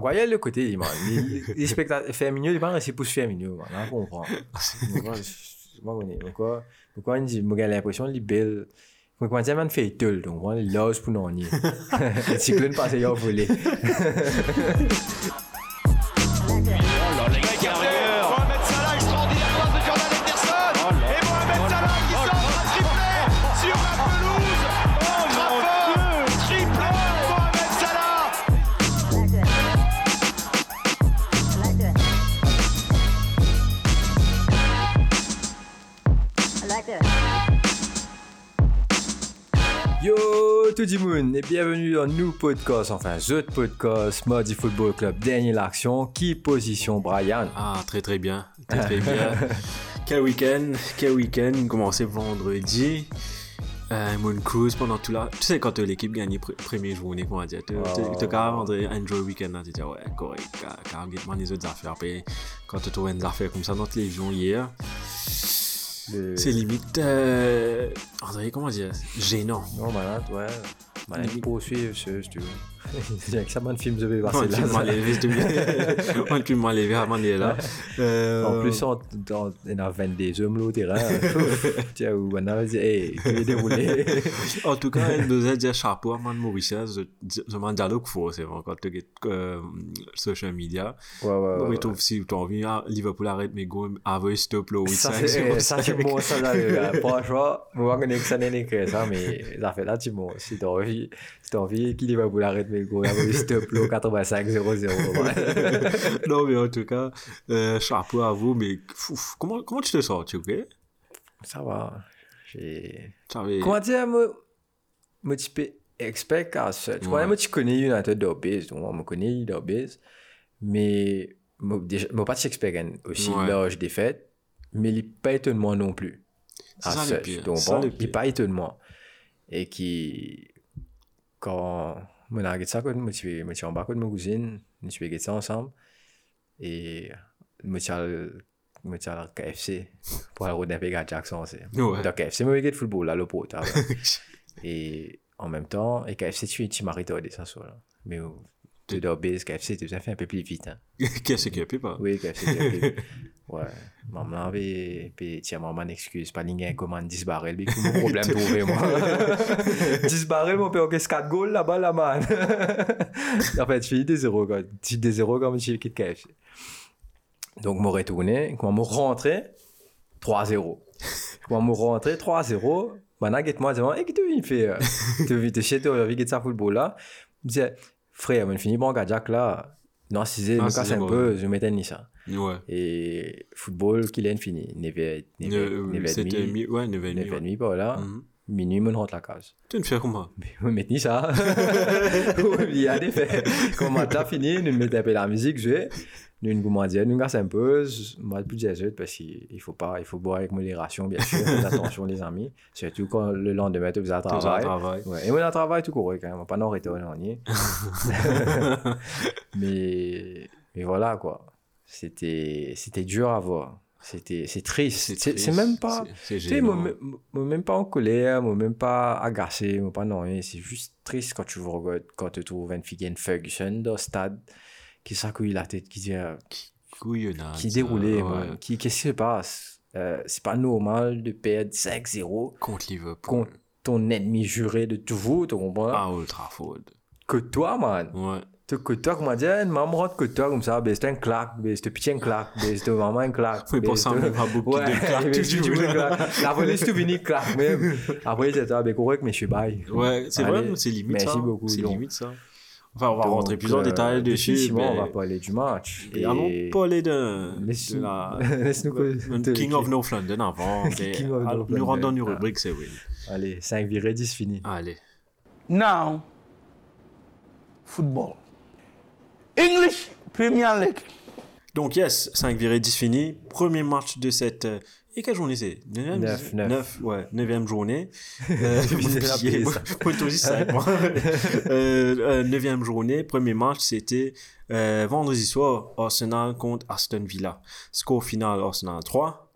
Maguire, le côté, il, man. Les, spectateurs féminins, ils parlent, c'est pour se féminin, man. On comprend. Pourquoi, pourquoi, on dit, j'ai l'impression, les belles, moi, quand j'ai man fait tout, donc, moi, les lose pour non, ni. Le cyclone passe, il a tout le monde et bienvenue dans nous podcast, enfin The Podcast, Modi Football Club, dernière l'action, qui position Brian? Ah, très très bien. Très très bien. quel week-end, quel week-end. Commencé vendredi. Euh, Moon Cruise pendant tout là. Tu sais, quand euh, l'équipe gagne pr première journée, comment dire, tu Ouais, tu- ouais, tu ouais. as enjoy le week-end, là, tu dis, ouais, correct, get les autres affaires. Puis, quand tu trouves des affaires comme ça dans la télévision hier, Le- c'est limite, euh, André, comment dire, gênant. Non, malade, ouais. Malade, Limite. poursuivre si tu veux. Ça, bon film, peut là. Euh, En plus, on, on, on a 22 hommes terrain. Tiens, où on a dit, hey, il est déroulé. En tout cas, elle nous a dit chapeau à Man. Je m'en dialogue fort, c'est vrai, quand tu euh, social media. Ouais, ouais, Oui, ouais. tu si tu as envie, Liverpool arrête mes avouez stop là, oui, Ça, ça, c'est, bon. ça, là, le- franchement, moi, je connais que ça n'est ça, mais ça fait là, tu si t'as envie, si t'as envie qu'il va vouloir arrêter mes gros, il va stop là, 85-0-0. Non, mais en tout cas, euh, chapeau à vous, mais fouf, comment, comment tu te sens, tu sais? Ça va. J'ai... Comment dire, moi, moi, tu peux expect à ça. Tu vois, moi, tu connais United donc, moi, je connais d'Obis, mais, moi, pas expect aussi Ouais. large défaite, mais il n'est pas étonnement non plus. À ça ça bon, le il n'est pas étonnement. Et qui, quand, moi, regardé ça, quand moi, tu moi, tu en bas de ma cousine, nous, tu regardé ça ensemble, et, moi, tu moi, tu as le KFC, pour aller au à Jackson, c'est. Donc, KFC, moi, je regarde football, là, le pot, t'as vu. Et, en même temps, et KFC, tu tu m'as retardé, ça, soit là. Mais, tu dois base, KFC, tu as fait un peu plus vite, hein. A? Plus pas? Oui, KFC, tu as fait- Ouais. Maman avait, puis tiens, maman excuse, pas l'ingé commande 10 barrels, mais mon problème trouvé, moi. 10 barrels, mon père, qu'est-ce 4 goals là-bas, là, man? en fait, je fais des zéros, quoi. Tu des zéros comme je quitte KFC. Donc, moi, retourné, quand moi, rentré, 3-0. Quand moi, rentré, 3-0, maintenant, moi, dis-moi, et qu'est-ce que tu fais? euh? Tu veux te chier, tu veux que ça football là? Je disais, frère, on finit bon, là. Non, si c'est, Ah, me casse un peu, je ni ça. Ouais. Et football, qu'il est fini. 9 Ne- C'était h mi- ouais, 9 9 h par là. Mhm. Minuit, on rentre la case. Tu ne fais comment? Mais mettez ça. Il y a des faits. Quand on a fini, nous mettons un peu la musique, jouer. Nous, nous, nous casse un peu. Moi, plus de parce qu'il faut pas, il faut boire avec modération, bien sûr. Faites attention, les amis. Surtout quand le lendemain, tu un un travail. travail. Ouais. Et moi, un travail tout court, quand même. Pas non on est. mais, mais voilà, quoi. C'était, c'était dur à voir. C'était, c'est triste. C'est, même pas, tu sais, moi, même- moi, même pas en colère, moi, même pas agacé, moi, pas non, rien. C'est juste triste quand tu regardes, quand tu trouves une fille Ferguson dans le stade, qui s'accouille la tête, qui dit, euh, Couillonnade, qui ça, déroulait, ouais. Qui, qu'est-ce qui se passe? Euh, c'est pas normal de perdre 5-0 Contre Liverpool. contre ton ennemi juré de toujours, tu comprends? Ah, Old Trafford. Que toi, man. Ouais. Que toi, comment dire, une maman rentre que toi, comme ça, ben, c'est un claque, ben, c'est un petit un claque, ben, c'est maman un claque. Oui, ben, pour ça, c'est- on va beaucoup de claques, ben, claque. La police, tu finis claque, même. Après, c'est ça, ben, correct, mais je suis bail. Ouais, c'est vrai, c'est limite merci ça. beaucoup, C'est limite ça. Enfin, on va Donc, rentrer plus en euh, détail dessus. définitivement, mais... on va parler du match. Et allons parler de, Laisse- de la... le- King of North London avant. mais- King of alors, North Nous rentrons dans London. une rubrique, c'est oui. Allez, 5 virés, 10 fini. Allez. Now, football. English Premier League. Donc, yes, 5 virés 10 fini. Premier match de cette. Et quelle journée c'est? 9 Neuf, neuf. ouais, 9 journée. Euh, moi, aussi, moi. euh, euh, 9 journée, premier match, c'était euh, vendredi soir, Arsenal contre Aston Villa. Score final, Arsenal 3,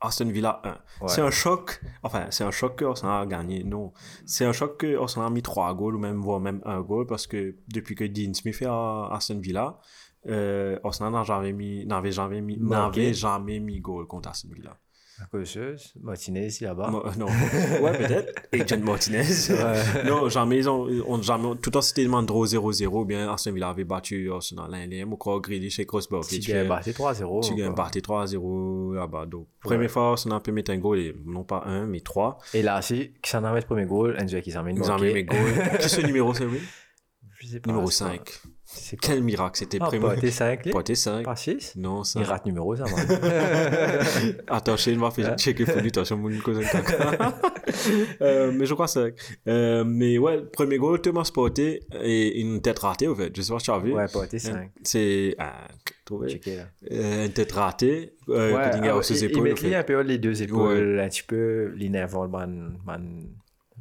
Aston Villa 1. Ouais. C'est un choc, enfin, c'est un choc que Arsenal a gagné, non. C'est un choc que Arsenal a mis 3 goals ou même, voire même un goal parce que depuis que Dean Smith est à Aston Villa, euh, Arsenal n'a jamais mis, n'avait jamais mis, n'avait jamais mis goal contre Aston Villa. À causeuse, Martinez là-bas. Mo- non. ouais, peut-être. Agent Martinez. non, jamais, ils ont, on, jamais, tout le temps c'était Mandro 0-0, ou bien Aston Villa avait battu Arsenal l'année, ou quoi, Grealish et Crossbar. Tu gagnes battu 3-0. Tu gagnes battu 3-0 là-bas. Donc, première fois, Arsenal peut mettre un goal, et non pas un, mais trois. Et là, si, qui s'en a mis le premier goal, Enzo qui s'en met Ils ont mis mes goals. Qui ce numéro, c'est lui Je sais pas. Numéro c'est pas- 5. C'est Quel miracle, c'était Ah, premier. pas tes 5, Pas tes 5. Pas 6 Non, Il 5. rate numéro, ça. Attends, m'a Hein? fait checker pour lui, attention, mon cousin euh, mais je crois c'est. Euh, mais ouais, premier goal, Thomas Porté et une tête ratée, au fait. Je sais pas si tu as vu. Ouais, pas tes 5. C'est. Ah, trouvé. Checker là. Euh, une tête ratée. Euh, Ouais, Dinger ah, a ses il- il épaules. met au fait. un peu les deux épaules, un petit peu l'énervant, man, man,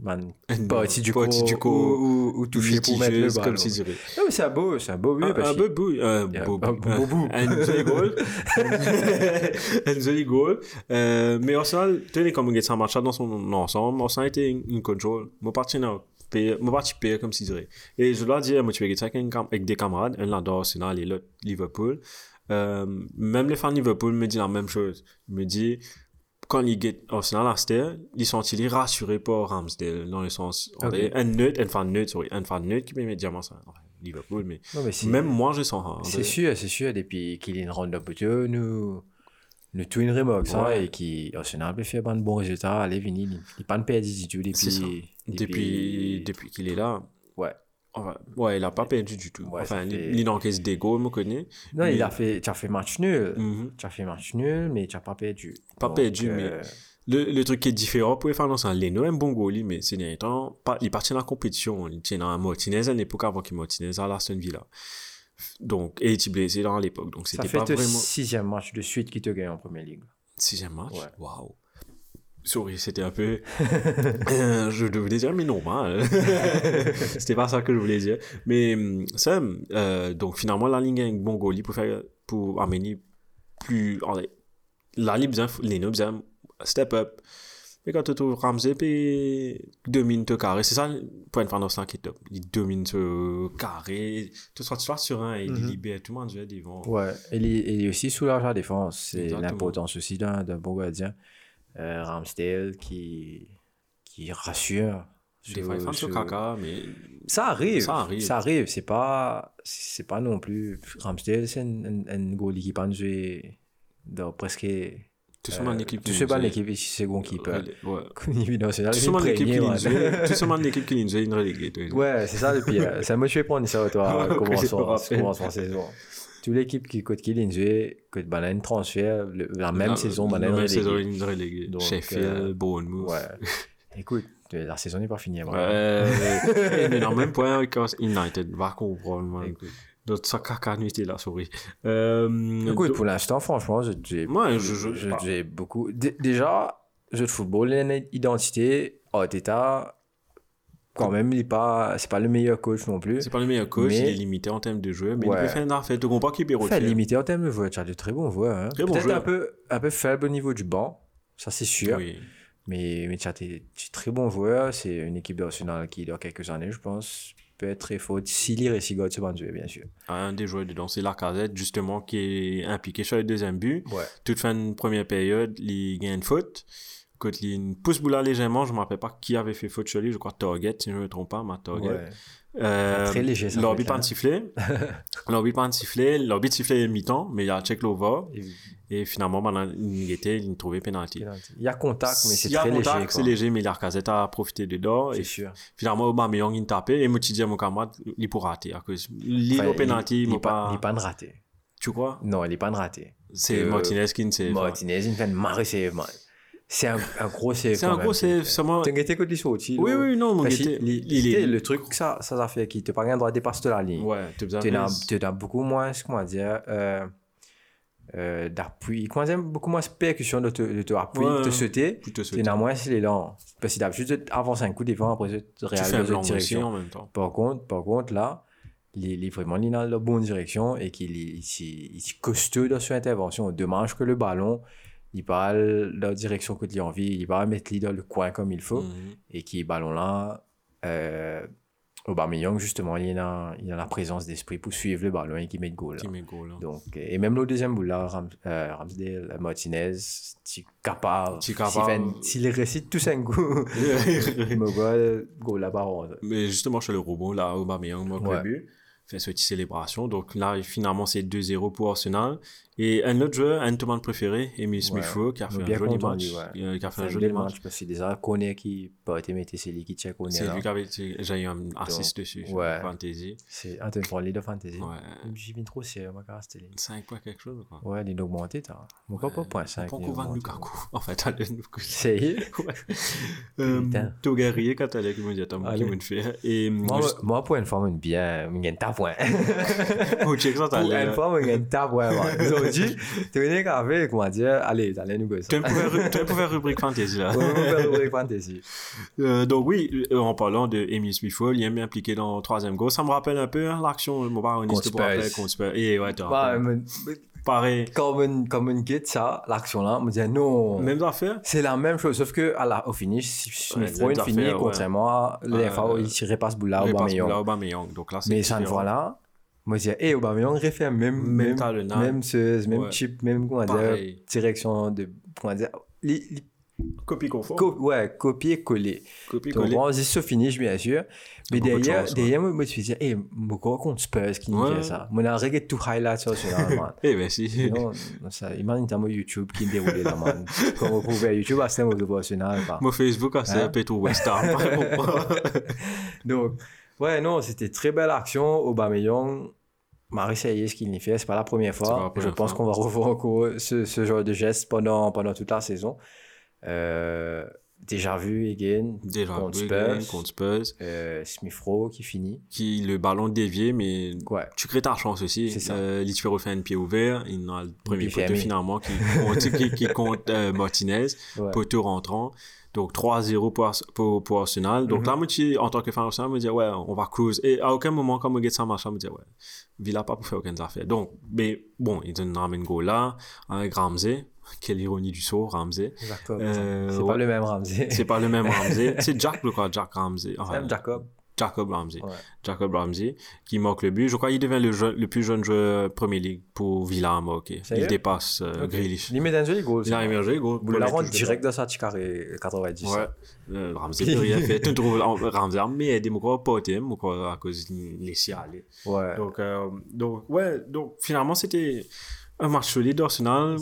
man, partie du corps, du corps ou, ou, ou toucher pour mettre le ballon. comme si dirait. Non, mais c'est un beau, c'est un beau but, Un, beau bout, un beau un bout, beau bout. un joli goal, un joli goal. Mais Arsenal, tenez comme on ça match dans son ensemble, Arsenal était une contrôle. Mon parti n'a pire, mon parti pire comme si dirait. Et je dois dire, moi tu fais avec, des camarades, un là Arsenal et l'autre Liverpool. Euh, même les fans de Liverpool me disent la même chose. Ils me disent, quand ils get Arsenal à ils sont rassurés par Ramsdale, dans le sens, un neutre, un fan neutre, sorry, un fan neutre qui me met diamant ça. Liverpool, mais Non, mais c'est- même moi, je sens. hein, C'est sûr, c'est sûr. Depuis qu'il est rendu up nous, nous tout une remorque, ça, Ouais. et qui, Arsenal peut faire un bon résultat, allez, venir, il n'est pas perdu du tout C'est ça. depuis, Depuis, depuis qu'il est là. ouais. Enfin, ouais, il a pas perdu du tout. Ouais, enfin, fait- il, encaisse des goals, me connaît. Non, Mais- il a fait, tu as fait match nul. Mhm. Tu as fait match nul, mais tu n'as pas perdu. Pas Donc, perdu, euh, mais le, le truc qui est différent pour les fans, c'est Leno, un bon goal, mais ces derniers temps, pas, il partit dans la compétition. Il tient dans Martinez à l'époque avant qu'il Martinez à l'Aston Villa. Donc, et il était blessé dans l'époque. Donc, c'était pas vraiment. sixième match de suite qui te gagne en première ligue. Sixième match? Waouh. Sorry, c'était un peu. Euh, je voulais dire, mais normal. c'était pas ça que je voulais dire. Mais ça, euh, donc finalement, la ligne a un bon goalie pour faire, pour amener plus. La ligne, les besoin step up. Mais quand tu trouves Ramsey, puis domine ce carré, c'est ça, pour une fin qui est top. Il domine ce carré, tu sois, tu sois sur un, et il libère tout le monde, je vais devant. Ouais, il est, aussi soulage la défense. C'est l'importance aussi d'un bon gardien. Euh, Ramsdale qui, qui rassure. Des fois, il fait un peu sur- caca, mais Ça arrive. Ça arrive. Ça arrive. C'est pas, c'est pas non plus. Ramsdale, c'est un, un, un goalie qui peut jouer dans presque. tout ce monde l'équipe. Tout ce ban l'équipe ici, second keeper. Ouais. Évidemment, c'est là, Tout il ce monde l'équipe qui l'injure, ouais. tout ce monde l'équipe qui l'injure, une reléguée. Ouais, c'est ça le pire. Ça me fait prendre ça, toi, Ouais, comment on commence en saison. Toute l'équipe qui coûte qui l'injure, coûte banane transfert, la même La- saison, la banane même saison, reléguée. Donc, Sheffield, euh, Bournemouth. Ouais. Écoute, la saison n'est pas finie. Ouais. vraiment. mais dans le même point avec United, va comprendre, man. Écoute, D'autres ça nuit là, souris. Euh, Écoute, donc- pour l'instant, franchement, je- j'ai je- je- je- beaucoup. Dé- Déjà, jeu de football, il y a une identité. Arteta, quand même, il est pas, c'est pas le meilleur coach non plus. c'est pas le meilleur coach, Mais- il est limité en termes de jeu, mais Ouais. il peut faire une affaire. Tu comprends qu'il peut Enfin, limité en termes de as de très bons voix. Hein. Très Peut-être un peu, un peu faible au niveau du banc. Ça, c'est sûr. Oui. Mais, mais tu as des, des très bons joueurs. C'est une équipe nationale qui, dans quelques années, je pense, peut être très forte. S'il y réussit à se jouer, bien sûr. Un des joueurs dedans, c'est Lacazette, justement, qui est impliqué sur le deuxième but. Ouais. toute fin de première période, il gagne une faute. Il pousse boula légèrement, je ne me rappelle pas qui avait fait faute sur lui, je crois Target, si je ne me trompe pas, ma Target. Ouais. Euh, Très léger, ça, faute, pas sifflet. l'arbitre pas de sifflet. L'arbitre sifflet mi-temps, mais il a check l'over. Et- Et finalement, il était, il trouvait penalty. Il y a contact, mais c'est Il y a très contact, léger. c'est léger, mais Lacazette a profité dedans. C'est sûr. finalement, Aubameyang, il tapait. Et à mon camarade, il pour rater. Enfin, au penalty, il pas, il est pas. pas de raté. Tu crois? Non, il n'est pas de raté. C'est Martinez qui ne sait pas. Martinez, il fait marée save, man. C'est un, un gros save. C'est un même, gros fait. seulement- T'as guetté que tu sorti. Oui, oui, non, mon est. Le truc, que ça, ça a fait qu'il te pas rien droit de dépasser de la ligne. Ouais, tu as as, as beaucoup moins, comment dire, euh, euh, d'appui, comment dire, beaucoup moins de percussion de te, de te appuyer, Ouais, de te sauter. Tu as moins l'élan. Parce que tu avances un coup devant, après tu réalises aussi direction. en même temps. Par contre, par contre, là, il est, vraiment dans la bonne direction et qu'il est, il costaud dans son intervention. Dommage que le ballon il parle dans la direction que tu as envie, il va mettre dans le coin comme il faut, Mhm. et qui ballon là, euh, Aubameyang, justement, il a, il a la présence d'esprit pour suivre le ballon et qui met le goal. là. Qui met goal, là. Donc, euh, et même le deuxième bout là, Ram, euh, Ramsdale, Martinez, tu capable. Tu capable. S'il récite tous un goût, me goal, goal là-bas. Mais justement, chez le robot, là, Aubameyang marque Ouais. le but, fait cette petite célébration. Donc là, finalement, c'est 2-0 pour Arsenal. Et un autre joueur, un de mes préférés, Emile Smith-Rowe, qui a fait un joli match. euh, Qui a fait un C'est joli match. parce que déjà, Koné qui peut être mettre, c'est lui qui Koné C'est là. lui qui avait été, j'ai eu un assist dessus, ouais. Fantasy. C'est un pour les de fantasy. Ouais. J'ai trop sérieux, ma carte, c'était. 5 points quelque chose, quoi. Ouais, il augmenté, t'as. Mon pas pas point 5. Pas qu'on Lukaku. En fait, nous. C'est Ouais. Euh, Putain. Togarrier, quand immédiatement, qui Allez. me fait. Et, Moi, juste- moi, pour une fois, bien, point. check ça, Pour une fois, point. Aujourd'hui, tu venais qu'avec, comment dire, allez, allez, nous ça. Tu peux faire rubrique fantasy, là. Ouais, rubrique fantasy. Euh, donc oui, euh, en parlant de Emile Smith-Rowe, il est bien impliqué dans le troisième goal. Ça me rappelle un peu hein, l'action, mon baroniste Contre pour rappel Spurs. contre Spurs. Et ouais, tu Bah, Pareil. Comme une, comme une guide, ça, l'action-là, on me dit non. Même affaire? C'est la même chose, sauf que à la, au finish, Ouais, Smith Rowe, il les finit, contrairement à Euh, où il tirait pas ce bout-là, Aubameyang. là. Donc là, c'est Mais cette différent. Moi, je dis, hé, Aubameyang refait même, Même même, même chose, même Ouais. chip, même, comment dire, direction de, comment dire, li- li- Copie conforme. co- ouais, copier-coller. Copie Donc, collée. bon, c'est ce finish, bien sûr. Mais de derrière, derrière, moi, moi, je me suis dit, hé, mon gars contre Spurs qui nous Ouais. fait ça. Moi, on a regardé tout highlight sur ce là. Eh ben si. Non, ça, imagine t'as mon YouTube qui me déroule là, man. Comme vous pouvez YouTube, à ce niveau professionnel, pas. Mon Facebook, ah, c'est Hein? un peu tout West Ham. Donc, ouais, non, c'était très belle action. Aubameyang m'a essayé ce qu'il y fait. C'est pas la première la fois. première Je pense qu'on va revoir encore ce, ce genre de geste pendant, pendant toute la saison. Euh, déjà vu, again, Déjà, contre oui, Spurs. contre Spurs. Euh, Smith Rowe qui finit. Qui, le ballon dévié, mais Ouais. tu crées ta chance aussi. C'est ça. Euh, un pied ouvert. Il a le premier poteau finalement qui compte, qui, qui compte euh, Martinez. Ouais. poteau rentrant. Donc 3-0 pour, pour, pour Arsenal. Donc Mhm. là, moi, tu- en tant que fan Arsenal, je me dis, ouais, on va cruise. Et à aucun moment, quand je regarde ça marche, je me dis, ouais, Villa pas pour faire aucune affaire. Donc, mais bon, ils donnent un goal là, avec Ramsey. Quelle ironie du sort, Ramsey. Euh, c'est ouais. pas le même Ramsey. C'est pas le même Ramsey. C'est Jack, le quoi, Jack Ramsey. C'est Enfin, même Jacob. Jacob Ramsey. Ouais. Jacob Ramsey, qui marque le but. Je crois qu'il devient le, jeune- le plus jeune joueur Premier League pour Villa à marquer. Il dépasse euh, Ok. Grealish. Il met un joli goal. Il a ça. émergé, gros. Vous la de direct dans sa carré 90. Ouais. Euh, Ramsey peut rien faire. Tu trouves Ramsey a mais des mots pas thème à cause de les aller. Ouais. Donc euh, donc ouais, donc finalement c'était un match solide d'Arsenal.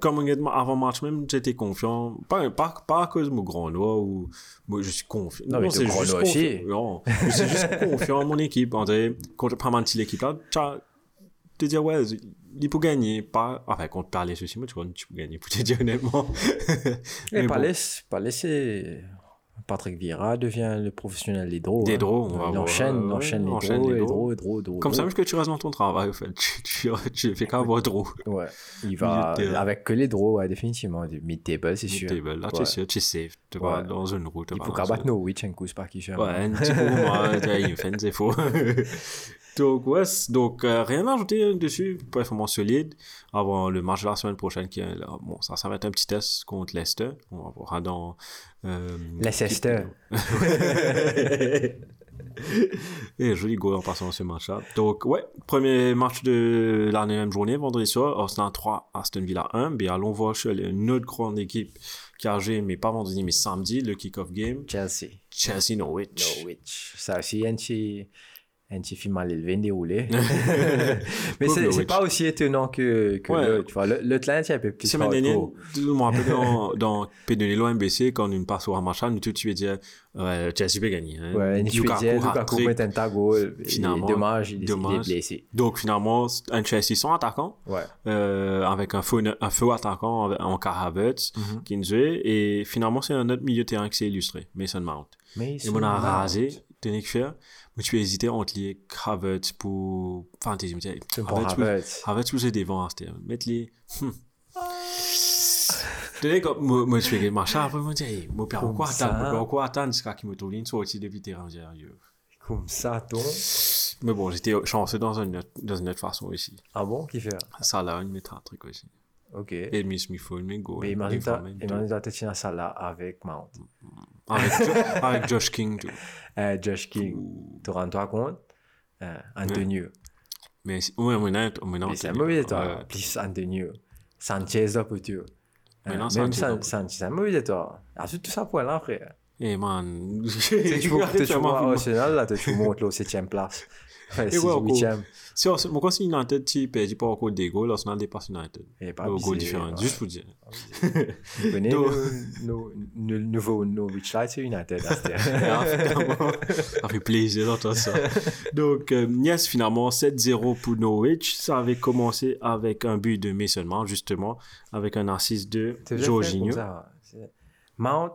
Comme avant match même, j'étais confiant. Pas, pas, pas à cause de mon grand noir ou moi je suis confiant. Non, mais t'es grand noir aussi. Non, je suis juste confiant en mon équipe. On dirait, quand je prends ma petite équipe là, tu as- te dire ouais, il peut gagner pas enfin quand tu parlais ceci moi tu vois tu peux gagner pour te dire honnêtement Mais pas bon. pas laisser. Patrick Vieira devient le professionnel des draws. Des hein. draws, on va il voir. enchaîne, Ouais, enchaîne les enchaîne draws, les les draws. draws. Comme ça, même que tu restes dans ton travail, en fait. Tu, tu, tu fais qu'avoir trop. Ouais. Il va, avec que les draws, ouais, définitivement. Mid-table, c'est sûr. Table. Là, tu Ouais. es sûr, tu es safe. Tu vas dans une route. Il faut qu'à battre Norwich un coup, c'est pas qui. Ouais, un petit peu moi, tu il fait faux. Donc, ouais, c'est- donc euh, rien à ajouter dessus. Performance solide. Avant le match de la semaine prochaine, qui là, bon, ça, ça va être un petit test contre Leicester. On va voir dans. Euh, Leicester. Et joli goal en passant ce match-là. Donc, ouais, premier match de la neuvième journée, vendredi soir, Arsenal 3, Aston Villa 1. Mais allons voir chez une autre grande équipe qui a joué, mais pas vendredi, mais samedi, le kick-off game. Chelsea. Chelsea Norwich. Norwich. Ça aussi, un petit, un petit film mal élevé, déroulé. Mais c'est c'est pas aussi étonnant que, que Ouais. l'autre. Tu vois, le- là, c'est un peu plus Semaine dernière, je me rappelle dans, dans Pédonello MBC, quand on passe au nous tout de suite dire, Chelsea peut gagner. Hein. Ouais, une Lukaku, Suédienne, Lukaku met un tag Finalement, Dommage, il est, blessé. Donc, finalement, un Chelsea sans attaquant, Ouais. euh, avec un faux, un faux attaquant en, Mhm. qui nous jouait, et finalement, c'est un autre milieu de terrain qui s'est illustré, Mason Mount. Mais Et on a rasé, que faire. Moi, tu peux hésiter entre les Havertz pour Fantasy. C'est pour Havertz Havertz. Havertz pour devant, c'était mettre les. Hmm. Comme moi, moi, je fais machin, après, moi, je dis, hey, moi, Comme pourquoi ça. attendre, pourquoi attendre? Jusqu'à qu'il me tourne une sortie depuis le terrain, je dis, ah, yo. Comme ça, ton. Mais bon, j'étais chanceux dans une autre, dans une autre façon aussi. Ah bon, qui fait? Ça, là, il mettra un truc aussi. Ok. Et Miss fait une goal. Mais imagine une imagine t'as dans ça là avec Mount. Avec, avec Josh King, tout. Euh, Josh King, tu rends-toi compte? Euh, Antonio. Mais, ouais, maintenant, maintenant, Mais c'est mauvais état. Plus Antonio. Sanchez pour tout. Maintenant, Même Sanchez, c'est mauvais état. Ah, tout ça pour là, frère. Eh, man. Tu vois, tu vois, Arsenal, là, tu montes là, au 7ème place. Ouais, encore. 8ème. Si, on- moi, quand c'est United, tu perds pas encore des goals, Arsenal dépasse United. Et pas abusé, différent, ouais. juste pour dire. Vous connaissez nos nouveaux Norwich Lights, c'est United. Ah, ça fait plaisir d'entendre ça. Donc, euh, yes, finalement, 7-0 pour Norwich. Ça avait commencé avec un but de Mason Mount, justement, avec un assist de Jorginho. c'est- Mount,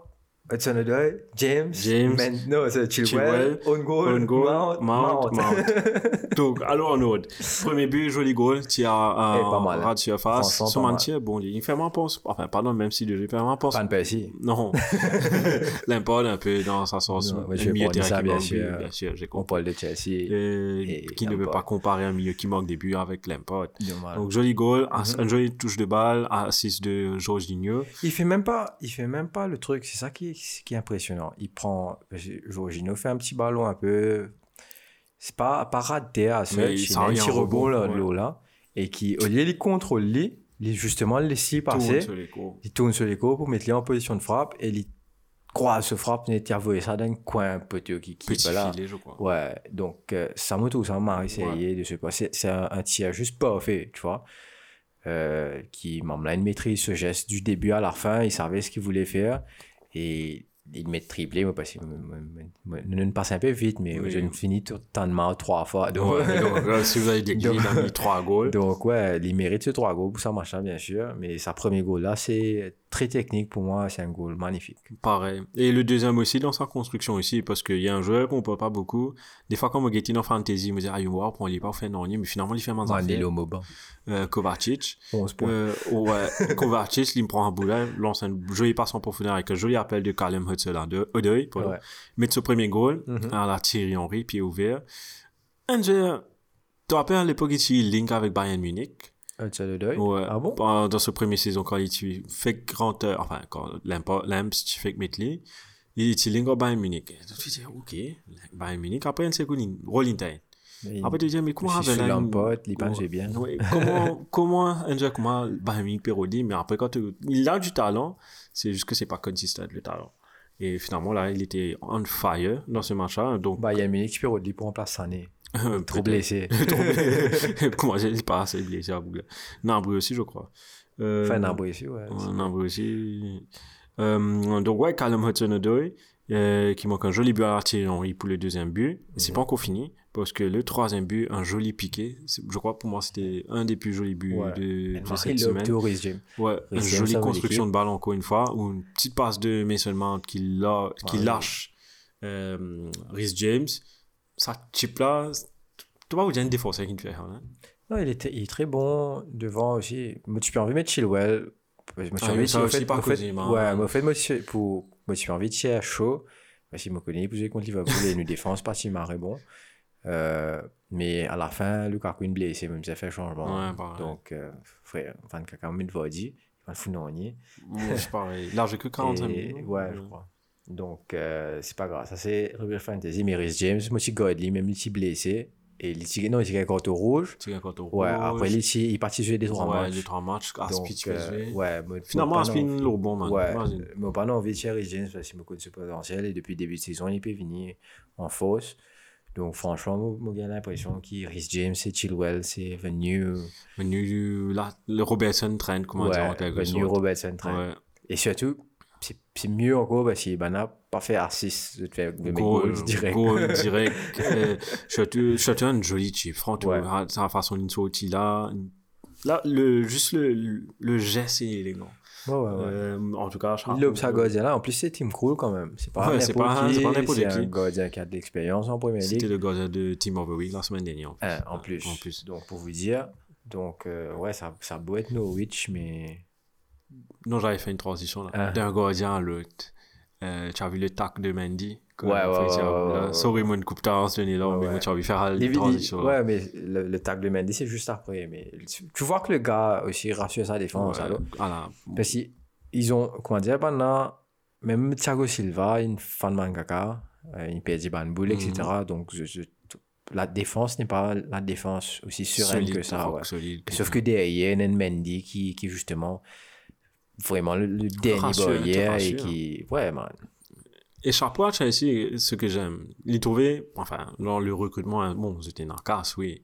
Hudson Odoi, James, James, non, c'est Chilwell, Chilwell, on goal, On goal, Mount, Mount, Mount. Donc, alors en ordre. Premier but, joli goal. Tu as un pas ras de surface. Son pas bon, il fait moins pense. Enfin, pardon, même si il fait moins pense. Van Persie. Non. L'import un peu dans sa sens. Non, je vais milieu terrain ça, bien sûr. Bien sûr, j'ai On parle de Chelsea. Euh, et qui ne veut Lampard. pas comparer un milieu qui manque des buts avec. Dommage. Donc joli goal, ass- Mhm. un joli touche de balle, assist de Jorginho. Il fait même pas, il fait même pas le truc. C'est ça qui est, qui est impressionnant. Il prend, Jorginho fait un petit ballon un peu, c'est pas, pas raté à seul, il a un petit rebond là, de ouais. l'eau là, et qui, au lieu de contrôle lui, il justement Tourne passer, les il tourne sur les coups pour mettre lui en position de frappe, et il croise ce frappe, il envoyé ça dans un coin petit qui, qui voilà. filet, je crois. Ouais, donc euh, ça me tout ça m'a essayé de se passer. C'est un, un tir juste parfait, tu vois. Euh, qui m'a là une maîtrise ce geste du début à la fin, il savait ce qu'il voulait faire et il met triplé, moi, parce que nous passe un peu vite, mais Oui. je finis tout le temps de mal trois fois. Donc, Ouais, donc, euh, si vous avez des il a mis 3 goals. donc, ouais, il mérite ce trois goals pour ça, machin, bien sûr. Mais sa premier goal là, c'est très technique pour moi, c'est un goal magnifique. Pareil. Et le deuxième aussi dans sa construction aussi, parce qu'il y a un joueur qu'on peut pas beaucoup. Des fois, quand on get en fantasy, on me dit, ah, il va pour aller pas faire non, mais finalement, il fait moins Mandelo euh, Kovacic. 11 points. Euh, ouais, Kovacic, il me prend un boulet, lance un joli passe en profondeur avec un joli appel de Callum Hudson-Odoi, pardon. Ouais. Met ce premier goal, Mhm. à la Thierry Henry, pied ouvert. Un jeu, tu te rappelles à l'époque, il link avec Bayern Munich? Ouais. Ah bon? Dans ce premier saison, quand il était fait grand, euh, enfin, quand Lamp- Lamps, tu que Metley, il était link au Bayern Munich. Tu te dis, ok, Bayern Munich, après, un second, Rolling Time. Mais Après, tu dis, mais comment avait là il pense Ouais. bien. Ouais, comment, comment, un jeu comment Bayern Munich Perodi, mais après, quand tu- il a du talent, c'est juste que c'est pas consistant, le talent. Et finalement, là, il était on fire dans ce match-là, donc, il a Munich peut redire pour remplacer Sané. Euh, Trop blessé. Comment j'ai pas assez blessé à Bougle. Nambry aussi, je crois. Euh, Enfin, Nambry aussi, ouais. ouais, aussi. Euh, donc, ouais, Callum Hudson-Odoi, euh, qui manque un joli but à l'artillerie pour le deuxième but. C'est pas encore fini, parce que le troisième but, un joli piqué. Je crois, pour moi, c'était un des plus jolis buts Ouais. de, de cette semaine. Rhys James. Ouais, une jolie construction de balle encore une fois, ou une petite passe de Mason Mount qui, la- qui Ouais. lâche Rhys James. Ça chip là, tu vois, vous avez une défense qui te fait. Hein? Non, il, était, il est très bon devant aussi. Moi, tu peux envie de mettre Chilwell. Moi, tu Ah peux envie fait- fait-. Ouais, fait, moi, tu- pour, moi, tu peux envie de à chaud. Pour jouer contre Liverpool, et nous défense particulièrement bon. Euh, mais à la fin, Lukaku est blessé, même si ça fait changement. Donc, euh, frère, Van Kaka me va dire, il va le foutre dans le nid. Ouais, c'est pareil. Là, j'ai que 45 Et- minutes. Ouais, je crois. Donc, euh, c'est pas grave. Ça, c'est Ruby Fantasy. Mais Rhys James, moi, je Godly, même il est blessé. Et il est non, il est carton rouge. Tu gagnes quand on Ouais, après, il, est- il est parti jouer des trois ouais, matchs. les trois matchs. Aspi, tu euh, fais ouais, Finalement, Aspi, non- le bon, man. Ouais, mais pas non, envie de Rhys James parce qu'il me connaît ce potentiel et depuis le début de saison, il peut venir en force. Donc, franchement, moi, j'ai l'impression que Rhys James et Chilwell, c'est venu. Venu, le Robertson Trent, comment ouais, dire, en quelque venu sorte. Robertson Trent. Ouais. Et surtout, c'est mieux encore parce qu'il n'a pas fait assist de faire de Goal, direct. goal direct. surtout, surtout un joli chip. Franchement, Ouais. tu sa façon d'une sortie là. Là, le, juste le, le geste est élégant. Ouais, ouais, ouais. Euh, en tout cas, je lobe sa gardien là. En plus, c'est Team Cool quand même. C'est pas Ouais, c'est pas- pas qui. n'importe C'est un gardien qui a de l'expérience en première C'était ligue. le gardien de Team of the Week la semaine dernière. Hein, en, plus. En plus. Donc, pour vous dire. Donc, euh, ouais, ça, ça a beau être Norwich, mais. Non, j'avais fait une transition là. Ah. D'un gardien à l'autre. Euh, tu as vu le tac de Mendy Ouais, ouais, ouais, ouais. Sorry, moi, une coupe tard, ce là, mais moi, tu as de faire la transition. ouais, mais le, le tag de Mendy, c'est juste après. Mais tu, vois que le gars aussi rassure sa défense. Voilà. Parce qu'ils ont, comment dire, maintenant, même Thiago Silva, une fan mangaka, euh, perd des banboules, etc. Mhm. Donc, je- je- la défense n'est pas la défense aussi sereine Solide, que ça. ouais. solide. Sauf que derrière, il y a Mendy qui, qui justement, vraiment le, le dernier rassure, te barrière et qui, ouais, man. Et chapeau à Chelsea, ce que j'aime, il trouvait, enfin, dans le recrutement, hein, bon, c'était une casse, oui,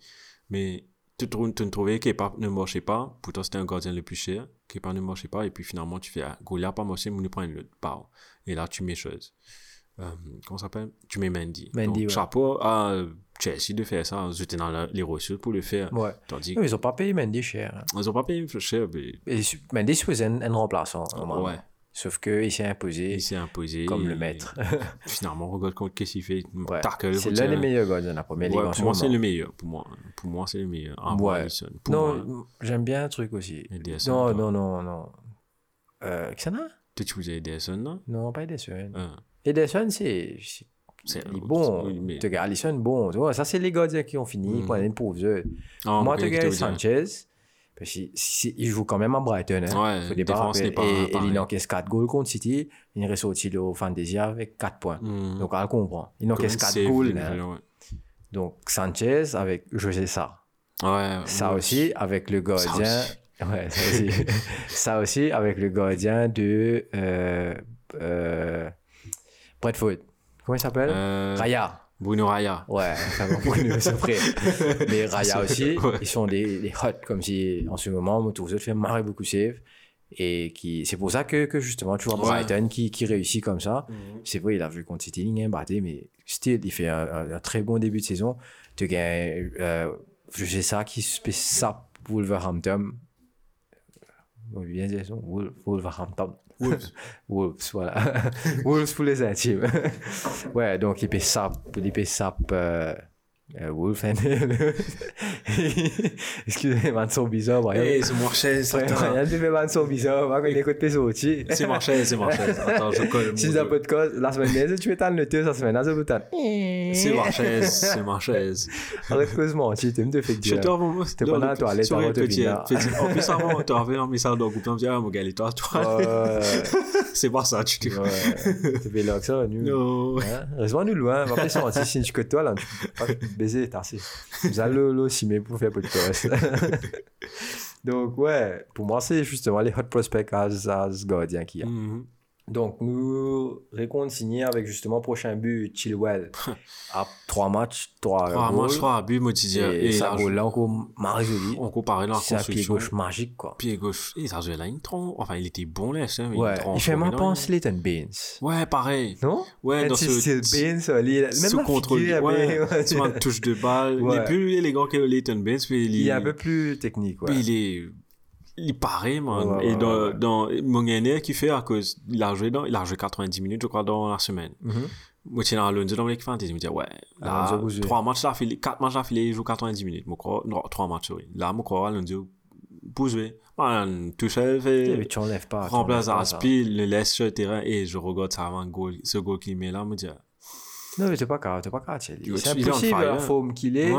mais tu tu ne trouvais Kepa ne marchait pas, pourtant c'était un gardien le plus cher, Kepa ne marchait pas, et puis finalement tu fais, ah, Goliath pas marché, mais nous prend le part. Et là tu mets chose. Euh, comment ça s'appelle? Tu mets Mendy. Mendy, Donc, ouais. chapeau à Chelsea de faire ça, j'étais dans la- les ressources pour le faire. Ouais. Tandis Non, Ils ont pas payé Mendy cher. hein. qu'ils n'ont pas payé cher, mais Et Mendy supposait un, un remplaçant. normalement. ouais, Sauf qu'il s'est imposé il s'est imposé. comme le maître. Finalement, regarde qu'est-ce qu'il fait. Ouais. C'est l'un des meilleurs gardiens de la première ligue Ouais, en pour moi, c'est le meilleur. Pour moi, pour moi c'est le meilleur. Avant Ouais. Pour moi, Non, j'aime bien un truc aussi. Ederson, Non, non, non, non. Euh, Xana Tu choisais Ederson, non? Non, pas Ederson. Hein. Ederson, c'est. Bon. oui, mais- Tu regardes Alisson, bon. Tu vois, ça, c'est les gardiens qui ont fini. Mhm. Pour une pauvre heure. Ah, Moi, tu regardes. Sanchez. Parce qu'il il joue quand même à Brighton. Hein. Ouais, Faut des défense n'est pas Et, et il encaisse 4 goals contre City. Il est ressorti au Fantasy avec 4 points. Mhm. Donc, on comprend. Il encaisse Comme 4 save, goals. les hein. ouais. Donc, Sanchez avec José Sa. Ouais, Ça ouais. aussi, avec le gardien. aussi. Ouais, ça aussi. ça aussi, avec le gardien de. Euh, euh, Bradford. Comment il s'appelle Euh, Raya. Bruno Raya. Ouais, ça va nous, c'est vrai. Mais Raya aussi, Ouais. ils sont des, des hot, comme si en ce moment, tous autres fait marrer beaucoup save. Et qui, c'est pour ça que, que justement, tu vois, Ouais. Brighton qui, qui réussit comme ça. C'est vrai, il a joué contre City, il a battu, mais still, il fait un, un- un très bon début de saison. Tu gagnes, euh, je sais ça, qui fait ça, Wolverhampton. Bien Wolverhampton. Wolves. Wolves, voilà. Wolves pour les intimes. ouais, donc il peut sap, il euh, euh, Wolf. Excusez-moi, son bizarre, Brian. Hey, c'est tu bizarre, quand il écoute tes. C'est Marchez, c'est. Attends, je colle. Si c'est un podcast, la semaine dernière, tu étais le ça semaine, vous t'en. C'est Marchez, c'est. Arrête tu me fais Je dire. te revois. C'était pendant la toilette, avant de. En plus, avant, tu un message dans le groupe, on me dit, ah, mon gars, les toi, toi. C'est pas ça, tu dis. ouais. Tu fais là que ça, nous. Non. Hein? Reste-moi nous loin, pas mentir, si tu que toi, là, tu peux pas baiser, le aussi, mais pour faire podcast. Donc, ouais, pour moi, c'est justement les hot prospects à à ce gardien qu'il y a. Mhm. Donc, nous réconcilier avec justement prochain but, Chilwell, à trois matchs, trois Ah, moi, goals. je crois, à but, moi, tu dis, Et, et ça là, goal là encore résolu. on comparait la C'est un pied gauche magique, quoi. Pied gauche. Et ça jouait là, une tronc. Enfin, il était bon, là, mais Ouais, tronc. il fait mais penser Leighton Baines. Ouais, pareil. Non? Ouais, dans c'est ce. c'est Baines, lui, même la contrôle. Ouais, vois, une touche de balle. Il est plus élégant que Leighton Baines, mais il, Il est un peu plus technique, ouais. Puis il est. Il paraît, man. Ouais, et dans, ouais, dans Mongene qui fait à cause. Il a joué dans, il a joué 90 minutes, je crois, dans la semaine. Mhm. Moi, tu dans Alonso dans l'équipe fantasy. Je me dis, ouais. Là, Alonso Bouzoué. trois matchs là, filé, quatre matchs là, filé, il joue 90 minutes. Moi, crois, non, trois matchs, oui. Là, moi, crois, Alonso, Bouzoué. Man, tout seul, Eh, fait. Mais tu enlèves pas. remplace. Aspi, le laisse sur le terrain et je regarde ça avant goal, ce goal qu'il met là, me dit, Non, mais t'es pas grave, t'es pas grave, C'est il est on impossible, la forme qu'il est.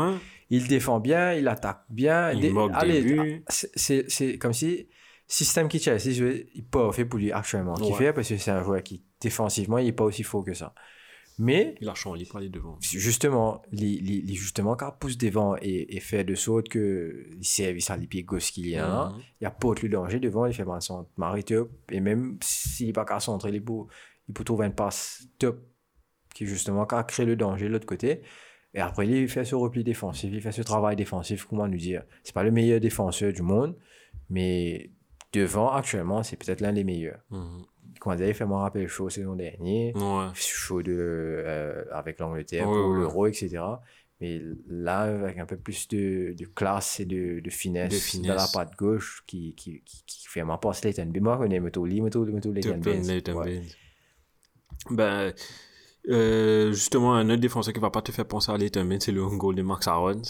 Il défend bien, il attaque bien. Il Dé- moque des Allez, buts. ah, c'est- c'est c'est comme si système qui jouait, il pas fait pour lui actuellement. Qui Ouais. fait parce que c'est un joueur qui défensivement, il est pas aussi fort que ça. Mais il a changé pour aller devant. justement, il, il, il- justement quand il pousse devant et, et fait de saute que il serve ça les pieds gauche qu'il y a Mhm. il y a pas de danger devant, il fait mal son mari top et même s'il n'est pas qu'à centrer, il peut, il peut trouver une passe top qui justement qu'à créer le danger de l'autre côté. Et après, il fait ce repli défensif, il fait ce travail défensif, comment nous dire. C'est pas le meilleur défenseur du monde, mais devant, actuellement, c'est peut-être l'un des meilleurs. Mhm. Quand il fait moi rappel chaud saison dernière, Ouais. chaud de, euh, avec l'Angleterre Ouais, pour ouais. l'Euro, etc. Mais là, avec un peu plus de, de classe et de, de finesse, De finesse. dans la patte gauche qui, qui, qui, qui fait ma passe Leighton. Mais moi, je connais Moto Lee, Moto Moto Leighton Baines. Baines. Ben, euh, justement, un autre défenseur qui va pas te faire penser à Baines, c'est le goal de Max Aaron.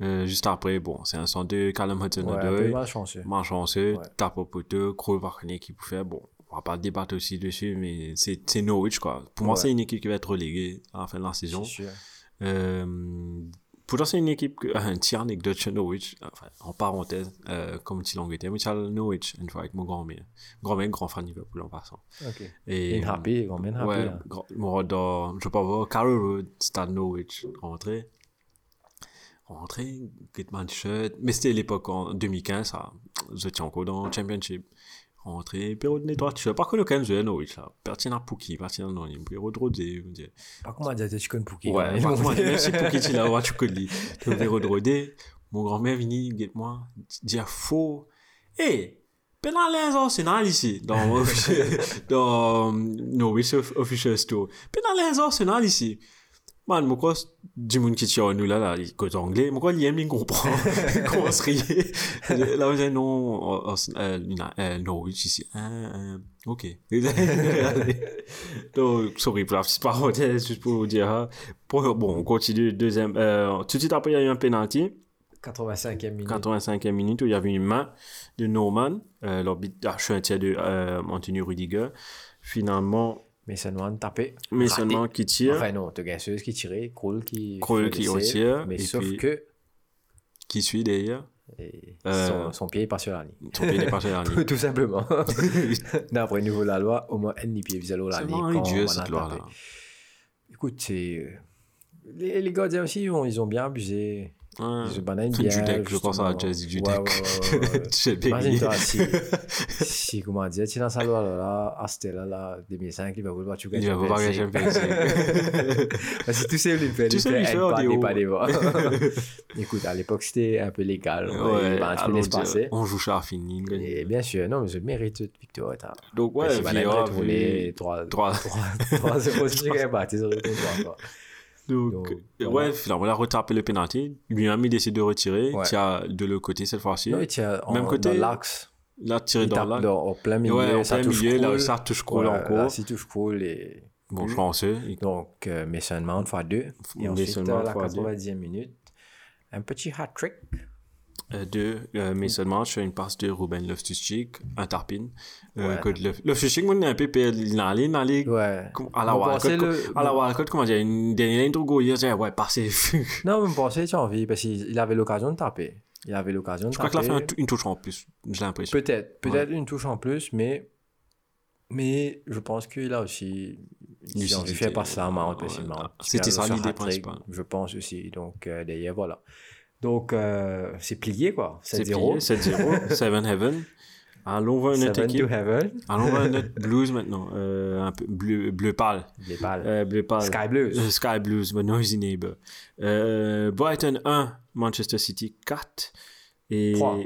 Euh, juste après, bon, c'est un 102, Callum Ouais, peu Hudson-Odoi, malchanceux. malchanceux, Ouais. tape au poteau, qui peut faire, bon, on va pas débattre aussi dessus, mais c'est c'est Norwich, quoi. Pour moi, Ouais. c'est une équipe qui va être reléguée à la fin de la saison. Euh, pourtant, c'est une équipe, que, un petit anecdote chez Norwich, enfin, en parenthèse, euh, comme petit l'Angleterre, mais c'est Norwich, une fois avec mon grand-mère. Grand-mère, grand fan Liverpool en passant. Ok. Et, Une happy, quand même happy. ouais, grand- mon dans, je sais pas voir, Carroll Road, stade Norwich, rentré. Rentré, Gitman shirt, mais c'était l'époque en 2015, ça, j'étais encore dans le Championship. Rentré, période de nettoyage, je sais pas qu'on a joué à Norwich, là. Pertinent Pouki, pertinent non, il me dit. Par contre, on a dit tu connais Pouki. Ouais, par contre, même si Pouki, tu l'as, tu connais. Tu mon grand-mère vini, guette-moi, dire faux. Pendant les ici, dans, dans Norwich Official Store. Pendant les ici. Man, moi, quoi, du monde qui tient nous là, là, il côté anglais, moi, quoi, il aime, il comprend. Il commence à rire. Là, on dit non, euh, euh, euh, Norwich ici. Ah, ah, ok. Donc, sorry pour la petite parenthèse, juste pour vous dire, hein. Bon, on continue, deuxième, euh, tout de suite après, il y a eu un penalty. 85e minute. 85e minute où il y avait une main de Norman, euh, l'arbitre a un tir de euh, Anthony Rudiger. Finalement, Mais seulement tapé. mais Raté. seulement qui tire, Enfin, non, t'as Gasseuse qui tirait, Kroll qui. Kroll qui retire, Mais sauf puis- que qui suit derrière. et Euh, son, son pied est pas sur la ligne. Son pied n'est pas sur la ligne. Tout simplement. D'après le nouveau la loi, au moins un pied vis à la C'est ligne. idiot on cette loi-là. Écoute, c'est. euh, Les, les gardiens aussi, ils ont bien abusé. Ouais. Banane. Judek, je pense à. Jazzy Judek. Ouais, ouais, ouais, payé. Imagine-toi, si, si, comment dire, tu es dans sa loi là, à cette là, là, 2005, il va vouloir tu Il va vouloir gagner. Parce que un en pas déo. des pas des voix. Écoute, à l'époque, c'était un peu légal. Ouais, Ouais, ben, tu allons peux laisser dire, passer. on joue ça à fini. on gagne. Et bien sûr, non, mais je mérite toute victoire. Donc, ouais, Parce que Van Eyck Vieira, retourné vu- 3 trois- 3-0, si tu gagnes pas, tu retournes trois fois. Donc, Donc, euh, voilà. ouais, finalement, il a retapé le penalty. Lui-même, il décide de retirer. Ouais. A de l'autre côté cette fois-ci. Il tient en, Même côté, l'axe. Il a tiré dans l'axe. au plein milieu, Ouais, en ça plein touche milieu, là, Krul. ça touche Krul Voilà, encore. là, si touche Krul et... Bon, français. il- Donc, euh, Mason Mount fois 2. Et ensuite, à la fois deux. 90e minute, un petit hat-trick. Euh, deux, euh, Mason Mount sur une passe de Ruben Loftus-Cheek, un tarpin. Euh, Ouais. Loftus-Cheek, moi, il est un peu il est allé Ouais. à la le- À la Wildcard, comment dire, une dernière go, il dit, ouais, passez. Je Non, mais tu as envie, parce qu'il il avait l'occasion de taper. Il avait l'occasion de crois taper. qu'il a fait une touche en plus, j'ai l'impression. Peut-être, peut-être une touche en plus, mais, mais je pense qu'il a aussi. Il a à Mount, parce que Ouais. Mount, C'était ça l'idée principale. Je pense aussi. Donc, d'ailleurs, voilà. Donc, euh, c'est plié, quoi. C'est 7-0. plié, 7-0, Seven Heaven. Allons voir une autre Seven to équipe. heaven. Allons voir une autre Blues maintenant. Euh, un peu bleu, bleu pâle. Les balles. Euh, bleu pâle. Sky Blues. Euh, Sky Blues, but noisy neighbor. Euh, Brighton 1, Manchester City 4. Et... Trois.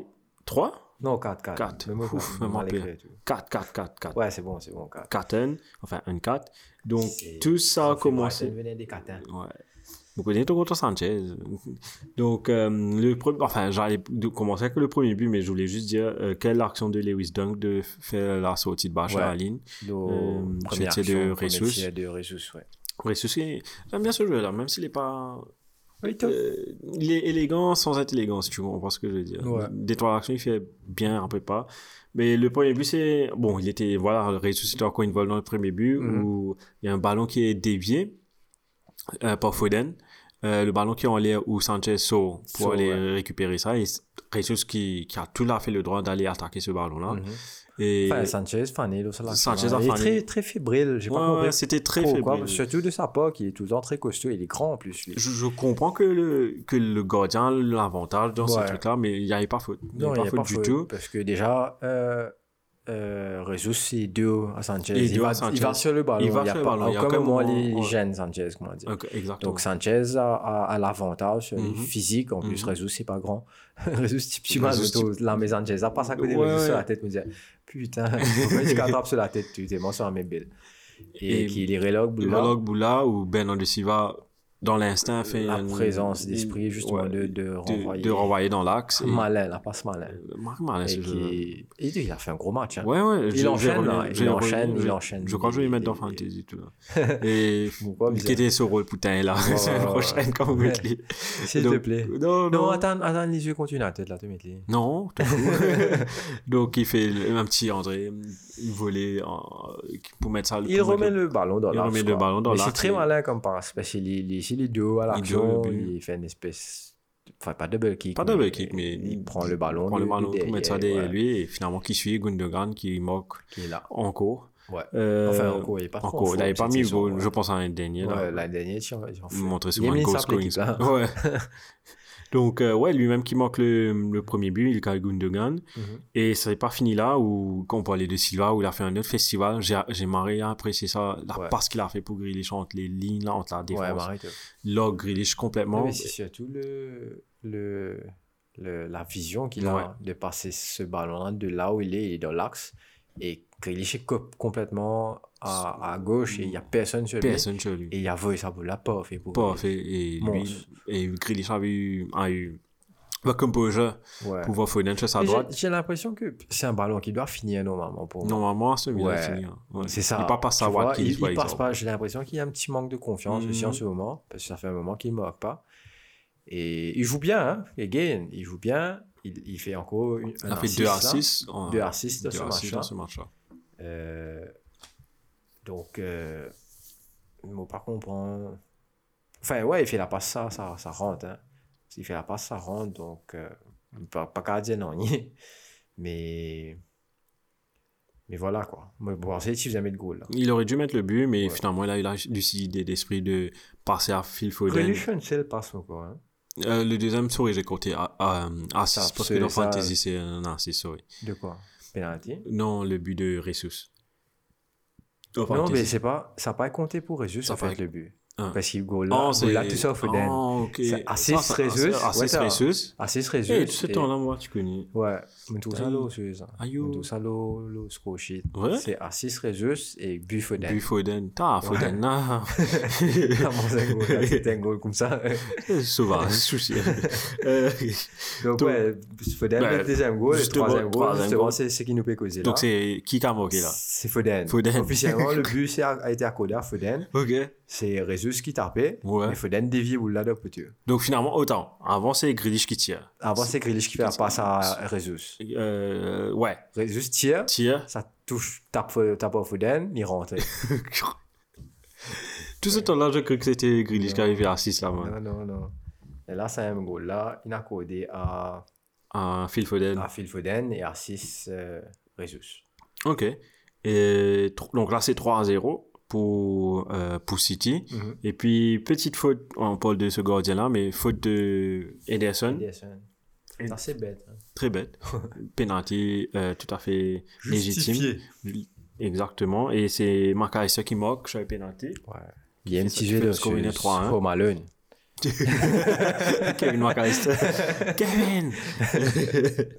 3 Non, 4-4. Quatre. Mais moi, Ouf, mal tout. 4, 4, 4, 4. Ouais, c'est bon, c'est bon, 4. 4 un, enfin un 4. Donc tout ça a commencé. des. Ouais. Vous connaissez ton contre Sanchez. Donc, euh, le pre- enfin, j'allais commencer avec le premier but, mais je voulais juste dire euh, quelle action de Lewis Dunk de faire la sortie de Bach Ouais. à la ligne. Donc, Euh, c'était de premier Ressus. de Ressus, ouais. Qui- J'aime bien ce joueur-là, même s'il est pas. Oui. Euh, il est élégant sans être élégant, si tu comprends ce que je veux dire. Ouais. Des trois actions, il fait bien, un peu pas. Mais le premier but, c'est. Bon, il était. Voilà, ressuscité encore une volée dans le premier but Mhm. où il y a un ballon qui est dévié euh, par Foden. Euh, le ballon qui est en l'air où Sanchez sort pour aller ouais. récupérer ça. Et Jesus qui, qui a tout à fait le droit d'aller attaquer ce ballon-là. Mhm. Et Enfin, Sanchez, fané, a Il est très, très fébrile. J'ai Ouais, pas compris. c'était très trop, faible. quoi. Surtout de sa part, qui est tout le temps très costaud. Il est grand en plus, lui. Je, je comprends que le, que le gardien a l'avantage dans ce Ouais. truc-là, mais il n'y avait pas faute. Il n'y avait pas faute du tout. Parce que déjà, euh, euh, Jesus, c'est deux à Sanchez. Il, deux va, Sanchez. il va sur le ballon. Il va y a sur le pas- ballon, il À aucun aucun moment, moment- il gêne Sanchez, comment dire. Ok, exactement. Donc Sanchez a, a, a l'avantage sur les Mhm. physiques. En plus, Mhm. Jesus, c'est pas grand. Jesus, type Jesus, autour- la maison Sanchez, ça passe à côté de Ouais, sur la tête, me dire Putain, tu attrapes sur la tête, tu t'es mort sur la même bille. Et, Et- qui les relogue, Le Boula. Moloch Boula ou Ben de Silva dans l'instinct, fait La une- présence d'esprit, justement, ouais, de, de renvoyer. de renvoyer dans l'axe. et- Malin, la passe malin. Marc Malin, Et ce jeu. qui... et il a fait un gros match. Hein. Ouais, ouais. Il j'ai- enchaîne, là, il enchaîne, il je- enchaîne Je crois que je vais y mettre dans Fantasy, tout là. Et Pourquoi qui était ce rôle putain là, c'est prochaine quand vous mettez S'il te plaît. Non, Non, attends, attends, les yeux continuent à tête là, tu mets les. Non. Donc il fait le- un petit André, une volée en- pour mettre ça. Il mettre remet le ballon dans il l'axe. remet le ballon dans Mais c'est l'axe très malin comme passe. Parce s'il est dos à l'action, il fait une espèce. Enfin, pas double kick. Pas double kick, mais il prend le ballon. prend le ballon pour mettre ça derrière, lui et finalement qui suit? Gundogan qui moque Qui est là. encore. Ouais. Euh, Enfin, encore, il est pas en encore. Il n'avait pas mis goal, ouais. je pense dernier. là. Ouais, l'année dernière, tu en en montrer souvent le une goal scoring. Ouais. Donc, euh, ouais, lui-même qui manque le, le premier but, il gagne Gundogan. Mhm. Et ça n'est pas fini là, où, quand on parlait de Silva, où il a fait un autre festival. J'ai, marré à apprécier ça, la Ouais. passe qu'il a fait pour Grealish entre les lignes, là, entre la Ouais, défense. arrête. Log Grealish complètement. Mais c'est surtout le, le, le- la vision qu'il Ouais. a de passer ce ballon-là de là où il est, il est dans l'axe. Et Grealish complètement à, à gauche et il n'y a personne sur lui. Personne sur lui. Et il a vu ça pour la pas fait pour Pas fait. Et lui, et Grealish avait eu, a eu, Ouais. pour voir Foden sur sa Mais j'ai- droite. J'ai l'impression que c'est un ballon qui doit finir normalement pour moi. Normalement, celui-là Ouais. est fini. hein. Ouais. C'est ça. Il part pas sa vois, droite il, qui par il passe pas. J'ai l'impression qu'il y a un petit manque de confiance aussi en Mhm. ce moment, parce que ça fait un moment qu'il ne marque pas. Et il joue bien, hein. Again, il joue bien. Il, il fait encore une, Il un a fait assist, 2 là. assists. en- Deux assists dans deux ce assists match-là. dans ce match-là. Euh, donc, euh, moi, par contre, on- enfin, ouais, il fait la passe, ça, ça, ça rentre. Hein. S'il fait la passe, ça rentre. Donc, euh, pas, pas qu'à dire non. mais, mais voilà, quoi. Bon, c'est si vous aimez le goal, là. Il aurait dû mettre le but, mais Ouais. finalement, là, il a lucidité d'esprit de passer à Phil Foden. Fait une seule passe encore. Hein. Euh, le deuxième, sorry, j'ai compté à Ça, assist, parce que c'est dans. Fantasy, c'est un assist, sorry. De quoi? Penalty Non, le but de. Dans Non, mais c'est pas, ça n'a pas compté pour ça a fait pas- le but. Ah. Parce qu'il goal Oh, là, c'est... goal là, tout ça au Foden. Oh, ok. C'est assist Ça, ça- Jesus, Assist ouais, t'as- Jesus. Assist Résus. Eh, tu sais, ton moi, tu connais. Ouais, mais tout ça, là, c'est ça. Aïe. Tout ça, là, score sheet. Ouais? C'est assist Résus et but Foden. But Foden. Là. Comment c'est un goal? Là, C'est un goal comme ça. Sauvage, souci. Euh, Donc, ouais, Foden, ben, le deuxième goal, le troisième goal, justement, c'est ce qui nous peut causer. Donc, c'est qui qui a marqué, là? C'est Foden. Foden. Officiellement, le but a été accordé à Foden. Ok. C'est Résus qui tapait. Ouais. Et Foden dévie ou là. Donc, finalement, autant. Avant, c'est Grealish qui tire. Avant, c'est Grealish qui fait la passe à Résus. Euh, ouais. Résus tire, Tire. ça touche, tape, tape à Foden, il rentre. Tout ce temps-là, je cru que c'était Grealish qui arrivait à 6 là, man. Non, non, non. Et là, c'est un goal. Là, il a accordé à, À Phil Foden. à Phil Foden et à 6 euh, Résus. Ok. Et donc là, c'est 3 à 0 pour, euh, pour City. Mhm. Et puis, petite faute, on parle de ce gardien-là, mais faute de Ederson. Ederson. C'est assez bête. hein. Très bête. Penalty euh, tout à fait légitime. Justifié. Exactement. Et c'est Heiser qui marque sur le penalty. Ouais. Il y a un petit jeu de le score, il est 3-1. Kevin McAllister. Kevin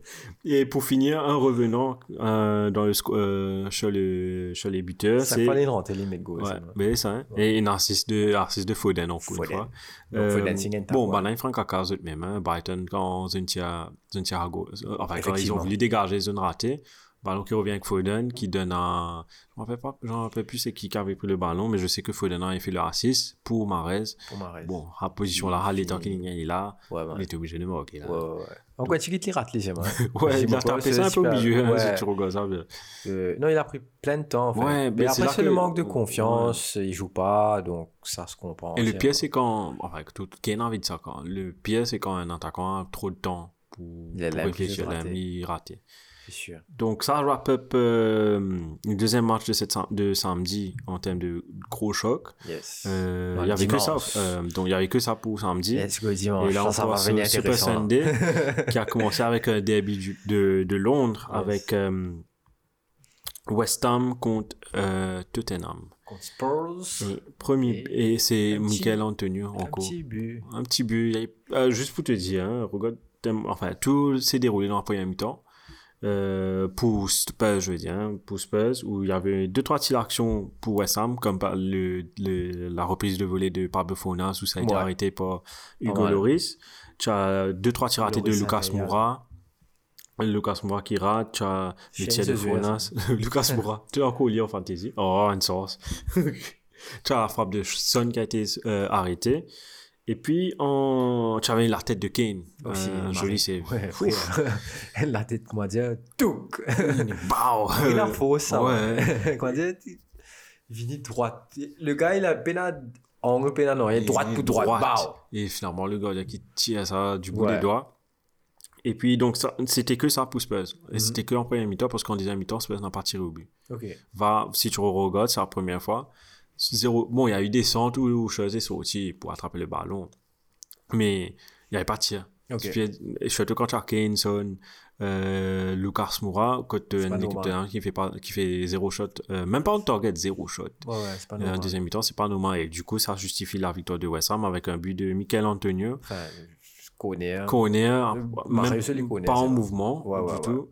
Et pour finir, un revenant euh, dans le, euh, sur, le, sur les buteurs, Ça fallait rentrer les mecs. Ouais, mais ça, hein. Et une assist de, assist de Foden, encore une Foden. fois. Donc, Foden, c'est une bon, bah ouais. là, il caca, eux même, hein. Brighton, quand à gauche, euh, enfin, quand ils ont voulu dégager zone ratée, ballon qui revient avec Foden, qui donne un, je me rappelle pas, je rappelle plus c'est qui qui avait pris le ballon, mais je sais que Foden a fait le assist pour Mahrez. Pour Mahrez. Bon, à position là, les temps qu'il est là, Ouais, il ouais. était obligé de marquer, là. Ouais, ouais, ouais. En quoi tu les rates, les gemmes. hein? Ouais, il a tapé ça un peu milieu, hein, si tu regardes ça. Euh, non, il a pris plein de temps. Ouais, mais après, c'est le que- manque de confiance. Il joue pas, donc ça se comprend. Et le pire, c'est quand, enfin, tout, Kane a envie de ça, quand, le pire, c'est quand un attaquant a trop de temps pour, Il réfléchir, il a mis raté. Sûr. Donc, ça wrap up euh, le deuxième match de, cette, sam- de samedi en termes de gros choc. Yes. Euh, Ouais, il y avait que ça, euh, donc il y avait que ça pour samedi. Let's go dimanche. Et là, on ça, va venir Super. Sunday, qui a commencé avec un derby du- de, de Londres, Yes. avec euh, West Ham contre Tottenham. Contre Spurs. Premier, Et et c'est un petit- Michael Antonio Un encore. petit but. Un petit but. a- juste pour te dire, hein, regarde, enfin, tout s'est déroulé dans la première mi-temps. Euh, pour Spurs, je veux dire, hein, pour Spurs, où il y avait deux, trois petites actions pour West Ham, comme par le, le- la reprise de volée de Pablo Fonas, où ça a été Ouais. arrêté par Hugo. Loris. Tu as deux, trois tirs ratés de Lucas Moura. Lucas Moura qui rate, tu as le Shane tir de Fonas. Lucas Moura, tu as encore lié en fantasy. Oh, une sauce. tu as la frappe de Son qui a été euh, arrêtée. Et puis, en... tu avais la tête de Kane. Aussi, un Marie. joli c'est Ouais, frère. La tête, comment dire, tout. Il a faux, ça. Ouais. Comment dire, Vini droite. Le gars, il a peine angle, peine non, il est droite pour droite. Bao. Et finalement, le gars qui tire ça du bout Ouais. des doigts. Et puis, donc, c'était que ça pour Spurs. Et Mhm. c'était que en première mi-temps, parce qu'en deuxième mi-temps, Spurs n'a pas tiré au but. Ok. Va, si tu regardes, c'est la première fois. Zéro, bon, il y a eu des centres où, où Chose est sorti pour attraper le ballon. Mais il n'y avait pas de tir. Ok. Et puis, et surtout quand tu as Kane, Son, euh, Lucas Moura, quand une équipe de qui fait, pas, qui fait zéro shot, euh, même pas en target, zéro shot. Ouais, Euh, En normal. deuxième mi-temps, c'est pas normal. Et du coup, ça justifie la victoire de West Ham avec un but de Michael Antonio. Enfin, hein. Corner, bah, même pas en mouvement Ouais, du tout.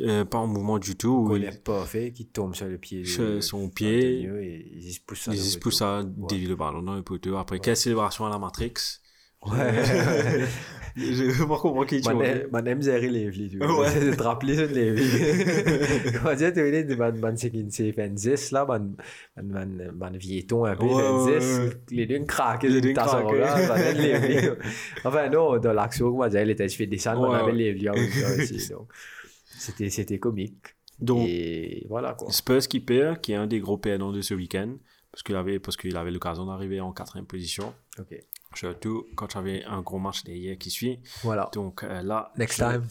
Euh, pas en mouvement du tout. où Connais il- parfait qui tombe sur le pied. Sur son pied. Et il se pousse ça. Il dans se le pousse poteau. à dévier le ballon dans le poteau. Après, quelle célébration à la Matrix. Ouais. Je veux pas comprendre qui tu vois. Man tu vois. Ouais. C'est sur dire, tu vois, man, man, c'est qu'il s'est fait 10, là, man, man, man, man, vieton un peu, Ouais, fait ouais, 10, ouais. les deux craquent, Les tassent craquent. là, man. Enfin, non, dans l'action, dire, il était fait descendre, avait temps aussi, donc. C'était, c'était comique. Donc, Et voilà, quoi. Spurs qui perd, qui est un des gros perdants de ce week-end. Parce qu'il avait, parce qu'il avait l'occasion d'arriver en quatrième position. Ok. Surtout quand tu avais un gros match derrière qui suit. Voilà. Donc euh, là. Next je- time.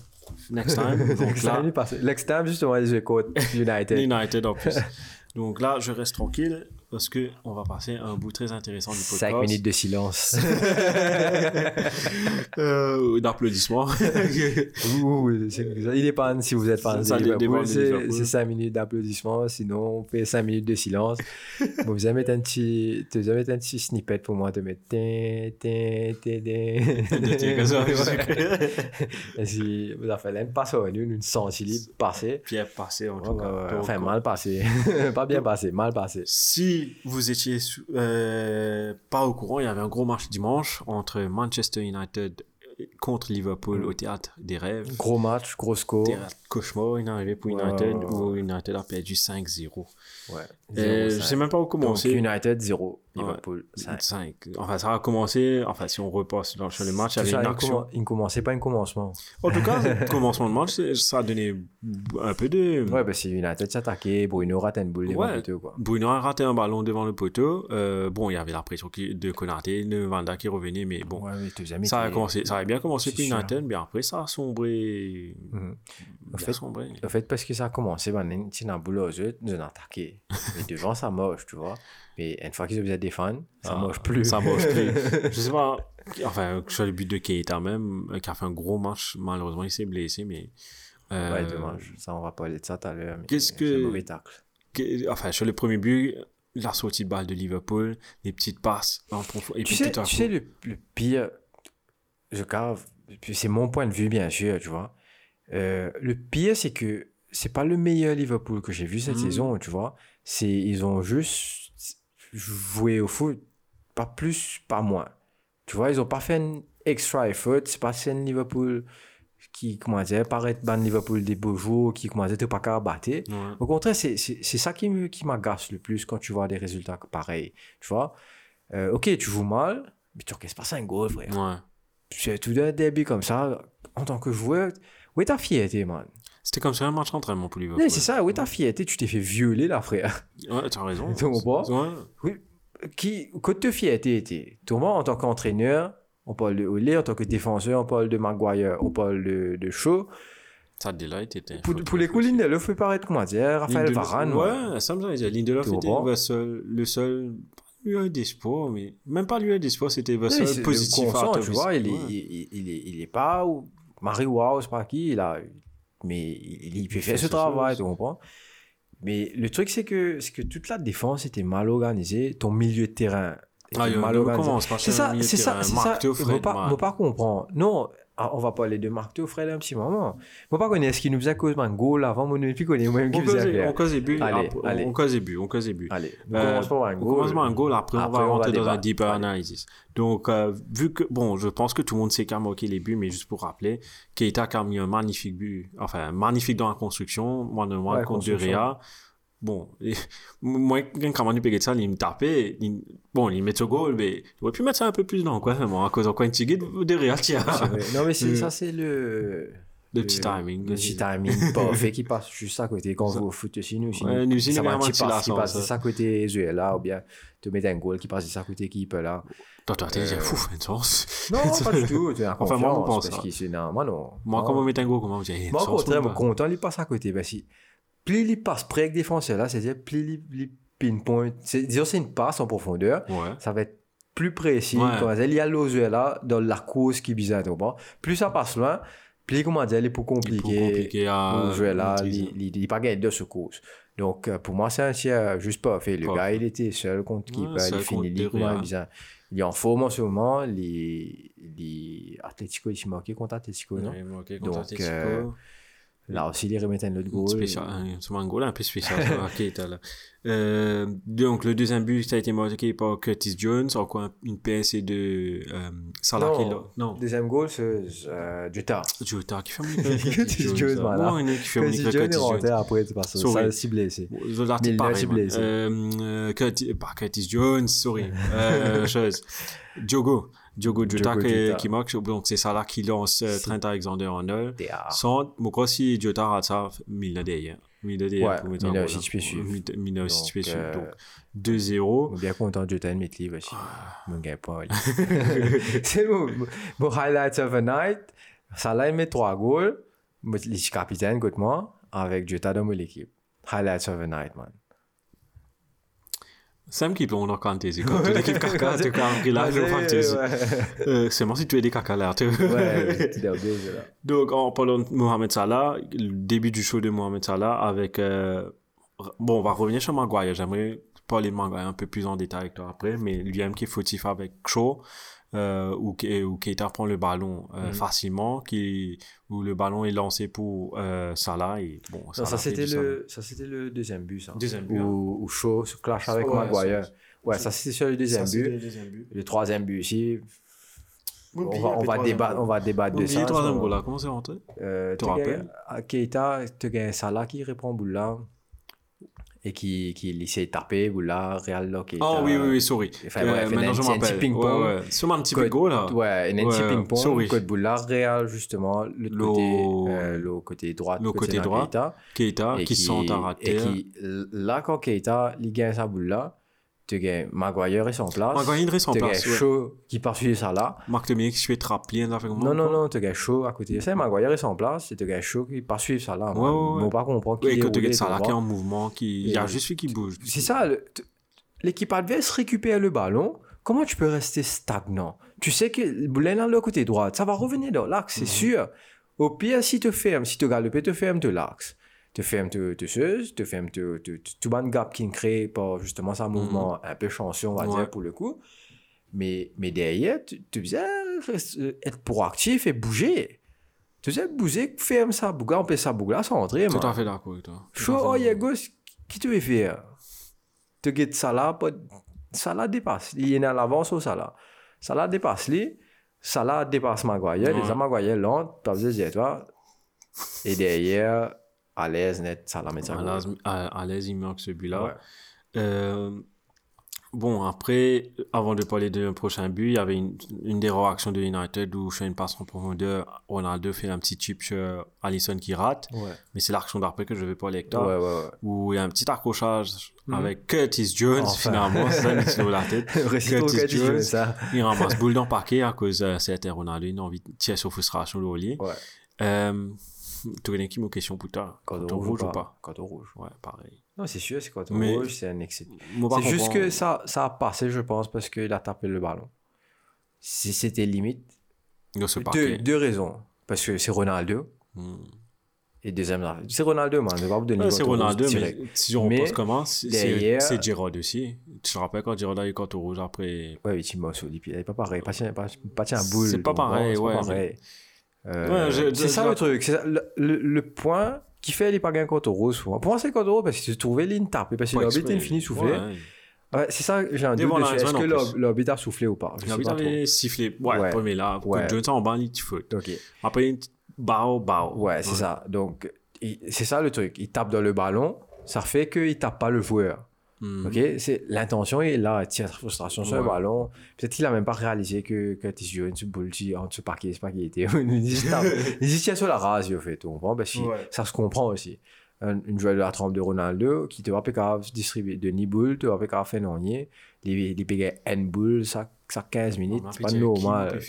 Next time. Donc Next là, time. Next time, justement, je vais contre United. United en plus. Donc là, je reste tranquille parce que on va passer à un bout très intéressant du podcast. 5 minutes de silence. Euh, d'applaudissements. Il est pas si vous êtes fan de Liverpool, c'est 5 minutes d'applaudissements, sinon on fait 5 minutes de silence. bon, vous allez mettre un petit, tu vas mettre un petit snippet pour moi de mettre tin, tin, tin, Tiens, comme ça, tin. Et si vous avez fait l'aime pas ça, nous, une sensibilité passée. Pierre passé en tout cas. Enfin, mal passé. pas bien passé, mal passé. Si vous étiez euh, pas au courant, il y avait un gros match dimanche entre Manchester United contre Liverpool au théâtre des rêves. Gros match, gros score. Théâtre cauchemar, il est arrivé pour Ouais, United ouais, ouais. où United a perdu 5-0. Ouais. Euh, 0-5. je sais même pas où Donc, commencer. United 0, Liverpool 5. 5. Enfin, ça a commencé. Enfin, si on repasse dans, sur le match, Ça, une action. il ne commençait pas un commencement. En tout cas, le commencement de match, ça a donné un peu de. Ouais, parce que United s'attaquait, Bruno rate une boule devant Ouais. le poteau, quoi. Bruno a raté un ballon devant le poteau. Euh, bon, il y avait la pression de Konaté, de Vanda qui revenait, mais bon. Ouais, mais Ça a, commencé, ça a bien commencé pour. United, mais après ça a sombré. Mhm. Fait-. En fait, parce que ça a commencé, ben, une petite boule aux autres, nous ont attaqué. Mais devant, ça moche, tu vois. Mais une fois qu'ils ont besoin de défendre, ça Ah, moche plus. Ça marche plus. Je sais pas. Enfin, sur le but de Keita même, euh, qui a fait un gros match, malheureusement, il s'est blessé, mais. euh, Ouais, dommage. Ça, on va parler de ça tout à l'heure. Qu'est-ce C'est que- un mauvais tacle. que- enfin, sur le premier but, la sortie de balle de Liverpool, les petites passes en profond. Et Tu puis sais, tout à tu coup- sais le, le pire, je cave, c'est mon point de vue, bien sûr, tu vois. Euh, le pire, c'est que c'est pas le meilleur Liverpool que j'ai vu cette Mhm. saison, tu vois. C'est, ils ont juste joué au foot, pas plus, pas moins. Tu vois, ils ont pas fait un extra effort, c'est pas un Liverpool qui, comment dire, paraît ban Liverpool des beaux jours, qui, comment dire, t'es pas qu'à battre. Ouais. Au contraire, c'est ça qui me- qui m'agace le plus quand tu vois des résultats pareils. Tu vois, Euh, ok, tu joues mal, mais tu encaisses pas 5 goals, frère. Ouais. C'est tout un début comme ça, en tant que joueur, où est ta fierté, man? C'était comme ça un match d'entraînement pour Liverpool. Ouais, C'est ça, où est ta fierté? Tu t'es fait violer, là, frère. Ouais, t'as raison. Tu comprends Ouais. Oui. Qui, côté fierté était Toi, en tant qu'entraîneur, on parle de Olé, en tant que défenseur, on parle de Maguire, on parle de, de Shaw. Ça delight était. Pour, pour les coups, Lindelof fait paraître, comment dire, Raphaël Varane. Ouais, ça me semble. Lindelof était le seul, le seul lueur d'espoir, mais même pas lueur d'espoir, c'était le seul positif. le consent, tu vois, il est, Ouais. il est, il est pas Wow, c'est pas qui, il a, mais il, il fait, fait ce travail, tu comprends? Mais le truc, c'est que, c'est que toute la défense était mal organisée, ton milieu de terrain était Ah, mal organisé. par C'est ça, c'est ça, c'est ça. Man. faut pas comprendre. Non, ah, on va parler de Marteau, frère, un petit moment. Moi, pas connaître ce qui nous faisait cause un goal avant, mon puis connaît moi-même qui On faisait on cause allez. on cause des buts, on cause des buts. Allez, on Euh, commence par un on goal. commence par un goal, après, on va on rentrer dans un deeper analysis. Donc, euh, vu que, bon, je pense que tout le monde sait qui a marqué les buts, mais juste pour rappeler, Keita qui a mis un magnifique but, enfin, magnifique dans la construction, on one Ouais, contre De. Rea. Bon, moi, quand Manu Peguetza, il me tapait, il- bon, il met ce goal, mais il aurait pu mettre ça un peu plus dans, quoi, vraiment, à cause de quoi une tigre de Rea, tiens. Non, mais c'est, ça, c'est le. Le petit timing. Le petit timing parfait qui passe juste à côté quand au foot aussi. Nous, Ouais, nous aussi, ça va un petit passe qui passe ça. juste à côté Zuela ou bien te mettre un goal qui passe juste à côté qui peut là. Toi, toi, t'es Euh, fou. Non, pas du tout. Tu Enfin, moi, je pense Parce ça. que c'est, non, moi, non. Moi, quand on met un goal, comment on dit, Moi, au contraire, pas- content, il passe à côté. Parce que plus il passe près avec défenseur là, c'est-à-dire plus il, il pinpoint. Disons, c'est une passe en profondeur. Ouais. ça va être plus précis. Ouais. Il y a l'oseur là dans la course qui est bizarre. Plus ça passe loin, plus comment dire, il est plus Il est compliqué. jouer là, il il- il pas gagné de ce course. Donc euh, pour moi, c'est un tir juste pas fait. Le Pas gars, fait. il était seul contre qui Ouais, il seul finit contre il est bizarre. Il est en forme en ce moment. Il est, il est Atletico, il s'est marqué contre Atletico, non? Ouais, ok, contre Donc, Atletico. euh, Là aussi, il remet un autre goal. Spécial, un- c'est un goal un peu spécial, ça, ok, t'as là. Euh, donc, le deuxième but, ça a été marqué par Curtis Jones, encore une PSC de euh, Salah qui est là. Non, Non, deuxième goal, c'est euh, Jota. Jota qui fait un Curtis Jones, là. voilà. Ouais, il qui fait un Curtis Curtis Jones est Jones. rentré après, c'est parce que Sorry. ça a ciblé pareil, c'est man. blessé. Euh, euh, Curtis, pas Curtis Jones, sorry. Euh, chose. Diogo. Diogo Jota Diogo qui, Jota. qui marque. Donc, c'est Salah qui lance euh, Trent Alexander en œil. DA. Sans, moi, quoi, si Jota rate ça, Milner derrière. Milner derrière. Ouais, pour mettre un goal, aussi, là. tu peux suivre. Milner aussi, tu peux suivre. euh, Donc, 2-0. Je suis bien content de Jota de mettre livre aussi. Ah. Mon gars, pas. C'est mon, mon highlight of the night. Salah, met trois goals. Moi, Je suis capitaine, écoute moi, avec Jota dans mon équipe. Highlights of the night, man. Sam qui plonge dans Fantasy. Quand tu l'équipe caca, tu as pris là, je Fantasy. Ouais, Euh, C'est moi si tu es des caca là. tu- ouais, tu dois bien, là. Donc, en parlant de Mohamed Salah, le début du show de Mohamed Salah avec. euh, bon, on va revenir sur Maguire. J'aimerais parler de Maguire un peu plus en détail avec toi après, mais lui-même qui est fautif avec Shaw, euh, où, où Keita prend le ballon euh, Mhm. facilement, qui, où le ballon est lancé pour euh, Salah. Et, bon, Non, ça, c'était le, ça, c'était le deuxième but, ça. Deuxième but, hein. Où, Shaw se clash avec Ouais, Maguire. ça- Ouais, ça, c'était sur le deuxième Ça, but. le deuxième but. Le troisième but aussi. On va, on va débattre, on va débattre de ça. le troisième ça, goal là, comment c'est rentré? Euh, Te tu rappelles? Gagnes- à Keita, tu gagnes Salah qui répond Boula et qui, qui essaie de taper Boula, Real là, Keita. Ah oui, oui, oui, sorry. Enfin, Euh, fait maintenant je petit- un petit m'appelle. ping-pong. Ouais, ouais. Sur un petit peu là. Ouais, un petit Ouais, ping-pong. sorry. Côté Boula, Real justement, le côté, euh, le côté droit, le côté droit, Keita. Keita et qui sont à rater. Et qui, là, quand Keita, il gagne sa Boula, tu Maguire et son place. Maguire, reste en Tu place, ouais. Shaw qui poursuit Salah. Marc Dominique se fait trapper là, Non, non, non, tu gagnes chaud à côté. C'est Maguire est sans place, et tu gagnes chaud qui part ça là. Ouais, ouais, ouais. On pas comprendre qui est que tu gagnes Salah tu qui est en mouvement, qui... il y a Et- juste lui qui bouge. C'est ça, l'équipe adverse récupère le ballon. Comment tu peux rester stagnant? Tu sais que là, le côté droit, ça va revenir dans l'axe, c'est sûr. Au pire, si tu fermes, si tu galopes, tu fermes de l'axe. Tu fermes te te seuse, tu fermes te te te- tout un gap qui crée par justement ça mouvement un peu chanceux, on va Mhm. Ouais. dire, pour le coup. Mais, mais derrière, tu, tu disais reste- euh, être proactif et bouger. Tu sais, bouger, ferme ça, bouger, on peut ça, bouger là, sans entrer, Tout à fait d'accord avec toi. Tout fait oh, il y a gauche, qui tu veux faire Tu guettes Salah, pas... Salah dépasse. Il est en avance au Salah. Salah dépasse lui. Salah dépasse Maguire. Ouais. Les Maguire lent, pas besoin de dire, toi. Et derrière, à l'aise, net, Salah met ça. À l'aise- À l'aise, il marque ce but-là. Ouais. Euh, Bon, après, avant de parler d'un prochain but, il y avait une, une des réactions de United où je fais une passe en profondeur. Ronaldo fait un petit chip sur Allison qui rate. Ouais. Mais c'est l'action d'après que je vais parler avec toi. ouais, ouais. Où il y a un petit accrochage Mhm. avec Curtis Jones, Enfin. finalement. C'est ça, la tête. Curtis Curtis Jones. Ça. Il ramasse boule dans le paquet à cause de c'était Ronaldo. Il a envie de tirer sur frustration lit. Ouais. Euh, Quand on on rouge ou pas on rouge. Ouais, pareil. Non, c'est sûr, c'est on Mais- rouge, c'est un excès. C'est juste que ça, ça a passé, je pense, parce qu'il a tapé le ballon. Si c'était limite, deux, deux raisons. Parce que c'est Ronaldo. Hmm. Et deuxième, c'est Ronaldo, man. Ouais, c'est Ronaldo, mais si on Mais pense comment, c'est Giroud aussi. Tu te rappelles quand Giroud a eu carton rouge après Ouais, oui, Timo il est pas pareil. Pas tiens, pas, pas tiens boule. C'est pas pareil, ouais. Euh, Ouais, c'est ça le truc. Ça, le, le, le point qui fait les pas gagner contre Rose souvent. Pour moi, c'est contre Rose parce que tu trouvais ligne tape. Parce que il finit souffler. Ouais. Ouais, c'est ça, j'ai un doute la dessus. Est-ce que l'arbitre a soufflé ou pas? Trop. avait sifflé. Ouais, premier là. Ouais. Coup de en bas, il faute. Ok. Après, bao, bao. Ouais, c'est ça. Donc, c'est ça le truc. Il tape dans le ballon, ça fait qu'il tape pas le joueur. Ok, c'est l'intention est là, il tire la frustration sur le Ouais. ballon. Peut-être qu'il a même pas réalisé que que tu joues une boule, tu en dessous parquet, c'est pas qu'il était. Il sur la rase, au fait, Parce que Ouais. ça se comprend aussi. Un- Une joueur de la trempe de Ronaldo qui te va pas distribuer de ni boule, te va pas faire non nier. Il il paye N boule ça ça 15 minutes, c'est pas normal.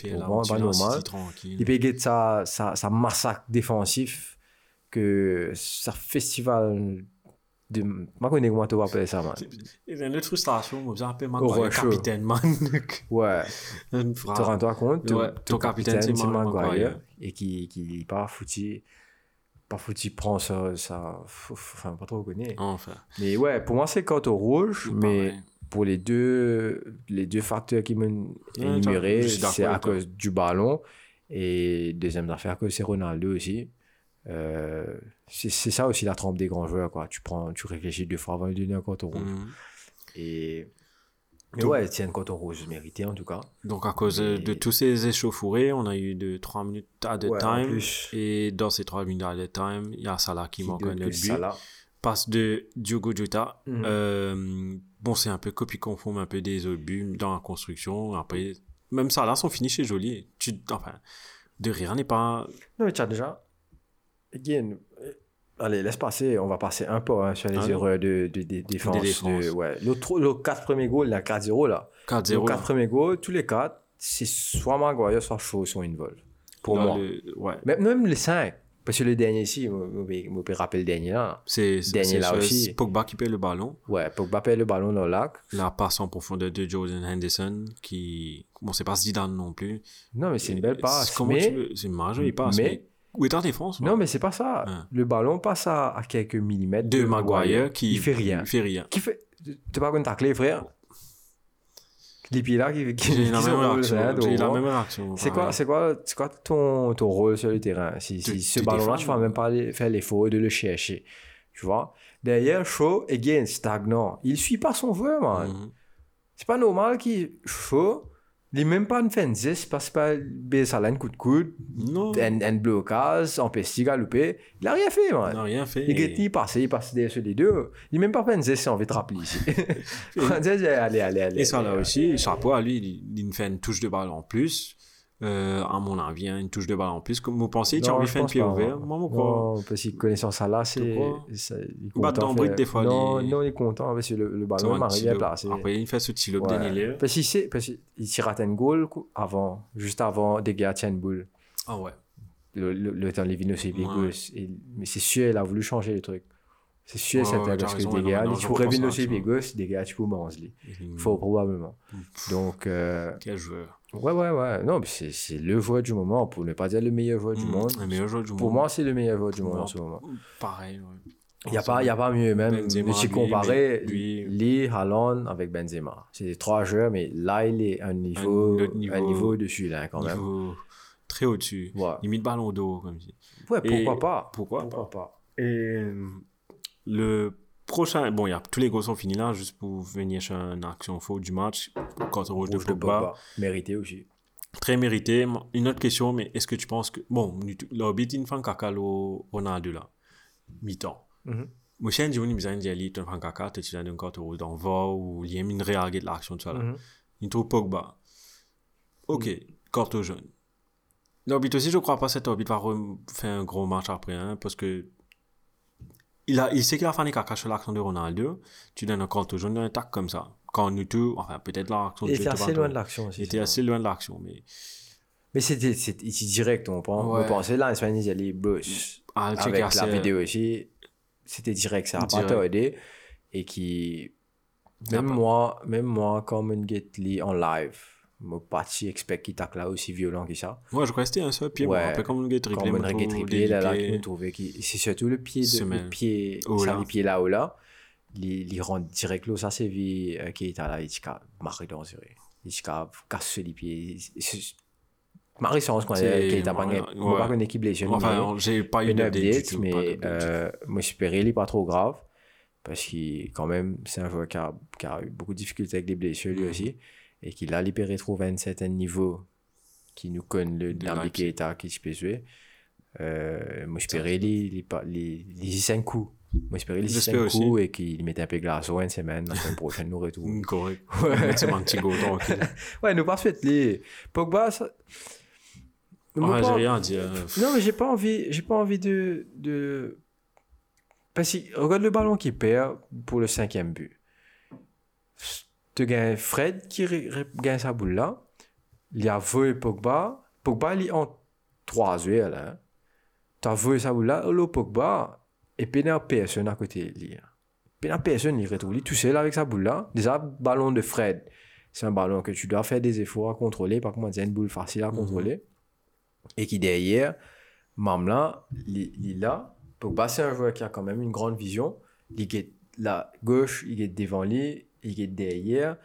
Pas normal. Tranquille. Il paye ça ça ça massacre défensif que ça festival de connais comment tu vas appeler ça man. Il y a une autre frustration, moi, j'ai appelé Au Maguire, rush. capitaine, man. Ouais. Une te phrase. rends-toi compte, ton, Ouais, ton ton capitaine, capitaine, c'est c'est Mark Maguire, Maguire. et qui, qui pas foutu, pas foutu prend ça, ça, f- f- enfin, pas trop connaît. Enfin. Mais ouais, pour moi, c'est carton rouge, mais pour les deux, les deux facteurs qui m'ont d'accord c'est à cause du ballon, et deuxième affaire, que c'est Ronaldo aussi. Euh, c'est c'est ça aussi la trempe des grands joueurs, quoi. Tu prends, tu réfléchis deux fois avant de donner un carton rouge. Mhm. Et, mais Donc- ouais, c'est un carton rouge mérité, en tout cas. Donc, à cause de, de tous ces échauffourées, on a eu de 3 minutes à the Ouais, time. Et dans ces 3 minutes à the time, il y a Salah qui, manque un de- but. Salah. Passe de Diogo Jota. Mhm. Euh, bon, c'est un peu copie conforme un peu des autres buts dans la construction. Après, même Salah, son finish est joli. Tu, enfin, de rien n'est pas. Non, mais tu as déjà. Again, allez, laisse passer. On va passer un peu hein, sur les Ah, erreurs de, de, de défense. De- ouais. Le, tro- le 4 premiers goals, il y a 4-0 là. 4-0. Les 4 là. premiers goals, tous les 4, c'est soit Maguire, soit Shaw, soit Invol. Pour Dans moi. le- ouais. Même, même les 5. Parce que le dernier ici, je peux rappeler le dernier là. C'est Dernier là aussi. Pogba qui perd le ballon. Ouais, Pogba perd le ballon dans le lac. La passe en profondeur de Jordan Henderson qui. Bon, c'est pas Zidane non plus. Non, mais c'est une belle passe. Comment mais... tu veux- C'est une il passe. mais- Mais... Où est ta défense Non, mais c'est pas ça. Hein. Le ballon passe à, à quelques millimètres De Maguire qui. Il fait rien. Il fait rien. Qui fait. Tu pas qu'on tacler, frère? Les pieds là qui. qui J'ai la qui même sont réaction. la même réaction. C'est quoi, c'est quoi, c'est quoi ton, ton rôle sur le terrain? Si, ce ballon-là, tu vas même pas faire l'effort de le chercher. Tu vois? Derrière, Shaw, again, stagnant. Il suit pas son joueur, man. Mhm. C'est pas normal qu'il. Shaw, il est même pas une fin 10, passe pas baisse à un coup de coude, Non. un, un blocage, empêche de galoper. Il a rien fait, Il man. n'a rien fait. Il est il passe, il passe derrière sur les deux. Il même pas pensé si on veut te rappeler ici. allez, allez, allez. Et ça là aussi, chapeau à lui, il, il fait une touche de balle en plus. Euh, à mon avis, hein, une touche de balle en plus. Comme vous pensez, tu as envie de faire un pied ouvert? moi. Moi, crois. Non, parce qu'il connaissant ça là, c'est. Il content dans brique, des fois, Non, non, il est content parce que le, le ballon à lob. placer. Après, il fait ce petit lob Ouais. Parce qu'il sait, parce qu'il tire à un goal avant, juste avant des gars tiennent boule. Ah ouais. Le, le, le temps c'est Ouais. Mais c'est sûr, il a voulu changer le truc. Ouais, gars, non, il je pourrait repense Vigno à c'est ça. Vigos, des gars, tu peux. Il- Fort probablement. Donc, euh, Quel joueur. ouais, ouais, ouais. Non, mais c'est c'est le joueur du moment, pour ne pas dire le meilleur joueur du Mm, monde. Le meilleur joueur du monde. Pour moi, c'est le meilleur joueur du monde en ce moment. Pareil, ouais. Il n'y a, pas- y a pas mieux même. Si lui, comparer lui- Lee, Haaland avec Benzema. C'est les trois joueurs, mais là, il est à un niveau, un niveau dessus, là, quand même. Niveau très au-dessus. Ouais. Limite ballon d'eau, comme je dis. Ouais, pourquoi pas Pourquoi Pourquoi pas Et euh, le prochain, bon, il y a tous les goals sont finis là, juste pour venir sur une action faute du match, contre rouge Rouge de Pogba. Mérité aussi. Très mérité. Une autre question, mais est-ce que tu penses que, bon, l'arbitre, il fait un caca Ronaldo là, mi-temps. Mhm. Je dis, il me dit, il fait un caca, tu as un carte rouge dans va ou il y a une réagir de l'action, tout ça là. Mhm. Il trouve Pogba. Ok, carte jaune. L'arbitre aussi, je crois pas cet arbitre va faire un gros match après, hein, parce que il, a, il sait qu'il a fait des caca sur l'action de Ronaldo. Tu donnes un carte jaune d'un tac comme ça. Quand nous tous, enfin, peut-être l'action Il était assez loin de l'action aussi. Il était assez loin de l'action, mais. Mais c'était direct, on pense. Ouais. On pensait là, Espagne, il y allait boss. Ah, Avec la vidéo aussi, c'était direct, ça n'a pas tardé. Et qui. Même moi, même moi, comme un get li en live, je pas si expect qu'il tacle là aussi violent que ça. Moi, je crois que c'était un seul pied, Ouais. peu comme le gars triplé. Comme reggae trouve triplé, là, là, qui nous trouvait qui. C'est surtout le pied, de, le pied, Oh, ça, là. les pieds là ou là. Il, il rentre direct là, ça c'est vie qui est là, il a marqué dans le Il a cassé les pieds. Marie Sens, qu'on C'est- qui est pas ouais, on va ouais. une équipe blessée. Enfin, j'ai pas eu d'update mais euh, moi, j'espérais il est pas trop grave. Parce qu'il, quand même, c'est un joueur qui a, qui a eu beaucoup de difficultés avec les blessures, Mhm. lui aussi. Et qu'il a libéré trouvé un certain niveau qui nous connaît le De Nabi là, qui- Keita qui se peut jouer. Euh, moi, j'espérais les, les, les, les 5 coups. Moi, j'espérais les J'espère 5 coups et qu'il mettait un peu de glace une semaine. La semaine prochaine, nous retour. Mm, Correct. Mettre ce petit go tranquille. Ouais, nous pas fait les. Pogba, ça. Moi, Ouais, pas- j'ai rien à dire. Non, mais j'ai pas envie, j'ai pas envie de, de... Parce que regarde le ballon qui perd pour le cinquième but. Tu Fred qui gagne sa boule là. Il y a Veu Pogba. Pogba, il est en trois yeux là. Tu as Veu sa boule là, le Pogba. Et puis il a personne à côté il y a personne, il retrouve lui tout seul avec sa boule là. Déjà, ballon de Fred. C'est un ballon que tu dois faire des efforts à contrôler. Par contre, c'est une boule facile à contrôler et qui derrière, Mamla, il là. Pogba, c'est un joueur qui a quand même une grande vision. Il est la gauche, il est devant lui, il est derrière.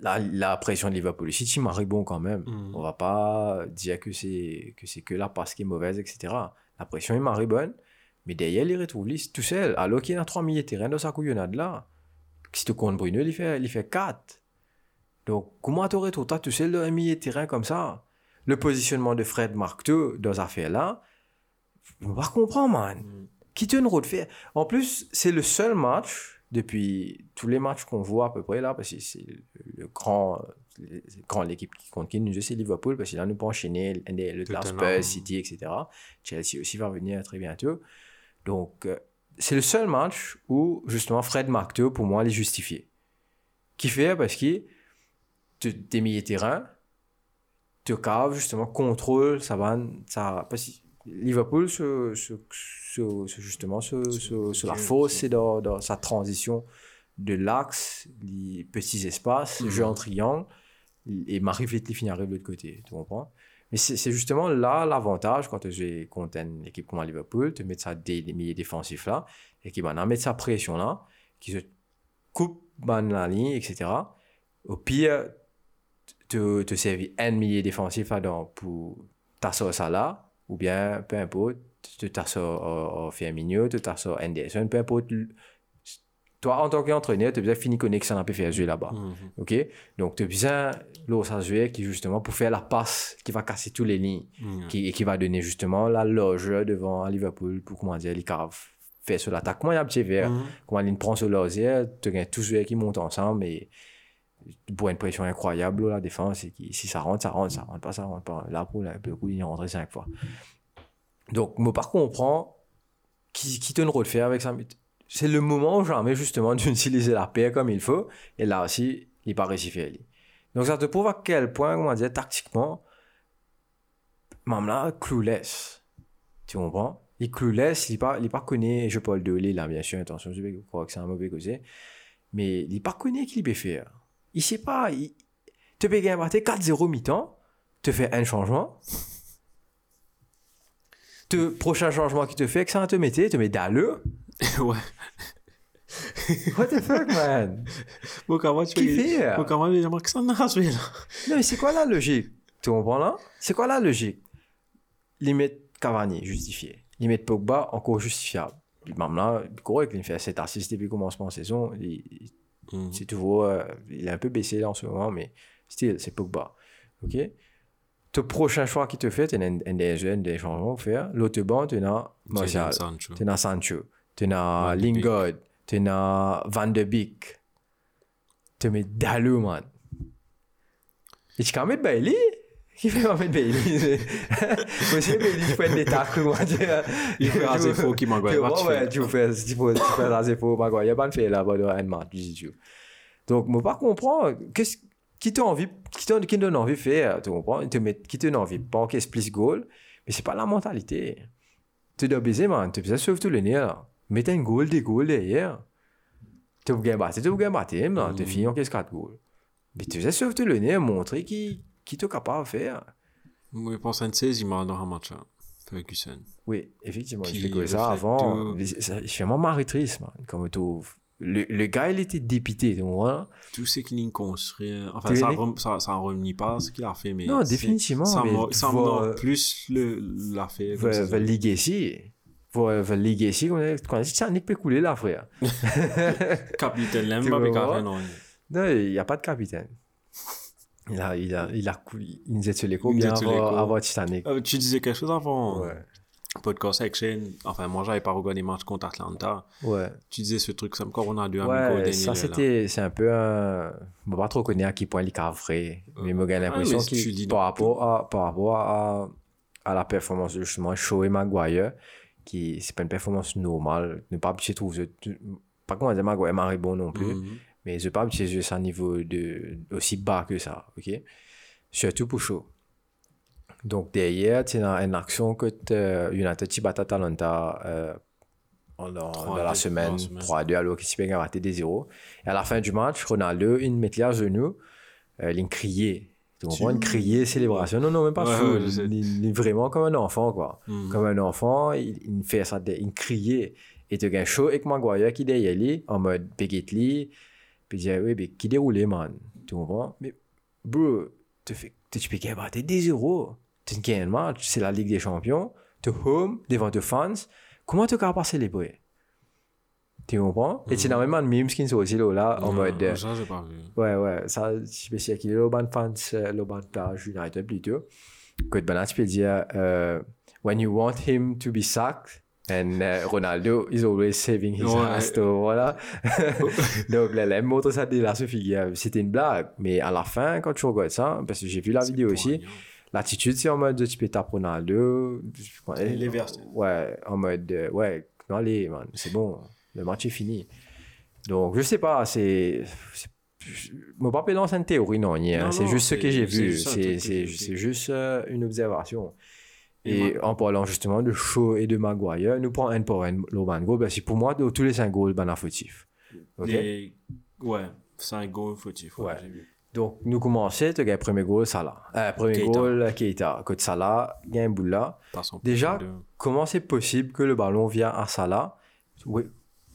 La, la pression de Liverpool ici, tu marie bon quand même. Mhm. On va pas dire que c'est que c'est que la passe qui est mauvaise, etc. La pression est marie bonne, mais derrière, il retrouve lui tout seul. Alors qu'il y a 3 milliers de terrain dans sa couillonnade là. Si tu comptes Bruno, il fait, il fait 4. Donc, comment tu retrouves toi tout seul dans un millier de terrain comme ça? Le positionnement de Fred Marteau dans cette affaire-là, on va comprendre, man. Qui te de faire En plus, c'est le seul match depuis tous les matchs qu'on voit à peu près là, parce que c'est le, grand, grand l'équipe qui compte qui nous c'est Liverpool, parce que là nous peut enchaîner le. Spurs, City, etc. Chelsea aussi va venir très bientôt. Donc, euh, c'est le seul match où justement Fred Marteau, pour moi, les justifié. Qui fait parce que t'es mis terrain, te cave justement contrôle ça va ça parce Liverpool se, se, se- justement se, la fausse dans, dans sa transition de l'axe les petits espaces jeu en triangle et Marie Fletty arrive de l'autre côté tu comprends? Mais c'est justement là l'avantage quand tu contre une équipe comme Liverpool te mettre ça des, milieux défensifs là et qui va mettre sa pression là qui se coupe ben, la ligne etc au pire te, te servir un milieu défensif là-dedans pour t'asseoir ça là, ou bien, peu importe, te t'asseoir au Firmino, te t'asseoir Anderson, peu importe. Toi, en tant qu'entraîneur, tu as besoin de finir connexion à faire jouer là-bas. Mhm. OK? Donc, tu as besoin de ça jouer qui, justement, pour faire la passe qui va casser toutes les lignes Mhm. qui, et qui va donner, justement, la loge devant Liverpool pour, comment dire, les caves faire sur l'attaque. Comment il y a un petit verre? Mhm. Comment il prend sur l'osier, tu as tous ceux qui montent ensemble et pour une pression incroyable la défense et si ça rentre ça rentre ça rentre pas ça rentre pas. Là pour le coup il est rentré cinq fois. Donc moi par contre on prend qui, qui te le faire avec ça c'est le moment jamais justement d'utiliser la paix comme il faut et là aussi il n'est pas réussi donc ça te prouve à quel point comment dire tactiquement même là clueless. Tu comprends? Il clueless il n'est pas il pas connu je parle de lui là bien sûr attention je crois que c'est un mauvais causé mais il n'est pas connu qu'il peut faire il sait pas il te peut gagner 4-0 mi-temps te fait un changement. Te prochain changement qu'il te fait que ça te mette te met d'allure ouais. what the fuck man? Bon, comment tu fais fait Bon, comment gens que ça non mais c'est quoi la logique? Tu comprends là? C'est quoi la logique? Limite Cavani justifié. Limite Pogba encore justifiable. Puis même là correct il fait 7 assists depuis le commencement de saison il, Mhm. C'est toujours. euh, il est un peu baissé là en ce moment, mais still, c'est Pogba. OK? Ton prochain choix qui te fait, tu as un, un des jeunes, des changements à faire. L'autre banc, tu as Martial, tu as Sancho, tu as Lingard, tu as Van de Beek. Tu mets Dalou, man. Et tu peux mettre Bailey? Qui fait pas mettre Bailey? Monsieur Bailey, tu fais des tacles, moi. tu- Il fait assez faux qui m'a tu tu fais, tu fais, tu fais faux, pas quoi. Il n'y a pas de fait là-bas dans un match, du tout. Donc, moi, pas comprendre, qu'est-ce qui t'a envie, qui t'a- qui te donne envie de faire, tu comprends? Te met- Qui te donne envie de banquer plus goal, mais c'est pas la mentalité. Tu dois baiser, man. Tu dois sauver tout le nez, là. Mets un goal, des goals derrière. Tu veux gagner tu veux gagner. Tu finis en caisse 4 goals. Mais tu dois sauver tout le nez, montrer qui, qui t'es capable de faire. À une 16, il m'a dans un match, là. Ferguson. Oui, effectivement. Qui je fais ça avant. tout. Je fais vraiment maritrice, man. Comme tu Le, le gars, il était dépité, tu vois. Tout ce qu'il a construit. Enfin, Tu ça, rem- ça, ça remet pas ce qu'il a fait, mais. Non, c'est- définitivement, Ça, mais m'a- tu ça vois, euh, plus le, l'a fait. va liguer ici. Va, va liguer ici, quand on dit, tiens, Nick peut couler là, frère. Capitaine Tu Lemba, mais vois? carré, non. Non, il n'y a pas de capitaine. Il a, il a, il a. Il nous l'écho bien avant, avant Titanic. Euh, tu disais quelque chose avant? Ouais. podcast Shane. Enfin, moi, j'avais pas regardé les matchs contre Atlanta. Ouais. Tu disais ce truc, ça me on a amico Ouais, ça c'était, c'est un peu un, je pas trop connaître à quel point il est vrai, mais moi j'ai l'impression dis par rapport à, par rapport à, à la performance de justement Shaw et Maguire, qui, c'est pas une performance normale, ne pas habitué trouver, pas comment dire Maguire est bon non plus, Mhm. Mais je pas habitué jouer ça niveau de, aussi bas que ça, ok? Surtout pour Shaw. Donc derrière, tu as une action que euh, United qui bat Atalanta euh, dans, dans 3-2 la semaine la semaine. 3-2 alors qu'il s'est bien raté des 0 Et à la fin du match, Ronaldo, il met à genoux, euh, il criait. Tu comprends? Il criait célébration. Non, non, même pas Ouais, fou. ouais, il, est vraiment comme un enfant, quoi. Mhm. Comme un enfant, il, il fait ça, de- il criait. Et tu as chaud avec Maguire qui derrière lui, en mode Peggy. Puis il dit, oui, mais qui déroulait, man? Tu comprends? Mais, bro, tu fais, tu peux gagner battre des 0 Tu gagnes un match, c'est la Ligue des Champions. Tu home, devant tes fans. Comment tu peux pas célébrer? Tu comprends? Et tu as même un meme qui sont aussi là, en Mhm. mode. euh, Ça, j'ai pas vu. Ouais, ouais, ça, je sais pas qui est le ban fans, euh, le ban page United plutôt. Que ben, tu peux dire, euh, when you want him to be sacked, and uh, Ronaldo is always saving his Ouais. ass, voilà. Donc, là, là, montre ça de la ce. C'était une blague, mais à la fin, quand tu regardes ça, parce que j'ai vu la vidéo aussi, l'attitude, c'est en mode, tu peux taper Ronaldo. Est versé. Ouais, en mode, euh, ouais, non, allez, man, c'est bon, le match est fini. Donc, je sais pas, c'est. Mon pas dans une théorie, non, hein, c'est juste ce que j'ai vu. c'est juste euh, une observation. Et Et en parlant justement de Shaw et de Maguire, nous prenons un pour un l'Urban Goal, parce que pour moi, tous les cinq goals, ben, fautif. Ok? Les- Ouais, 5 goals fautifs. Ouais. Donc, nous commençons, tu as premier goal, Salah. Euh, premier Keita. goal, Keita. Côté Salah, a un là. Passons Déjà, de- comment c'est possible que le ballon vient à Salah? Oui,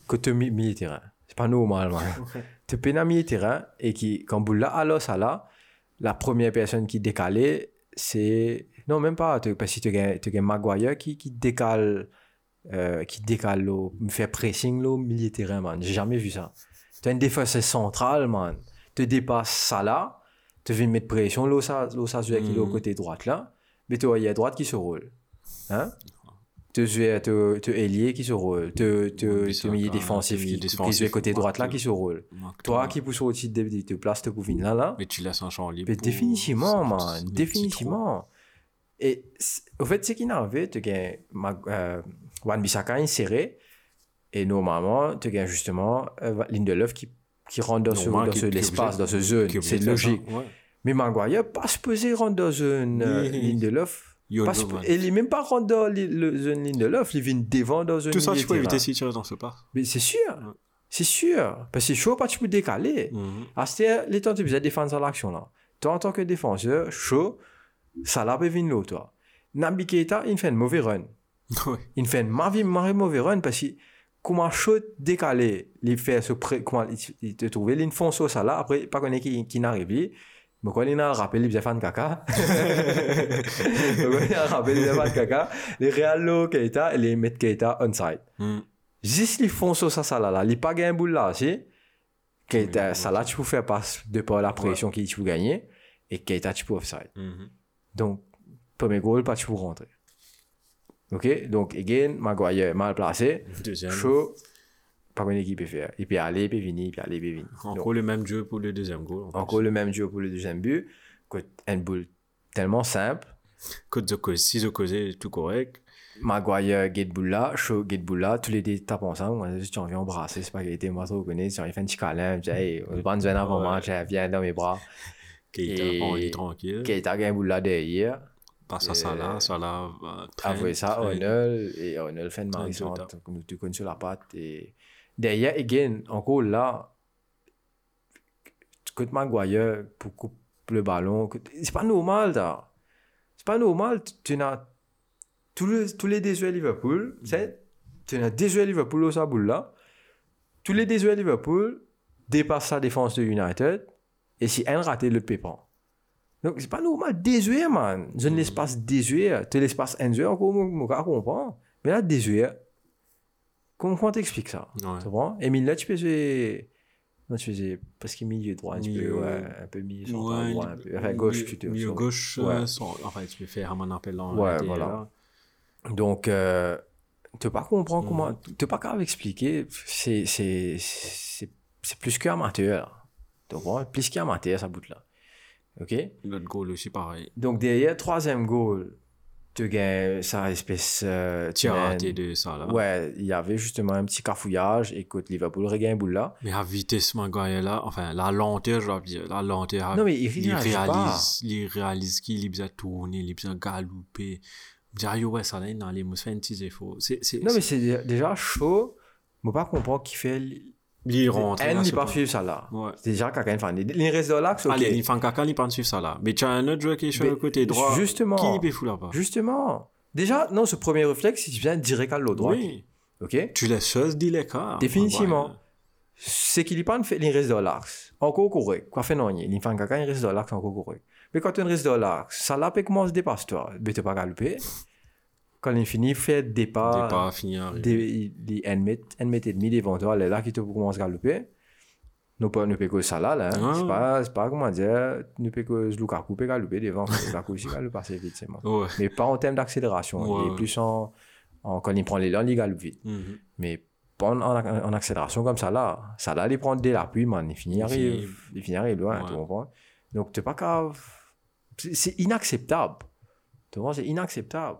que tu mis milieu terrain C'est pas normal, man. tu peux milieu terrain et qui, quand Boula alors Salah, la première personne qui décalait, c'est. Non, même pas. Parce que tu as, as Maguire qui, qui décale. euh, qui décale, là, me fait pressing là, au milieu terrain, man. J'ai jamais vu ça. Tu as une défense centrale, man. Tu dépasses Salah, tu viens mettre pression, là, ça, là, ça joue qui est au Mhm. côté droite là. Mais tu vois, il y a droite qui se roule. Hein? Tu tu, tu ailier qui se roule. Tu, Bissaka, milieu défensif qui, joue côté droite là qui se roule. Toi qui pousse au-dessus de, de, de place, tu couvines là, là. Mais tu laisses un champ libre. Mais définitivement, man. Définitivement. Et au fait, ce qui est arrivé, tu gagnes euh, Wan Bissaka inséré. Et normalement, tu gagnes justement euh, Lindelöf qui, qui rentre dans, ce, dans ce l'espace, dans ce zone. C'est logique. ouais. Mais Maguire, pas supposé rentrer dans une euh, suppo- man. Et il n'est même pas rentré dans le zone Lindelöf, il vient devant dans une Tout ça, tu peux éviter si tu restes dans ce pas. Mais c'est sûr. Ouais. C'est sûr. Parce que c'est chaud, pas tu peux décaler. Mhm. À ce les temps, tu peux défendre l'action là. Toi, en tant que défenseur, chaud, pas venir l'autre, toi. Nabi Keita, il fait un mauvais run. Ouais. Il fait un mauvais, mauvais, run parce que comment chaud décalé, il fait ce pré, comment il, te trouve, il fonce au ça là, après, pas qu'on est qui, qui n'arrive. Mais quand il a rappelé, il faisait fan caca. Donc, il a rappelé, il faisait fan caca. Les Real Keita, les mettent Keita onside. Mhm. Juste les fonce au ça, ça là, là. Il pas gagné un bout là, aussi. Keita, là, tu peux faire passe de par la pression qu'il tu peux gagner. Et Keita, tu peux offside. Mhm. Donc, premier goal, pas tu peux rentrer. Ok? Donc, again, Maguire mal placé. Deuxième. Chaud. Pas une équipe peut faire. Il peut aller, il peut venir, il peut aller, il peut venir. Encore le même jeu pour le deuxième goal. en encore le même jeu pour le deuxième but. Un boule tellement simple. Côte de cause, si je causais tout correct. Maguire, Getbulla, Shaw, Getbulla, tous les deux tapent ensemble. Moi, tu envie d'embrasser, c'est pas qu'il était moi, tu reconnais. Tu envie de faire un petit câlin. Hey, on se prend une avant Ouais. match, viens dans mes bras. Keita, Et- on est tranquille. Keita a gagné Boula derrière. Passe à Salah, Salah Après ça, traîne. Arnold, et Arnold fait une marie nous tu connais sur la patte. Et derrière, again, encore là, côté Maguire, pour couper le ballon, c'est pas normal, ça. C'est pas normal. Tu- Tu as tous les, tous les désuets Liverpool, tu sais, tu as désuets Liverpool au sa boule là. tous les désuets Liverpool dépassent la défense de United. Et si un raté, le pépant. Donc, c'est pas normal. Désuet, man. Je ne l'espace désuet. Tu l'espace un joueur, encore, je comprends? Mais là, désuet. Comment comment t'expliques ça? Ouais. Tu comprends? Et là, tu faisais. Non, tu faisais. Parce qu'il est milieu droit, un petit peu. Milieu- Ouais, un peu milieu Ouais, droit, un peu. Enfin, gauche, milieu- plutôt. Milieu gauche, Ouais. euh, sans- enfin, tu peux faire un appel dans Ouais, voilà. Donc, euh, tu pas comprendre comment. Tu pas capable d'expliquer. C'est plus qu'amateur. Tu comprends Plus qu'amateur, ça bout là. OK? L'autre goal aussi, pareil. Donc, derrière, troisième goal, tu gagnes sa espèce. Euh, Tu as raté de ça, là. Ouais, il y avait justement un petit cafouillage. Écoute, Liverpool regagne boule là. Mais à vitesse, Maguire, là, enfin, la lenteur, je dois dire, la lenteur. Non, mais il il réagit pas. réalise, il réalise qu'il est bien tourné, il est bien galopé. Yo, ouais, ça là, il a les fait un petit effort. Non, mais c'est dé- déjà chaud. Je ne pas comprendre qui fait. L- il rentre. Elle là, n'est c'est pas pas- suivre ça là. Ouais. C'est déjà quelqu'un fan. Reste de l'axe, ok. Un caca, il pense suivre ça là. Mais tu as un autre joueur qui est sur Mais le côté droit. justement. Qui peut foutre là-bas Justement. Déjà, non, ce premier réflexe, si tu viens direct à l'autre droit. Oui. Ok Tu laisses chose dit l'écart. Définitivement. Maguire. C'est qu'il n'est pas fait, il reste de l'axe. Encore correct. Quoi fait non, il fait un caca, il reste de l'axe encore correct. Mais quand tu restes de l'axe, ça là peut commencer dépasse toi. Mais tu pas galoper. Quand il finit, fait départ. Départ fini arrivé. des, des 1 mètre, 1 mètre et demi devant toi, là qui te commence à galoper. Nous pas nous que ça là, là. hein. Ah. C'est pas, c'est pas comment dire, nous peut que Lukaku peut galoper devant. Lukaku aussi galope assez vite, c'est moi. Ouais. Mais pas en termes d'accélération. Ouais, il est plus en, en- quand il prend l'élan, il galope vite. Mhm. Mais pas en, en, en accélération comme ça là. Ça là, il prend dès l'appui, man. Il finit, Il arrive, il finit, arrive loin, Ouais. tu comprends? Donc, t'es pas grave. C'est c'est inacceptable. Tu comprends? C'est inacceptable.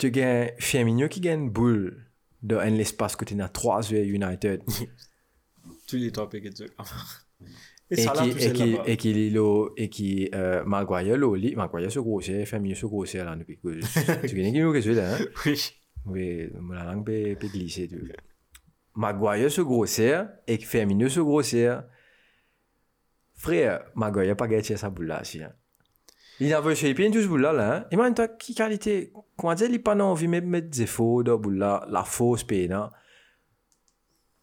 Tu gagnes Firmino qui gagne une boule dans un espace côté de 3 joueurs United. Qui, tout et seul qui, là-bas. et qui, lilo- et qui, euh, Maguire, là, li- Maguire se grossait, Firmino se grossait là, depuis que, tu connais qui nous que c'est là, hein? Oui. Oui, la langue peut, peut glisser. tout. Maguire se grossir et Firmino se grossir. Frère, Maguire n'a pas gagné sa boule là. Si, hein. Pieds tout ce boule là. là hein. Imagine-toi qui qualité? Comment dire, il n'a pas envie de mettre des efforts dans la boule là, la fausse peine. hein.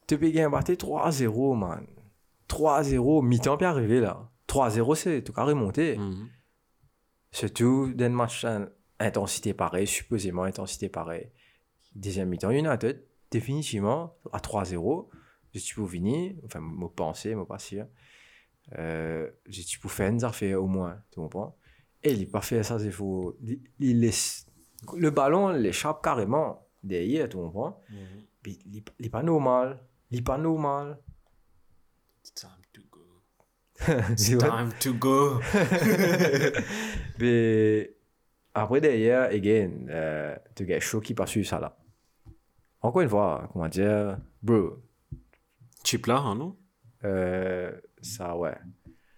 Tu peux gagner battre 3-0, man. 3-0, mi-temps peut arriver là. 3-0, c'est tout carré monté. Mhm. Surtout dans un match intensité pareille, supposément intensité pareille. Deuxième mi-temps, United, définitivement, à 3-0, je suis pour venir, enfin, me penser, me pas sûr. Euh, je suis pour faire une affaire au moins, tu comprends? Et il n'a pas fait ça, c'est faux. Il, il laisse, le ballon l'échappe carrément derrière, tu comprends? Mais il n'est pas normal. Il n'est pas normal. Time to go. Vois? Time to go. Mais après, derrière, again, euh, tu as chaud qui passe sur ça là. Encore une fois, comment dire, bro, Chip là, hein, non? Euh, ça, ouais.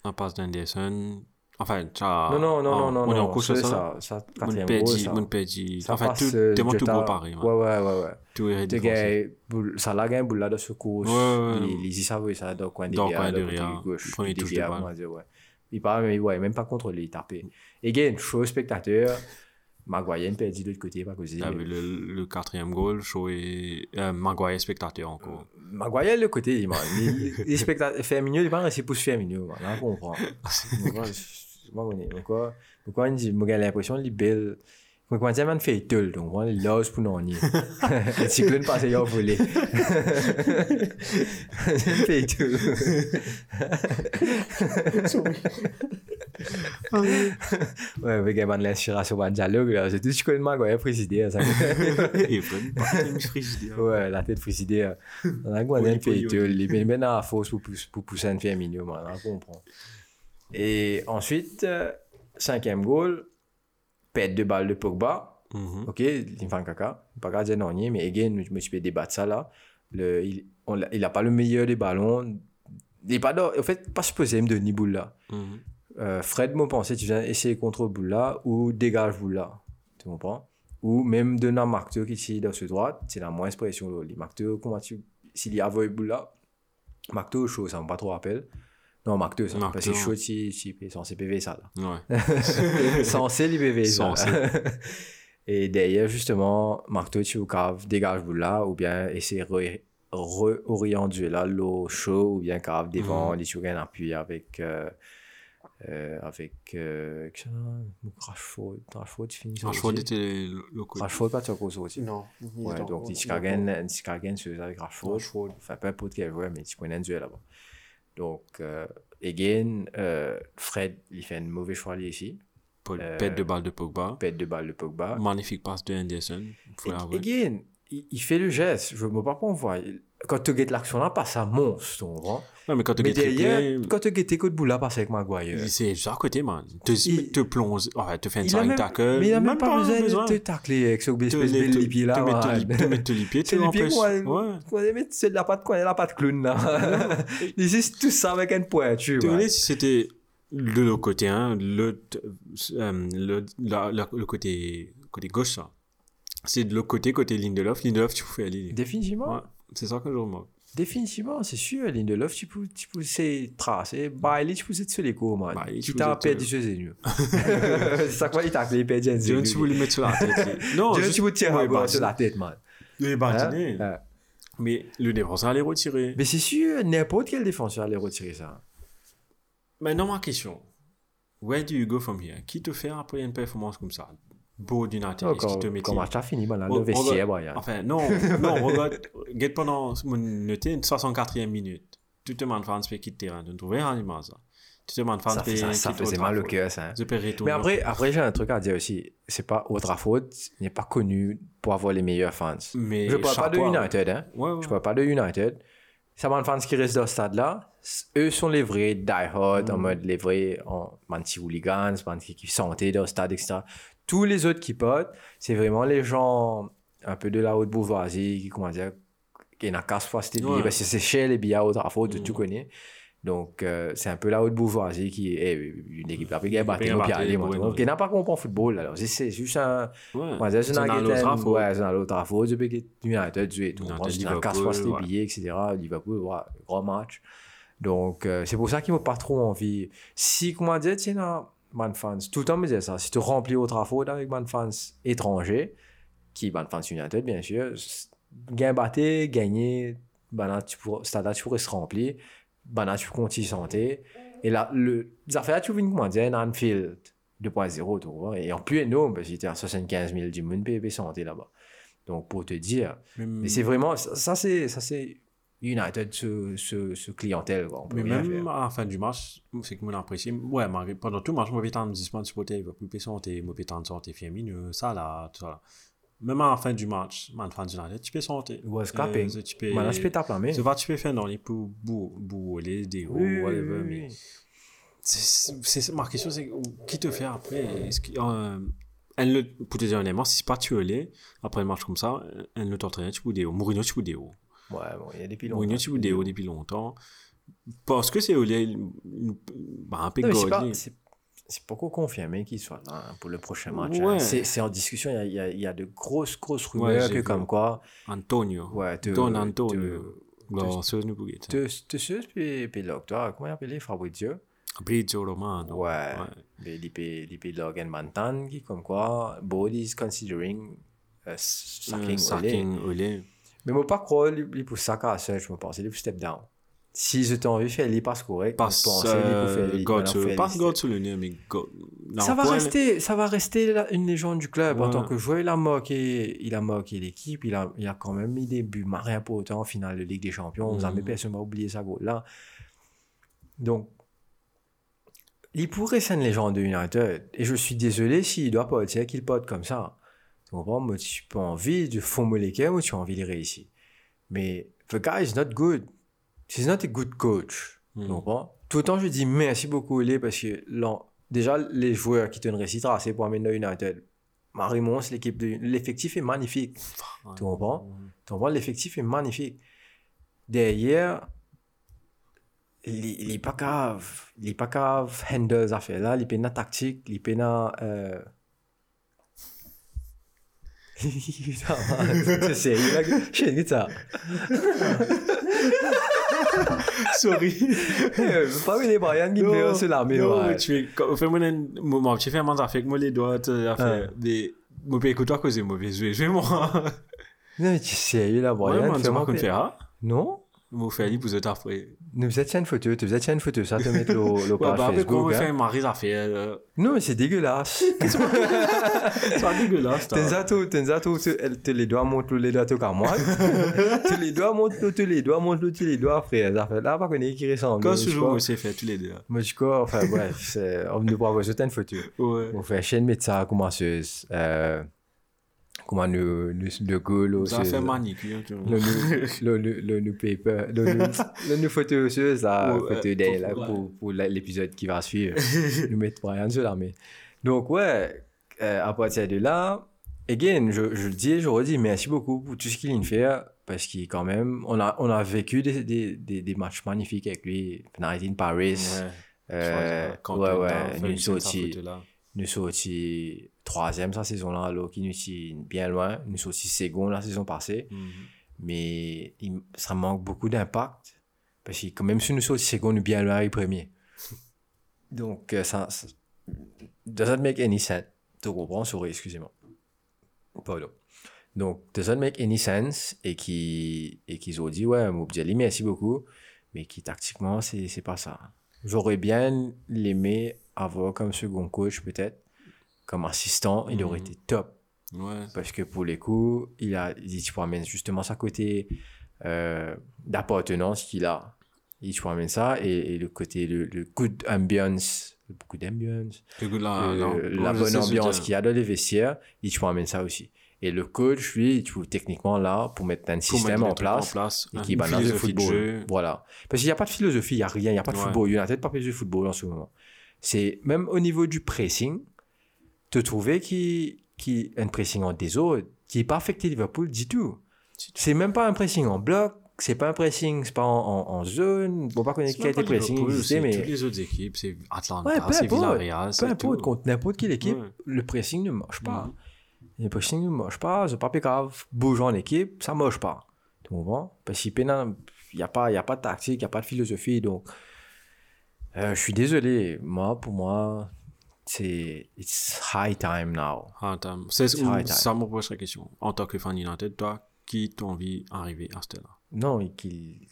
Un passe d'Anderson. Enfin, ça. non, non, non, ah, non, non, On est en course c'est ça. ça, ça, Mon ça. mon. Ça Enfin, passe, tout, euh, t'es mon tout pareil. Ouais, ouais. Tout est ça boule là de secours. Ouais, ouais. Les, les ça, dans le coin Dans le côté gauche. Premier touche de balle. ouais. Il parle, mais ouais, même pas contrôlé, il tapait. Again, chaud spectateur, Maguire perdu de l'autre côté, pas Ah, mais le, le quatrième goal, Shaw et euh, Maguire spectateur encore. Maguire, le côté, man. Les, les spectateurs, Firmino, il c'est Firmino, man. Là, on comprend. Je connais. Pourquoi, pourquoi, j'ai l'impression, qu'il est belle. Mais quand man volé. Il fait tout. Ouais, man parties frigidaires. Ouais, la tête frisidée. On a un maintenant la force pour, pousser- un man. On comprend. Et ensuite, euh, cinquième goal, pète de balle de Pogba. Mhm. Ok, il fait un caca. Pas dire non, mais again, je me suis fait débattre ça là. Le, il, on il a pas le meilleur des ballons. Il est pas dans- en fait, pas supposé me donner boule là. Mhm. Euh, Fred m'a pensé, tu viens essayer contre boule là ou dégage boule là. Tu comprends? Ou même de un marqueur qui est dans ce droite, c'est la moins pression. Les marqueurs, comment tu, s'il y a voie boule là, marqueur chaud, ça me pas trop rappelle. Non, marqueur, ça. Parce que chaud, si, si, censé PV ça là. Ouais. les ça. Et derrière, justement, marqueur, tu cave, dégage boule là, ou bien essayer réorienter là, l'eau chaud, ou bien cave devant, les tu un appui avec. euh, euh, avec euh, Rashford Rashford tu finis ça Franchement, aussi. était le, le coup. Rashford pas aussi Non. ouais donc tu Chicago c'est avec Rashford Rashford. enfin peu importe quel joueur mais tu connais un duel là-bas donc euh, again euh, Fred il fait un mauvais choix ici Euh, pète de balle de Pogba. pète de balle de Pogba. Magnifique passe de Henderson. Again il, il fait le geste. Je me pas on voit quand tu guettes l'action là passe à monstre tu comprends Ouais, mais quand tu gagnes triplé, quand tu guettes coup de boule là passe avec Maguire c'est juste à côté, man. Te, Il- te plonge, enfin, te fait un il a side même, tackle. mais il a même pas besoin de te tacler avec ce espèce les- de lipier là te mettre lipier, C'est tu les pieds, moi. Ouais. Mais c'est de la pâte, quoi, la pâte clown, là. Ils disent tout ça avec une pointure. Tu connais si c'était de l'autre côté, hein, le, euh, le, le côté, côté gauche, ça. C'est de l'autre côté, côté Lindelof. Lindelof, tu pouvais aller. Définitivement. C'est ça que je remarque. Définitivement, c'est sûr. Lindelof, tu peux, tu peux, c'est tracé. Bailey, tu peux être sur les coups, man. Bailey, tu peux t'as perdu ce zénu. C'est ça quoi, il t'a appelé perdu un Dieu, zénu. tu voulais mettre sur la tête. Non, Dieu, juste tu peux tirer les sur la tête, man. Les Hein? bâtiner. Ouais. Mais le défenseur allait retirer. Mais c'est sûr, n'importe quel défenseur allait retirer ça. Maintenant, ma question. Where do you go from here? Qui te fait après une performance comme ça? Beau d'une Oh, quand, quand match a fini, man, là, Oh, le vestiaire, Brian. Enfin, non, non, regarde, get pendant une 64e minute. Tu te demandes fans qui te terrain, tu ne trouves rien à ça. Te demandes fans Ça, fait- ça, ça faisait mal au cœur, ça. hein. Mais après, après j'ai un truc à dire aussi. C'est pas Old faute n'est pas connu pour avoir les meilleurs fans. Mais je parle pas de United, hein. Ouais, ouais. Je parle pas de United. Ça man fans qui restent dans ce stade-là, eux sont les vrais die-hard, en Mm. mode les vrais en anti-hooligans, man qui, qui sentent dans le stade, etc. Tous les autres qui potent, c'est vraiment les gens un peu de la haute bourgeoisie qui, comment dire, qui n'a qu'à se faire ces billets, Ouais. parce que c'est cher les billets à Old Trafford, Mm. tu connais. Donc, euh, c'est un peu la haute bourgeoisie qui est une équipe qui a battu Qui a au pied, ouais, ouais. qui n'a pas compris en football. Alors, c'est- c'est juste un. Ouais. Ouais, c'est C'est un Trafford. ouais, c'est dans l'autre Trafford, depuis que United jouait tout. United, On dit un casse-face voilà. billets, etc. Liverpool, voilà, grand match. Donc, euh, c'est pour ça qu'il m'a pas trop envie. Si, comment dire, tu sais, non, man fans, tout le temps me disait ça, si tu remplis au Trafford avec man fans étrangers, qui man fans United, bien sûr, gain batté, gagner, ben tu pourrais, stade tu pourrais se remplir, ben là, tu continues santé. Et là, le, les affaires tu vois, comment dire, un Anfield 2.0, tu vois, et en plus énorme, parce qu'il était à 75 000 du monde PB santé là-bas. Donc, pour te dire, Même- mais c'est vraiment, ça, c'est, ça c'est United, ce, ce, ce clientèle, quoi. On peut Mais rien même faire. à la fin du match, c'est que moi apprécié. Ouais, mais pendant tout le match, moi, dispenses supporter, de santé féminine, ça là, tout ça là. Même à la fin du match, man, fan du United, tu peux. Was clapping. Euh, tu peux. Maintenant, je peux main. C'est pas tu peux faire dans les pour bouler des hauts, whatever, mais. c'est ma question c'est qui te fait après? Est-ce euh, elle le pour te dire honnêtement si c'est pas tu l'es après un match comme ça elle ne t'entraîne tu peux des hauts Mourinho tu peux des hauts Ouais, bon, il y a des pilons. Mourinho tu hauts depuis longtemps parce que c'est bah un peu c'est encore confirmé qu'il soit là hein, pour le prochain match. Ouais. hein. C'est, c'est en discussion. Il y a, il y a- de grosses, grosses Ouais, rumeurs que comme quoi, Antonio ouais, te, Don Antonio te, te, puis, puis toi, comment il appelé Fabrizio? Bridge Romano. Ouais. Mais il peut, Logan Mantan, qui comme quoi, board is considering uh, sacking, Sacking, Ole. Sacking Olé. Mais moi, pas croire, il il pour sac à ça, je me pense, il est pour step down. Si je t'ai envie de faire les passes correctes, Passe, pense euh, les- God maintenant, sur- faire pas les God steps. sur le nez, mais. Non, ça va rester, ça va rester la- une légende du club en Ouais. tant que joueur. Il a moqué, il a moqué l'équipe. Il a, il a quand même mis des buts pour autant en finale de Ligue des Champions. Mhm. Jamais personne n'a oublié ça là. Donc, il pourrait être une légende de United. Et je suis désolé s'il doit pas dire qu'il pote comme ça. Tu comprends? Moi, tu pas envie de formuler quelqu'un ou tu as envie de réussir. Mais the guy is not good. He's not a good coach. Tu Mhm. comprends? Tout le temps, je dis merci beaucoup, Olé, parce que déjà, les joueurs qui te réussite assez pour amener United. Marie Mons, l'équipe de, l'effectif est magnifique. Tu comprends? Tu comprends? L'effectif est magnifique. derrière, il il est pas grave. Il est pas grave, handle ça fait là, il peut dans tactique, il peut dans. Euh... C'est sérieux, là, je sais ça. Sorry. Pas les Brian qui me sur Non, ouais. tu fais, avec moi les doigts, as fait Ah. des, à cause de mauvais jouer, je vais moi. Non, mais tu Ouais, moi, c'est fais-moi moi qu'on fait, hein. Non? Aller pour êtes après. Nous faisons une photo, tu faisais une photo, ça te après, quand on Facebook. fait hein. un mari, ça fait, euh, Non, mais c'est dégueulasse. c'est pas dégueulasse, zato, t'es zato, tu tu les doigts montent les doigts comme moi. Tu les doigts montent tu les doigts montent tu les doigts frère. Ça fait là pas qu'on est qui ressemble. Quand ce jour, s'est fait tous les deux. Mais je crois, enfin bref, c'est- on ne pourra pas jeter une photo. Ouais. On fait chaîne médecin commenceuse. Euh, comment nous, nous, le goal Ça fait manicure, tu vois. Le le, le, le paper, le le photo la Ouais, photo euh, d'elle, là, pour- pour, l'épisode qui va suivre. nous mettre Brian sur l'armée. Donc, ouais, euh, à partir de là, again, je, je le dis, je redis, merci beaucoup pour tout ce qu'il de faire, parce qu'il quand même, on a, on a vécu des, des, des, des matchs magnifiques avec lui. In Paris. Ouais. Euh, ouais, ouais, fait nous une scène, ça sorti, photo là. nous sorti troisième sa saison là, alors qu'il nous sorti bien loin, nous sorti second la saison passée Mhm. mais il- ça manque beaucoup d'impact. Parce que quand même si nous sommes second, nous bien loin les premiers. Donc, euh, ça, ça doesn't make any sense? Tu comprends, sorry, excusez-moi. Pardon. Donc, doesn't make any sense? Et qui et qu'ils ont dit, ouais, Moubdjali, merci beaucoup, mais qui tactiquement, c'est c'est pas ça. J'aurais bien aimé avoir comme second coach, peut-être, comme assistant, il aurait Mhm. été top. Ouais. Parce que pour les coups, il a il dit, tu peux amener justement sa côté euh, d'appartenance qu'il a. Il tu peux amener ça et, et le côté, le, le good ambiance, le good ambiance, Le goût de la, euh, la bonne ambiance qu'il y a dans les vestiaires, il tu peux amener ça aussi. Et le coach, lui, il trouve techniquement là pour mettre un Pour système mettre en les trucs place, place, et qui balance le de football. Voilà. Parce qu'il n'y a pas de philosophie, il n'y a rien, il n'y a pas de Ouais. football. United pas plus de football en ce moment. C'est même au niveau du pressing, te trouver qui qui un pressing en désordre qui n'est pas affecté Liverpool du tout. C'est même pas un pressing en bloc, c'est pas un pressing, c'est pas en, en, en zone. Bon, pas connaître C'est qui a même été pas pressing, Liverpool, existé, c'est mais toutes les autres équipes, c'est Atlanta, Ouais, c'est. Villarreal, peu importe, contre n'importe quelle équipe, Ouais. le pressing ne marche pas. Mhm. Le pressing ne marche pas, c'est pas plus grave. Bougeons en équipe, ça marche pas. Tu comprends? Parce qu'il n'y a, pas- y a pas de tactique, il n'y a pas de philosophie. Donc, euh, je suis désolé. Moi, pour moi, c'est it's high time now. C'est C'est high time. ça me pose la question. En tant que fan United, toi, qui t'as envie d'arriver à ce là Non, Qui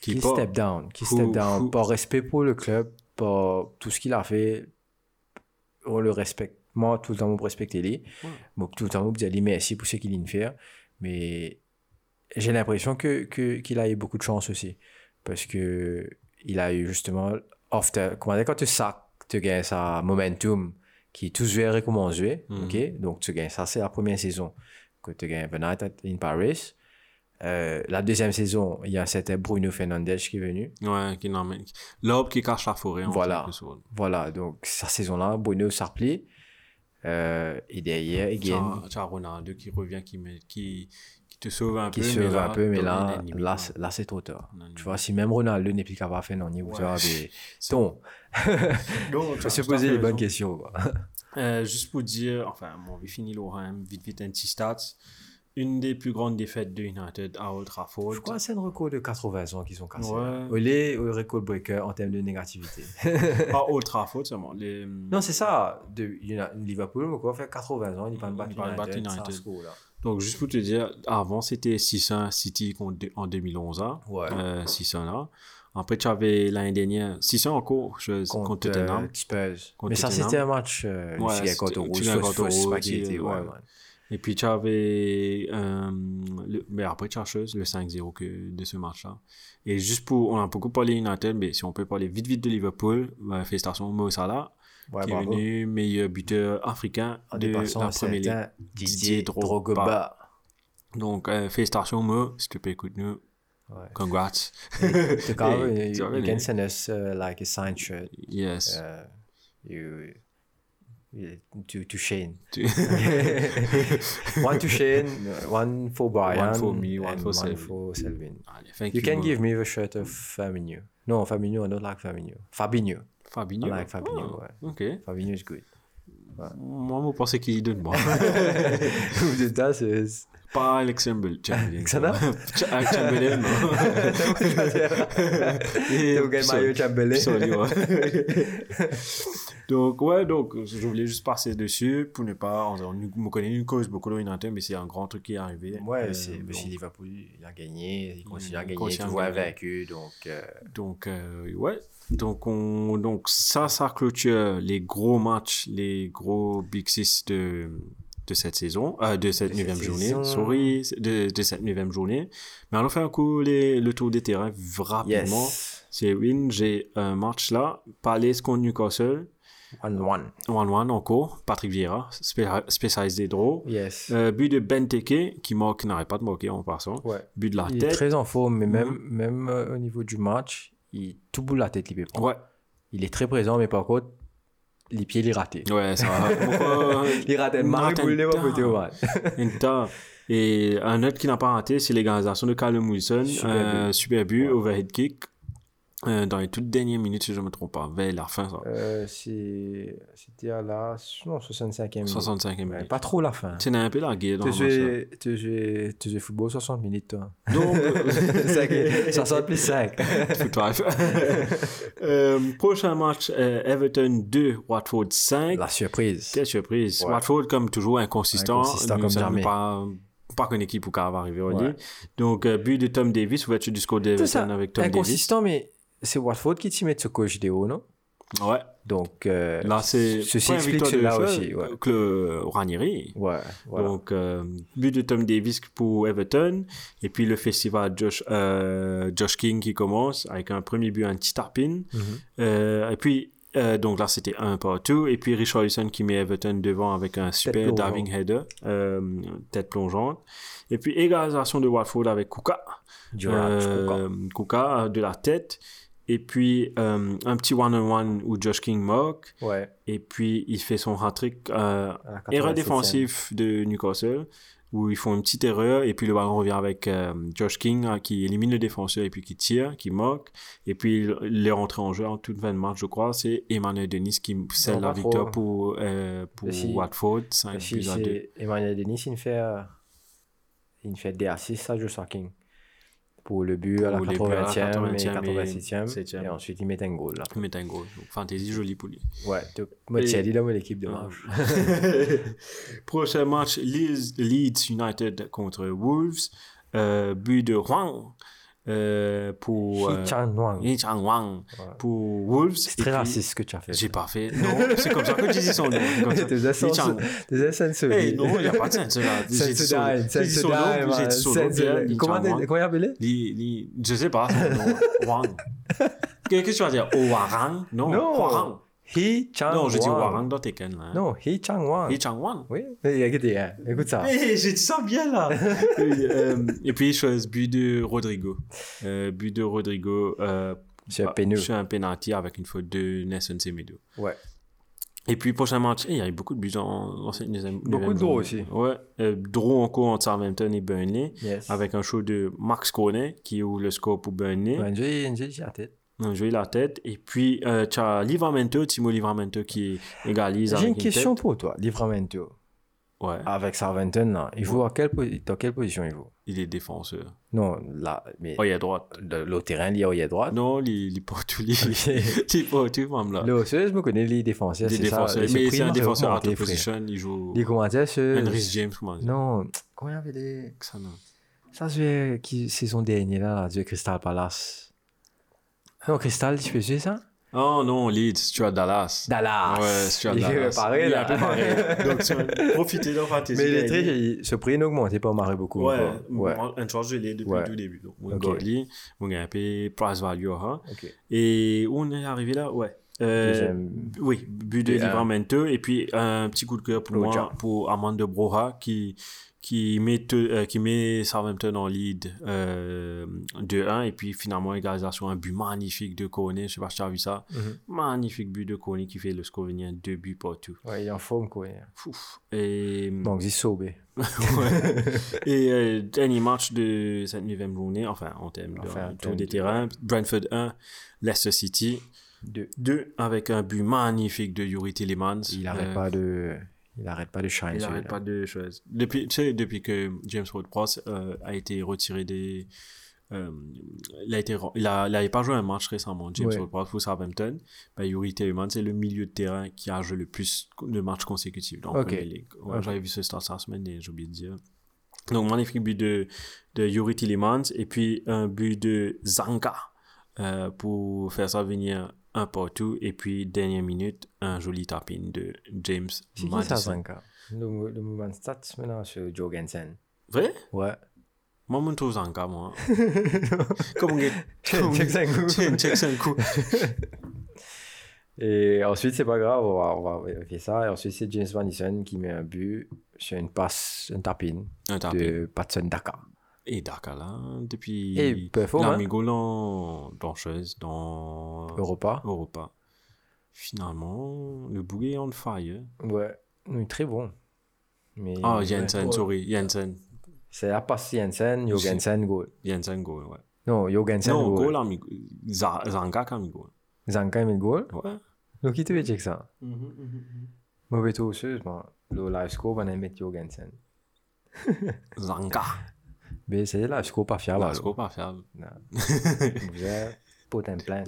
qu'il pas- step down. Qu'il Who- step down. who- Par respect pour le club, par tout ce qu'il a fait, on le respecte. Moi, tout le temps, je respecte lui. Ouais. Moi, tout le temps, je dis merci pour ce qu'il vient faire. Mais j'ai l'impression que, que, qu'il a eu beaucoup de chance aussi. Parce que il a eu justement, after, comment dire, quand tu sacs, tu gagnes sa momentum qui tous verts comment jouer. Mhm. ok? Donc, tu gagnes ça, c'est la première saison. Que tu gagnes United in Paris. Euh, la deuxième saison, il y a certain Bruno Fernandes qui est venu. Ouais, qui. L'arbre qui cache la forêt, Voilà. Voilà, donc sa saison-là, Bruno s'appelait. Euh, et derrière, as, tu as Ronaldo qui revient, qui, met, qui, qui te sauve un qui peu. mais sauve là, un peu, mais là, un là, là, c'est trop tard. Un. Tu vois, si même Ronaldo n'est plus capable de faire non, vous Ouais. savez, C'est- ton, Donc, faut tu se tu poser les bonnes questions. Euh, juste pour dire, enfin, bon, on va finir l'Orem, vite, vite, un petit stats. Une des plus grandes défaites de United à Old Trafford. Je crois que c'est un record de 80 ans qu'ils ont cassé. Ouais. au record breaker en termes de négativité. Pas Old Trafford seulement. Les... non, c'est ça. De, Liverpool, mais quoi, fait 80 ans, ils Ils battre pas United. United. ça, score, là. Donc, juste pour te dire, avant, c'était 600 City en 2011, hein. Ouais. Euh, 600 là. Après, tu avais l'année dernière 600 encore je- contre, Contre, Tottenham. euh. Contre mais ça, c'était un match. Euh, Ouais, contre Rouge, ouais, ouais. Et puis, tu avais. euh, le- mais après, tu as chose, le 5-0 que- de ce match-là. Et juste pour. On a beaucoup parlé United, mais si on peut parler vite, vite de Liverpool, bah, félicitations Mo Salah, Ouais, qui bravo. est venu meilleur buteur africain En de la Première Ligue. Didier Drogba. Drogba. Donc, euh, félicitations Mo, si tu peux écouter nous. Ouais. Congrats. The cover, Hey, you, you can send us uh, like a signed shirt. Yes. Uh, you, Yeah, To, to Shane. One to Shane, one for Brian. One for me, one for Selvin. for Selvin. Allez, thank You can man. give me the shirt of Fabinho. No, Fabinho, I don't like Fabinho. Fabinho. Fabinho. I like Fabinho, Ah, ouais. Ok. Fabinho is good. Moi, je pensais qu'il donne moi. Who did that is... Pas Alex Chamberlain. Chamberlain. Chamberlain, non. Et- Mario Chamberlain. Ouais. donc, ouais, donc, je voulais juste passer dessus pour ne pas. On, on me connaît une cause beaucoup de mais c'est un grand truc qui est arrivé. Ouais, Euh, c'est donc- si Liverpool il a gagné, il continue à gagner, tu vois vaincu, donc euh, Donc, euh, ouais. Donc, on, donc, ça, ça clôture les gros matchs, les gros Big Six de, de cette saison, euh, de cette neuvième journée, sorry, de, de cette neuvième journée. Mais allons faire un coup les, le tour des terrains rapidement. yes, C'est win, j'ai un match là, Palace contre Newcastle, one one, 1-1 encore, Patrick Vieira, spé- spécialiste des draws. yes, Euh, but de Benteke, qui marque, n'arrête pas de marquer en passant. ouais. But de la Il est tête. très en forme, mais même Mhm. même euh, au niveau du match, il tout bout la tête, prendre. Ouais, Il est très présent, mais par contre, les pieds, il est raté. ouais, ça va. Il Marie Boule, au match. Inter. Et un autre qui n'a pas raté, c'est l'égalisation de Callum Wilson. Super Euh, but. super but, Ouais. overhead kick. Euh, dans les toutes dernières minutes, si je ne me trompe pas, vers la fin. Euh, C'était à la non, 65e minute. 65e Ouais, minute. pas trop la fin. C'est un peu la guerre dans Tu le match, là. jouais, tu tu football 60 minutes, toi. Que 60 plus 5. Foot life. Euh, prochain match, euh, Everton 2, Watford 5. La surprise. Quelle surprise. Ouais. Watford, comme toujours, inconsistant. Inconsistant Nous comme jamais. Pas, pas qu'une équipe où ça va arriver, on Ouais. Donc, euh, but de Tom Davis, ouverture du score d'Everton avec Tom inconsistant, mais c'est Watford qui t'y met ce coach vidéo, non? Ouais. Donc, euh, Là, c'est ceci explique cela aussi. Ouais, que le Ranieri. ouais voilà. Donc, euh, but de Tom Davis pour Everton. Et puis, le festival Josh, euh, Josh King qui commence avec un premier but, un petit tapin. Mhm. Euh, et puis, donc là, c'était un partout. Et puis, Richarlison qui met Everton devant avec un super diving header, tête plongeante. Et puis, égalisation de Watford avec Kuka. Kuka euh, de la tête. Et puis, euh, un petit one-on-one où Josh King moque. Ouais. Et puis, il fait son hat-trick. Euh, erreur 87e. défensive de Newcastle où ils font une petite erreur et puis le ballon revient avec euh, Josh King hein, qui élimine le défenseur et puis qui tire, qui moque et puis il il est rentré en jeu en toute fin de match je crois c'est Emmanuel Denis qui scelle la victoire pour, pour si- Watford 5 Si buts à 2 c'est Emmanuel Denis, il me fait, il me fait des assists à Joe Sacking. Pour le but à la Pour les buts à la 80e et 80e et 87e. 7e. Et ensuite, il met un goal. Là. il met un goal donc fantasy joli pour lui Ouais. Moi, Et- tu as dit là, l'équipe de marche. prochain match Leeds, United contre Wolves euh, but de Huang euh, pour euh, Wang. Chang Wang Ouais. pour Wolves C'est très raciste ce que tu as fait. J'ai pas fait. Non, c'est comme ça que tu dis son nom. Des des essais Eh non, il n'y a pas de sens là. J'ai dit son nom. J'ai dit son nom, Comment il appelé? Je sais pas. Wang. Qu'est-ce que tu vas dire? Warang Non, Warang. Hi Chang Non, je dis. Warang dans Tekken là. Non, Hi Chang Wang. Yi Chang Wang. Oui, hein, écoute ça. Eh, j'ai dit ça bien là. et, euh, et puis, je choisis but de Rodrigo. Euh, but de Rodrigo. Euh, un. Sur un penalty avec une faute de Nelson Semedo. Ouais. Et puis, prochain match, eh, il y a eu beaucoup de buts dans, dans cette. Beaucoup de draws aussi. Ouais. Euh, draw encore entre Southampton et Burnley. Yes. Avec un show de Max Cornet qui ouvre le score pour Burnley. J'ai j'ai la tête. On a joué la tête. Et puis, euh, tu as Livramento, Timo Livramento qui égalise J'ai une question tête. pour toi, Livramento. Ouais, Avec Sarventon, là, il joue à quelle, dans quelle position il joue? Il est défenseur. Non, là, mais Oh, il est à droite. le, le terrain, il est à droite. Non, il il est tout. Il il est tout, même là. Le je me connais Il est c'est ça. défenseur. les Mais c'est un défenseur à toute position. Il joue. Commentaires, c'est... Henry James, comment dire? Non, comment il y avait les... Ça, non. Ça, c'est qui saison dernière, là, du Crystal Palace. Non, Crystal, tu peux jouer ça? Oh non, Leeds, tu as Dallas. Dallas Ouais, tu as Il Dallas. est pareil, Il est là. un peu pareil. Donc, profiter d'en fantasy. Mais les traits, ce prix n'a augmenté pas marré beaucoup. Ouais, ouais. un charge je l'ai depuis Ouais. le tout début. Donc, on Ok. garde lui, on peu price value. Hein. Ok. Et où on est arrivé là? Ouais. Euh, Deuxième. Oui, but de Et puis un petit coup de cœur pour moi, pour Amanda Broha qui, qui met, euh, qui met Southampton en lead euh, 2-1 et puis finalement égalisation, un but magnifique de Kone, je sais pas si tu as vu ça. Magnifique but de Kone qui fait le score venir deux buts partout. Ouais, il est en forme. Fouf. Et, Donc, il sauvé. Ouais. et euh, dernier match de cette neuvième journée, enfin en termes de Enfin, tour des de- terrains, Brentford 1, Leicester City Deux. 2 avec un but magnifique de Yuri Tillemans. Il arrête Euh, pas de... Il arrête pas de shine, Il n'arrête pas de choses. Depuis, tu sais, depuis que James Ward-Prowse euh, a été retiré des... euh, il a été re- il a, il avait pas joué un match récemment, James Ouais. Ward-Prowse pour Southampton. Ben, Yuri Tillemans, c'est le milieu de terrain qui a joué le plus de matchs consécutifs dans la Ok. Premier League. Ouais. J'avais vu ce start cette semaine et j'ai oublié de dire. Donc, magnifique but de, de Yuri Tillemans et puis un but de Zanka euh, pour faire ça venir un partout. Et puis, dernière minute, un joli tapin de James Madison. Le, le mouvement de stats, maintenant, sur Jorgensen. Vrai? Ouais. Moi, je trouve Zanka, moi. Comme on Check un coup. Check un coup. Et ensuite, c'est pas grave, on va, on va vérifier ça. Et ensuite, c'est James Madison qui met un but sur une passe, Un tapin. de Patson Daka. Et Dakar, là, depuis... Et performe, hein. L'amigo dans, dans chose, dans Europa. Europa. Finalement, le boulet est on fire. Ouais. Oui, très bon. Mais, Ah. Jensen, Ouais. sorry. Jensen. C'est la passe Jensen, Jorgensen, goal. Jensen, goal, ouais. Non, Jorgensen, non, goal. goal, amigo. Z- Zanka, amigo. Zanka, il met le goal. Ouais. Donc, il te veut check ça? Mm-hmm, Mauvais tour, sérieusement. Le live score, on a mis Jorgensen. Zanka. Fiable. Non. Vous êtes potin plein.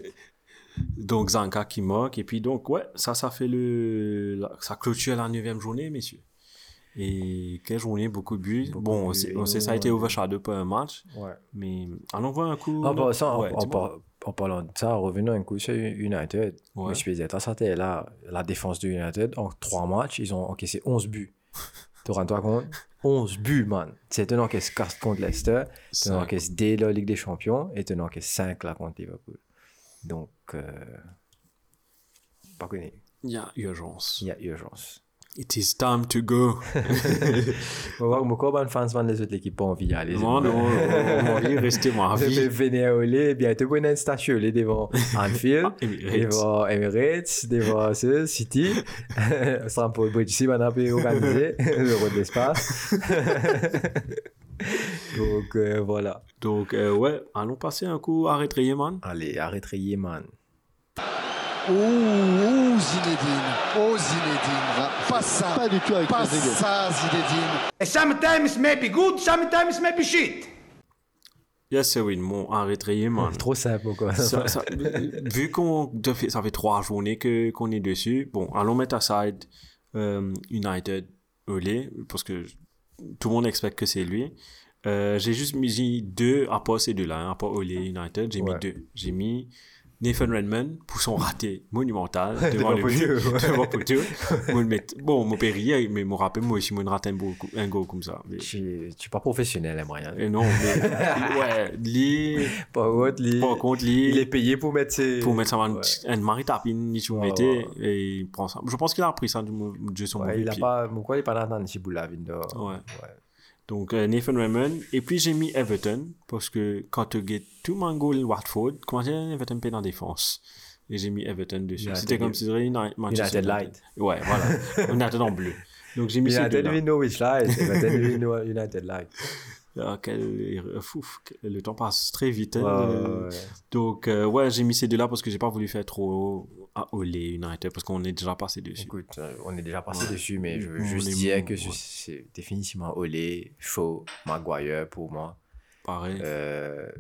Donc Zanka qui moque. Et puis donc, ouais, ça, ça fait le. la- Ça clôture la neuvième journée, messieurs. Et quelle journée, beaucoup de buts. Beaucoup bon, de on buts, sait, on sait ça a été énormément de overshadow pour un match. Ouais. Mais allons voir un coup. En passant, Ouais, en, en par- parlant de ça, revenons un coup sur United. Ouais. Je dit, attends, ça c'était là, la défense de United, en trois matchs, ils ont encaissé 11 buts. Rends-toi compte 11 buts, man. C'est un encaisse 4 contre Leicester, Ça- encaisse dès la Ligue des Champions et tu encaisse 5 là contre Liverpool. Donc, euh, pas connu. Il y a urgence. Il y a urgence. It is time to go. On va voir comment les les autres équipes pas envie d'y aller. non, non, envie, restez moi Vous vie. venez à Olé, bien, tu peux une station Olé devant Anfield. Ah, Emirates. devant Emirates, devant ce, City. Ça pour le ici, on a pu organiser le rôle d'espace. Donc euh, voilà. Donc, euh, ouais, allons passer un coup à Retrayer, man. Allez, ouh, Zinedine. Oh, Zinedine. Pas ça. Pas du tout avec pas ça, Zinedine. Sometimes maybe good, sometimes maybe shit. Yes, c'est oui, mon Retrayer, man. Trop simple quoi. Ça- ça- vu qu'on ça fait trois journées que qu'on est dessus, bon, allons mettre aside euh, United Olé, parce que tout le monde expecte que c'est lui. Euh, j'ai juste mis deux, à part ces deux-là, hein, à part Olé United, j'ai Ouais. mis deux. J'ai mis Nathan Redmond pour son raté monumental devant le but, ouais. devant Poteau. Bon, mon père hier, mais mon rappel, moi aussi, moi, je rate un, goal comme ça. Je suis pas professionnel, hein, Brian. et non, mais, ouais, lui, Par contre, lui, par contre, lui, il est payé pour mettre ses. pour mettre ça en Ouais. un mari tapine tu Ouais, mettais ouais, et il prend ça je pense qu'il a appris ça du mau- de son Ouais, mauvais il a pas. Pourquoi il est pas dans le Chiboula, Vindo Ouais. Donc euh, Nathan Raymond et puis j'ai mis Everton parce que quand tu get tout mon goal Watford comment dire Everton paie dans la défense et j'ai mis Everton dessus c'était comme si c'était United, Manchester United Light. ouais voilà United en bleu donc j'ai mis ces United deux-là. win Norwich Light. United win United Light. Ah, quel- fouf, le temps passe très vite hein. Ouais, ouais, ouais. donc euh, ouais j'ai mis ces deux là parce que j'ai pas voulu faire trop à Olé United parce qu'on est déjà passé dessus Écoute, euh, on est déjà passé Ouais. dessus, mais je veux juste dire que ouais. c'est définitivement Olé, Shaw, Maguire pour moi. pareil Euh,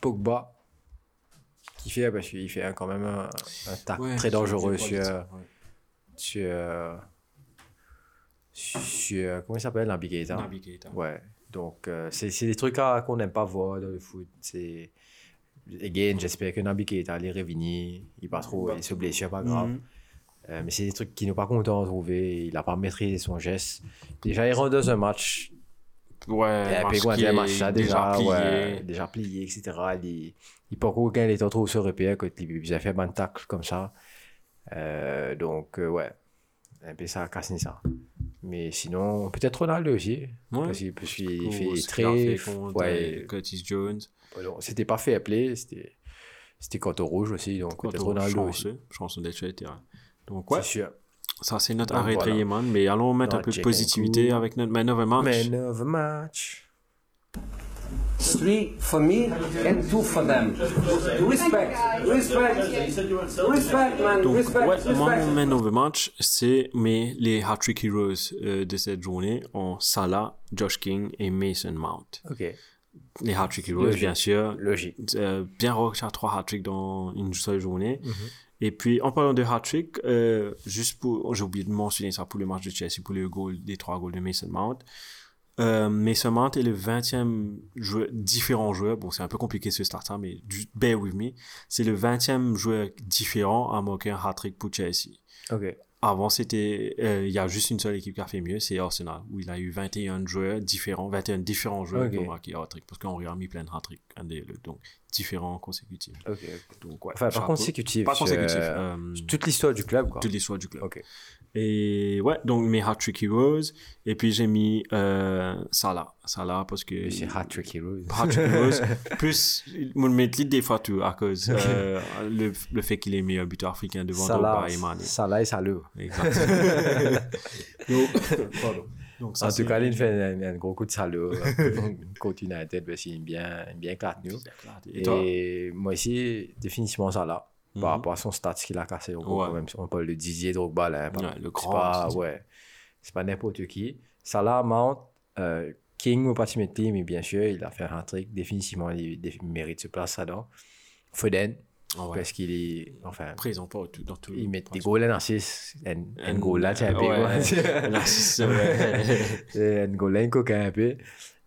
Pogba, qui fait, parce qu'il fait quand même un, un tac Ouais, très dangereux sur sur, sur, sur, comment il s'appelle. Naby Keita? Ouais, donc euh, c'est des trucs qu'on n'aime pas voir dans le foot. C'est, again, j'espère que Naby Keita allait revenir, il pas trop, il se blessure, pas grave. Mhm. Euh, mais c'est des trucs qu'il n'est pas content de trouver. Il n'a pas maîtrisé son geste. Déjà, il rentre dans un match. Ouais, match puis, quoi, qui un est match là, déjà, plié. ouais, déjà plié, etc. Il, il encore gagner les temps trop sur repère quand il, il a fait un tacle comme ça. Euh, donc, euh, ouais. Un peu ça, casse ça. Mais sinon, peut-être Ronaldo aussi. Ouais. Parce qu'il fait très. contre Ouais, euh, Curtis Jones. C'était pas fair play, c'était. C'était contre rouge aussi, donc peut-être Ronaldo aussi. chanceux, chanceux d'être sur le terrain. Donc, ouais, C'est sûr. ça c'est notre arrêt voilà. Rayman, mais allons mettre un peu de positivité avec notre man of the match. Man of the match. Three for me and two for them. Respect, respect, respect, man, Donc, respect, ouais, respect. mon man of the match, c'est mes, les hat-trick heroes euh, de cette journée en Salah, Josh King et Mason Mount. Ok. Les hat-trick heroes, Logique. bien sûr. Logique. Euh, bien recherché trois hat-tricks dans une seule journée. Mhm. Et puis, en parlant de hat-trick, euh, juste pour, j'ai oublié de mentionner ça pour le match de Chelsea, pour le goal, les trois goals de Mason Mount. Euh, Mason Mount est le 20e joueur, différent joueur, bon, c'est un peu compliqué ce start mais du, bear with me. C'est le 20e joueur différent à marquer un hat-trick pour Chelsea. Ok. Avant, c'était, euh, il y a juste une seule équipe qui a fait mieux, c'est Arsenal, où il a eu 21 joueurs différents, 21 différents joueurs qui ont marqué un hat-trick, parce qu'on a mis plein de hat-trick, un des, le- donc, différents consécutifs. Ok. Donc, ouais, Enfin, par chapeau. consécutif. Pas consécutif, euh, euh, toute l'histoire du club, quoi. toute l'histoire du club. Ok. Et ouais, donc mes hat-trick heroes, et puis j'ai mis euh, Salah, Salah parce que... C'est Hat-Trick Heroes. Hat-trick heroes, plus, mon mettre des fois tout, à cause euh, le, le fait qu'il est meilleur buteur africain devant Salah, Drogba et Mané. Salah et Salah. Exact. Donc, pardon. Donc, ça, En tout cas, il fait un, un gros coup de salaud contre United parce qu'il aime bien, bien éclate nous. Et Et moi aussi, définitivement Salah. Mhm. Par rapport à son stats qu'il a cassé. au gros, Ouais. quand même. On parle de Didier Drogba, là. hein, Ouais, le c'est grand Pas, ouais. C'est pas n'importe qui. Salah, Mount, euh, King, au pas mais bien sûr, il a fait un trick. Définitivement, il, il mérite sa place là-dedans. Foden, Ah ouais. parce qu'il est, enfin, Présent pas tout- dans tout. il met des goals en assist. Un, un Un- goal là, c'est un quoi. Un un un coquin un peu.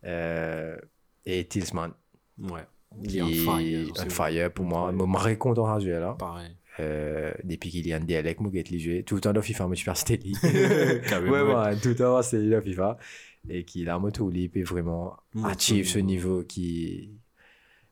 Euh, et Tillsman. Ouais. Il est on fire, on fire pour moi. Je suis content à jouer là. Pareil. Euh, depuis qu'il y a un dialecte, moi, je joué tout le temps dans FIFA, moi, je suis. Carrément. ouais, ouais, tout le temps Steli dans FIFA. Et qu'il a moto libre et vraiment achieve ce niveau qui.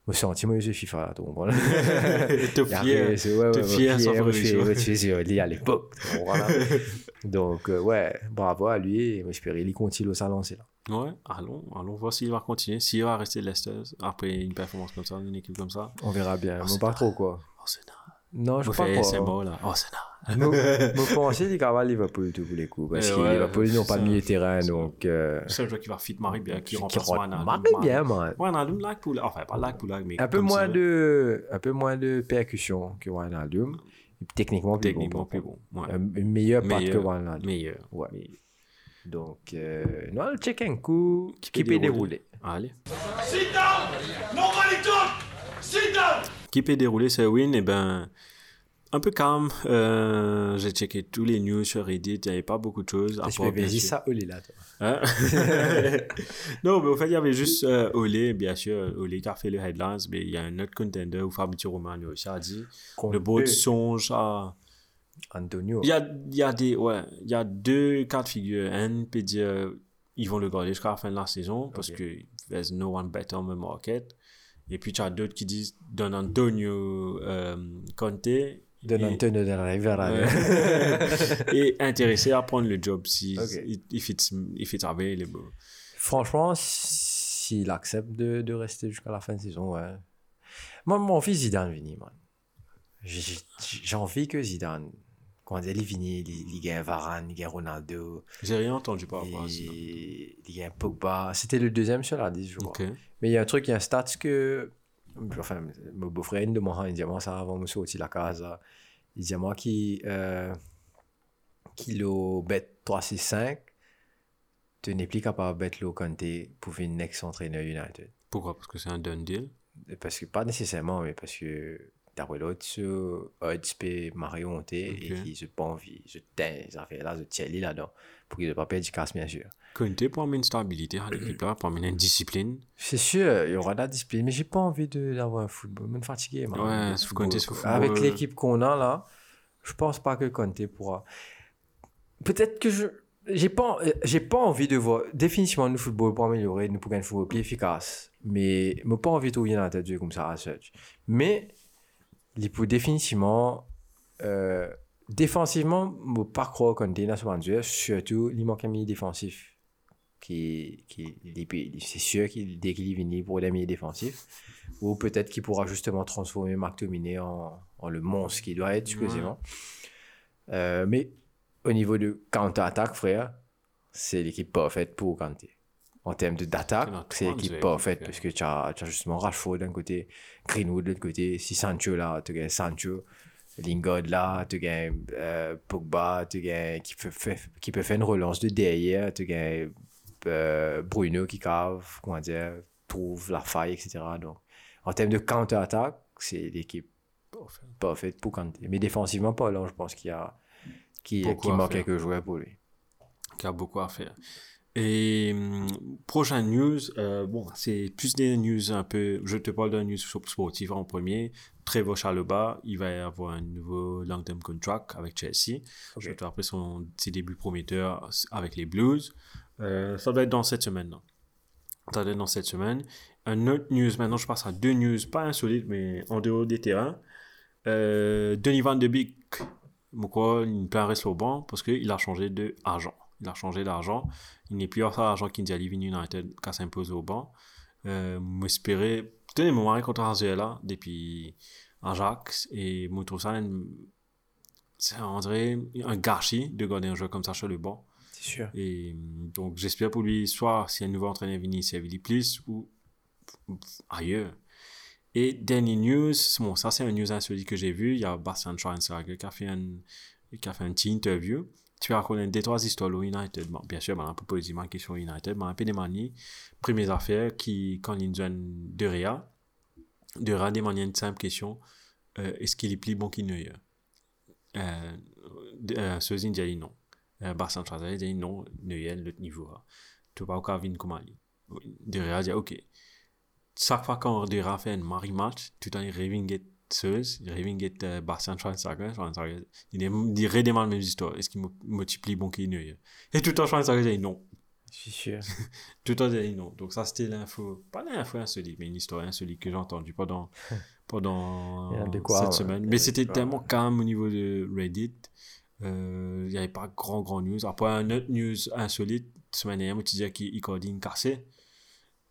Me senti, moi, je FIFA, là, tu comprends? Te Il y a fier. rien, c'est- ouais, te ouais, fier ouais, sans fier, faire ouais, les fier, choses. ouais, tu sais, c'est lié à l'époque. Donc, euh, ouais, bravo à lui j'espère qu'il continue à lancer là. Ouais, allons, allons voir s'il va continuer. S'il va rester Leicester après une performance comme ça, une équipe comme ça. On verra bien. Oh, mais pas trop, quoi. Arsenal. Non, je crois pas. c'est bon là. Arsenal. Je pensais qu'il va Liverpool tout pour les coups. Parce que Liverpool n'ont pas milieu de terrain, donc. euh, Le seul joueur qui va fit Marie bien, qui remplace Wijnaldum. Marie bien, man. Wijnaldum, lag pour Enfin, pas lag pour lag, mais. Un peu moins de, un peu moins de percussion que Wijnaldum. Et techniquement plus Techniquement bon. plus bon. Un une meilleure patte que Meilleur. Wijnaldum. Meilleur. Ouais. Donc, euh, non, le check un coup qui, peut peut dérouler? Allez. Sit down! Nobody talk! Sit down! Qui peut dérouler ce win? Eh ben, un peu calme. Euh, J'ai checké tous les news sur Reddit. Il n'y avait pas beaucoup de choses. à Je part, bien ça, Oli là, toi. Hein? non, mais au fait, il y avait juste euh, Olé, bien sûr. Olé qui a fait le headlines, mais il y a un autre contender où Fabrizio Romano aussi a dit. Le deux. songe à. Antonio. Il y a, il y a des. Ouais, il y a deux cas de figure. Un peut dire ils vont le garder jusqu'à la fin de la saison parce Ok. que there's no one better on the market. Et puis tu as d'autres qui disent Don Antonio euh, Conte. De Antonio de la Rivera. et intéressé à prendre le job si Ok. il, il fit il fit available. Franchement, s'il accepte de, de rester jusqu'à la fin de saison, ouais. Moi, mon fils Zidane vini, man. J'ai envie que Zidane, quand il vini, il, gagne Varane, il gagne Ronaldo, J'ai rien entendu par rapport à ça. il, il gagne Pogba. C'était le deuxième sur la 10, je crois. Mais il y a un truc, il y a un stats que. Enfin, mon beau-frère, me demande, il dit moi ça avant de sortir la case. là. Il dit moi qui. Euh, kilo bet 365, tu n'es plus capable de bet le Conte pour une next entraîneur United. Pourquoi? Parce que c'est un done deal? Parce que, pas nécessairement, mais parce que d'après l'autre, sur Odds peut Mario monter et Ok. qui je pas envie, je tiens, ça fait là, je tiens lui là-dedans. Pour qu'il ne pas perdre du casse, bien sûr. Conte pour amener une stabilité à l'équipe là, pour amener une discipline. C'est sûr, il y aura de la discipline, mais j'ai pas envie d'avoir un football. Je suis fatigué. Ouais. Avec l'équipe qu'on a là, je pense pas que Conte pourra. Peut-être que je. J'ai pas, euh, j'ai pas envie de voir définitivement le football pour améliorer, nous pour gagner un football plus efficace. Mais je pas envie de trouver dans la tête de comme ça à search. Mais peut définitivement euh, défensivement, je ne pas croire qu'on est dans surtout, il manque un milieu défensif. Qui, qui, c'est sûr qu'il dès qu'il est venu pour les milieux défensifs, ou peut-être qu'il pourra justement transformer Marc Dominé en, en le monstre qu'il doit être, supposément. Euh, mais au niveau de counter-attaque, frère, c'est l'équipe parfaite pour Kanté. En termes de- d'attaque, C'est l'équipe parfaite parce que tu as, as justement Rashford d'un côté, Greenwood de l'autre côté, si Sancho là, tu as Sancho, Lingard là, tu as euh, Pogba, tu as qui peut, faire, qui peut faire une relance de derrière, tu as euh, Bruno qui cave, comment dire, trouve la faille, etc. Donc, en termes de counter-attaque, c'est l'équipe parfaite pour Kanté. Mais défensivement, pas là, je pense qu'il y a qui, manque quelques joueurs pour lui. qui a beaucoup à faire. Et hum, prochaine news, euh, bon, c'est plus des news un peu. Je te parle d'un news sportif en premier. Trevor Chalobah, il va y avoir un nouveau long-term contract avec Chelsea. Surtout après son, ses débuts prometteurs avec les Blues. Euh, ça doit être dans cette semaine. Ça doit être dans cette semaine. Un autre news, maintenant je passe à deux news, pas insolites, mais en dehors des terrains. Euh, Denis Van de Beek, pourquoi il plein reste au banc Parce qu'il a changé d'argent. Il a changé d'argent. Il n'est plus à l'argent qu'il dit Vini United qui s'impose au banc. Euh, m'espérer. Tenez, mon mari contre là depuis Ajax et moi, je trouve ça un- c'est on dirait un gâchis de garder un joueur comme ça sur le banc. C'est sûr. Et donc, j'espère pour lui, soit si un nouveau entraîneur vient, c'est Willy Plus ou ailleurs. Et dernier news, bon, ça c'est un news insolite que j'ai vu. Il y a Bastian Schweinsteiger qui a fait un, qui a fait un petit interview. Tu vas connaître des trois histoires au United. Bien sûr, ben, un peu positivement question United, mais un peu des manies. Premières affaires qui, quand ils ont de Réa, de Réa demande une simple question euh, est-ce qu'il est plus bon qu'il ne euh, euh, Sozin dit non. Euh, Bastian Schweinsteiger dit non, Neuer, l'autre niveau. Tu pas venir comme Ali. De Réa dit ok chaque fois qu'on Dura fait un Marie match, tout en rêving Seuse, rêving get uh, Bastian Schweinsteiger, Schweinsteiger, des mal mêmes histoires. Est-ce qu'il mu- multiplie bon qu'il ne Et tout le temps Schweinsteiger dit non. Je suis sûr. Tout le temps il dit non. Donc ça c'était l'info, pas l'info insolite, mais une histoire insolite que j'ai entendue pendant, pendant quoi, cette ouais. semaine. Mais c'était tellement calme au niveau de Reddit. Euh, Il n'y avait pas grand grand news. Après un autre news insolite, semaine dernière, tu disais qu'Icardi est cassé.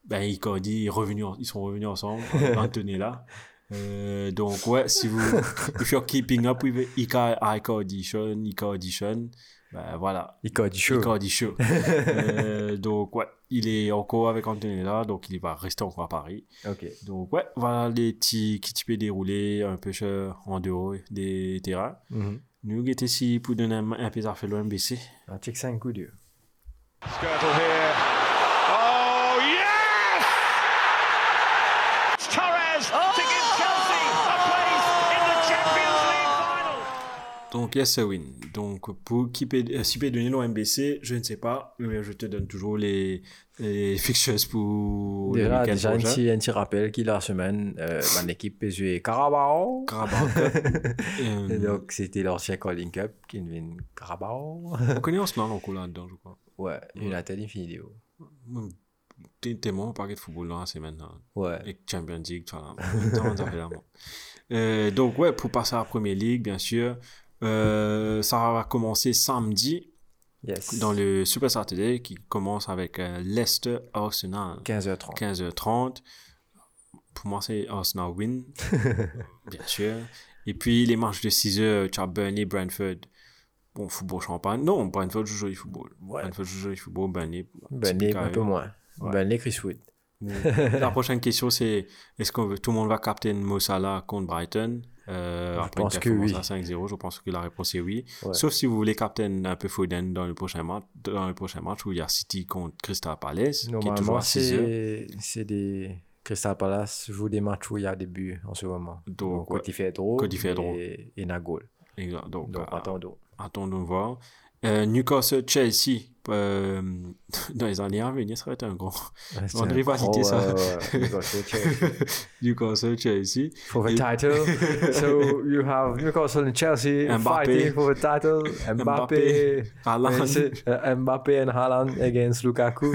Ben, Icardi est revenu, en- ils sont revenus ensemble, Anthony là. Euh, donc, ouais, si vous, if you're keeping up with Ica- Icardition, Icardition, ben voilà, Il code chaud. Icardi show. Euh, donc, ouais, il est encore avec Anthony là, donc il va rester encore à Paris. Ok. Donc, ouais, voilà les petits qui tu peux dérouler un peu sur- en dehors des terrains. Mhm. Nous, étions ici pour donner un, un peu d'affaires au MBC. Un check 5 coup dur. Skirtle here. Oh, yes! It's Torres to give Chelsea a place in the Champions League final. Donc, yes, win. Donc, pour qui peut, si peut donner le MBC, je ne sais pas, mais je te donne toujours les, les fixtures pour le Déjà, week-end déjà un, petit, un petit rappel qu'il la semaine, euh, mon équipe peut jouer Carabao. Carabao Euh, donc, c'était l'ancien Calling Cup qui devient Carabao. on connaît Arsenal encore là-dedans, je crois. ouais, United une vidéo. T'es t'es bon au paquet de football là, c'est maintenant. Ouais. Et Champions League, tu vois. Euh, donc, ouais, pour passer à la Première Ligue, bien sûr, euh, ça va commencer samedi Yes. dans le Super Saturday qui commence avec euh, Leicester Arsenal. 15h30. 15h30. Pour moi, c'est Arsenal win, bien sûr. Et puis, les matchs de 6h, tu as Burnley, Brentford. Bon, football champagne. Non, Brentford joue joli football. Ouais. Brentford joue joli football, Burnley. Burnley, un peu moins. Ouais. Burnley, Chris Wood. La prochaine question, c'est est-ce que tout le monde va capter Mo Salah contre Brighton? Euh, Je pense que oui. à 5-0 Je pense que la réponse est oui. Ouais. Sauf si vous voulez captain un peu Foden dans le prochain match, dans le prochain match où il y a City contre Crystal Palace, qui est toujours Normalement, à 6 heures. c'est des. Crystal Palace joue des matchs où il y a des buts en ce moment. Donc, drôle. Et, et Nagol. Exact. Donc, Donc, euh, attendons. attendons voir. Euh, Newcastle Chelsea euh, dans les années à venir, ça va être un grand. Ouais, André un va citer ça. ouais, Newcastle, Chelsea. For the title. so you have Newcastle and Chelsea Mbappé. fighting for the title. Mbappé. Mbappé, Haaland. Uh, c'est- uh, Mbappé and Haaland against Lukaku.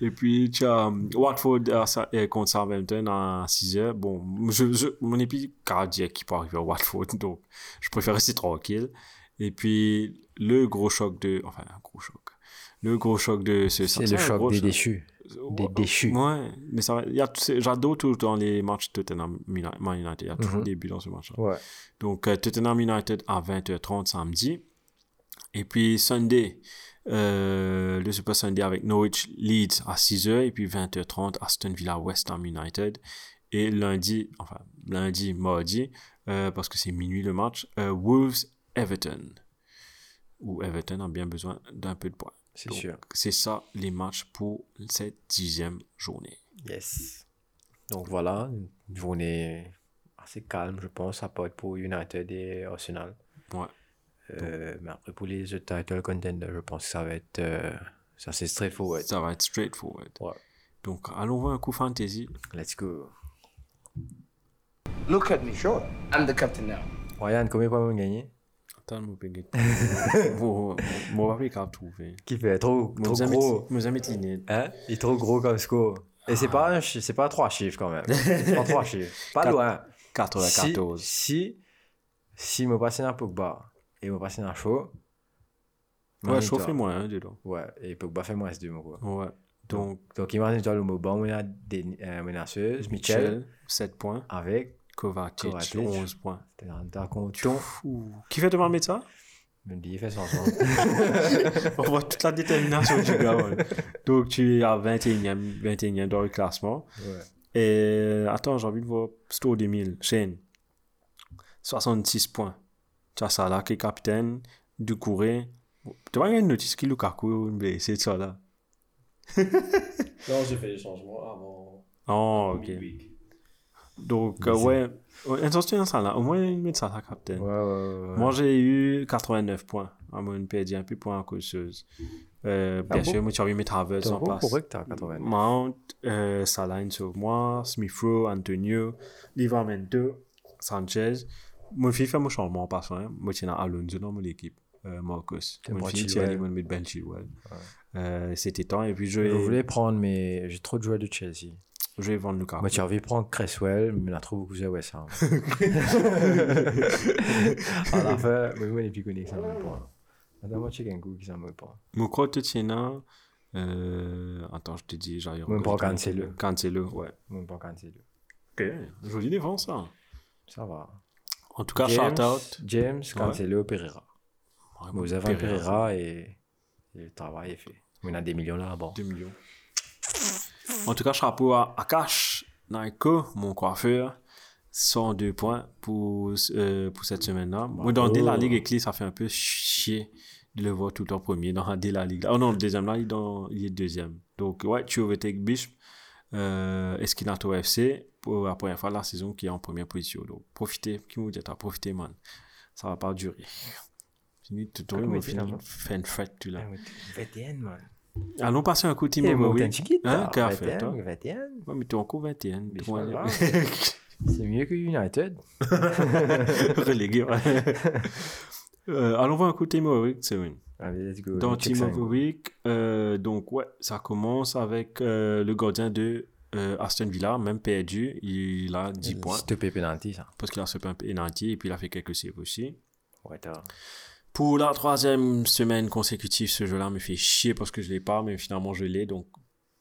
Et puis, tu as um, Watford euh, contre Southampton à 6 heures. Bon, je, je, mon épi cardiaque qui peut arriver à Watford, donc je préfère rester tranquille. Et puis, le gros choc de... Enfin, un gros choc. Le gros choc de ce c'est le choc des déchus. Des déchus. Ouais, mais ça y a, j'adore tout dans les matchs Tottenham Man United. Il y a toujours Mhm. des buts dans ce match-là. Ouais. Donc, euh, Tottenham United à 20h30 samedi. Et puis, Sunday, euh, le Super Sunday avec Norwich Leeds à 6h. Et puis, 20h30, Aston Villa West Ham United. Et lundi, enfin, lundi, mardi, euh, parce que c'est minuit le match, euh, Wolves Everton. Où Everton a bien besoin d'un peu de points. C'est Donc, sûr. C'est ça les matchs pour cette dixième journée. Yes. Donc voilà, une journée assez calme, je pense, à part pour United et Arsenal. Ouais. Euh, mais après, pour les autres title contenders, je pense que ça va être. euh, ça, c'est straightforward. Ça va être straightforward. Ouais. Donc, allons voir un coup fantasy. Let's go. Look at me. Sure. I'm the captain now. Ryan, combien de points vous gagné? Pégué. Bon, mon papier qu'à trouver. Qui fait trop, trop gros. Amis Tinet. Hein? Il est trop gros comme score. Et c'est pas, un c'est pas trois chiffres quand même. C'est pas trois chiffres. Pas Quatre- loin. 94. Si, si, me passe un Pogba et me passe un Shaw. Ouais, chauffez moi, hein, dedans. Ouais, et Pogba fait moins deux, mon gars. Ouais. Donc, Donc, imagine-toi le mot bon, on a des menaceuse, Michel, Michel, 7 points. avec. Kovacic, Kovacic. 11 points. T'es dans ta compton. Ouh. Qui fait demander ça Me dit, il fait son. On voit toute la détermination du gars. ouais. Donc, tu es à 21e, 21e dans le classement. Ouais. Et attends, j'ai envie de voir Store 2000, Shane. 66 points. Tu as Salah qui est capitaine, Doucouré. Tu vois, il y a une notice qui Lukaku est blessé de ça là. Non, j'ai fait les changements avant. Oh, ok. midweek. Donc, euh, ouais. Attention à Salah, au moins il met Salah capitaine. Ouais, ouais, ouais. ouais. Moi, j'ai eu 89 points. À mon perdu un peu point à causeuse. Euh, bien Ah bon? sûr, moi, tu as envie de mettre Havertz T'as en place. pour que t'as 80. Mount, euh, Salah une sur moi, Smith Rowe, Antonio, Livramento, Sanchez. Mon fils fait mon changement en passant. Hein. Moi, tiens Alonso dans mon équipe. Euh, Marcus. Mon fils, Chilwell. tiens Ali, Ben Chilwell. Euh, C'était temps. Et puis, je Je voulais prendre, mais j'ai trop de joueurs de Chelsea. Je vais vendre Lukaku. Moi, j'ai envie de prendre Cresswell, mais il a trop beaucoup de West Ham. à la fin, mais moi, il est plus connu que ça me prend. Attends, moi, check un coup qui ça me prend. Mon croix te tient. Euh, attends, je te dis, j'arrive. Moi, je prends Cancelo. Cancelo, ouais. Moi, je prends Cancelo. Ok, jolie défense, ça. Ça va. En tout cas, James, shout out. James, Cancelo, Pereira. Vraiment, Vous avez un Pereira et, et le travail est fait. On a des millions là, bon. 2 millions. En tout cas, chapeau à Akash Naiko, mon coiffeur. 102 points pour, euh, pour cette semaine-là. Moi, dans dès la Ligue Éclipse, ça fait un peu chier de le voir tout en premier dans dès la Ligue. Oh non, le deuxième là, il dans, il est deuxième. Donc, ouais, tu overtake Bishop, euh, Esquinato FC pour la première fois de la saison qui est en première position. Donc, profitez, qui vous dit, t'as profité, man. Ça va pas durer. Fini, tout Oui, le mais monde finalement. une fête, tu l'as. 21, man. Allons passer un coup de un petit Hein, qu'a fait, toi? 21. Ouais, mais t'es encore 21. Mais toi, c'est mieux que United. Relégué, ouais. Euh, allons voir un coup de the Week, c'est une. Allez, let's go. Dans go. Week, euh, donc ouais, ça commence avec euh, le gardien de euh, Aston Villa, même perdu, il a 10 points Stopé penalty, ça. parce qu'il a fait un penalty et puis il a fait quelques saves aussi. Ouais, t'as. Pour la troisième semaine consécutive, ce jeu-là me fait chier parce que je l'ai pas, mais finalement je l'ai. Donc,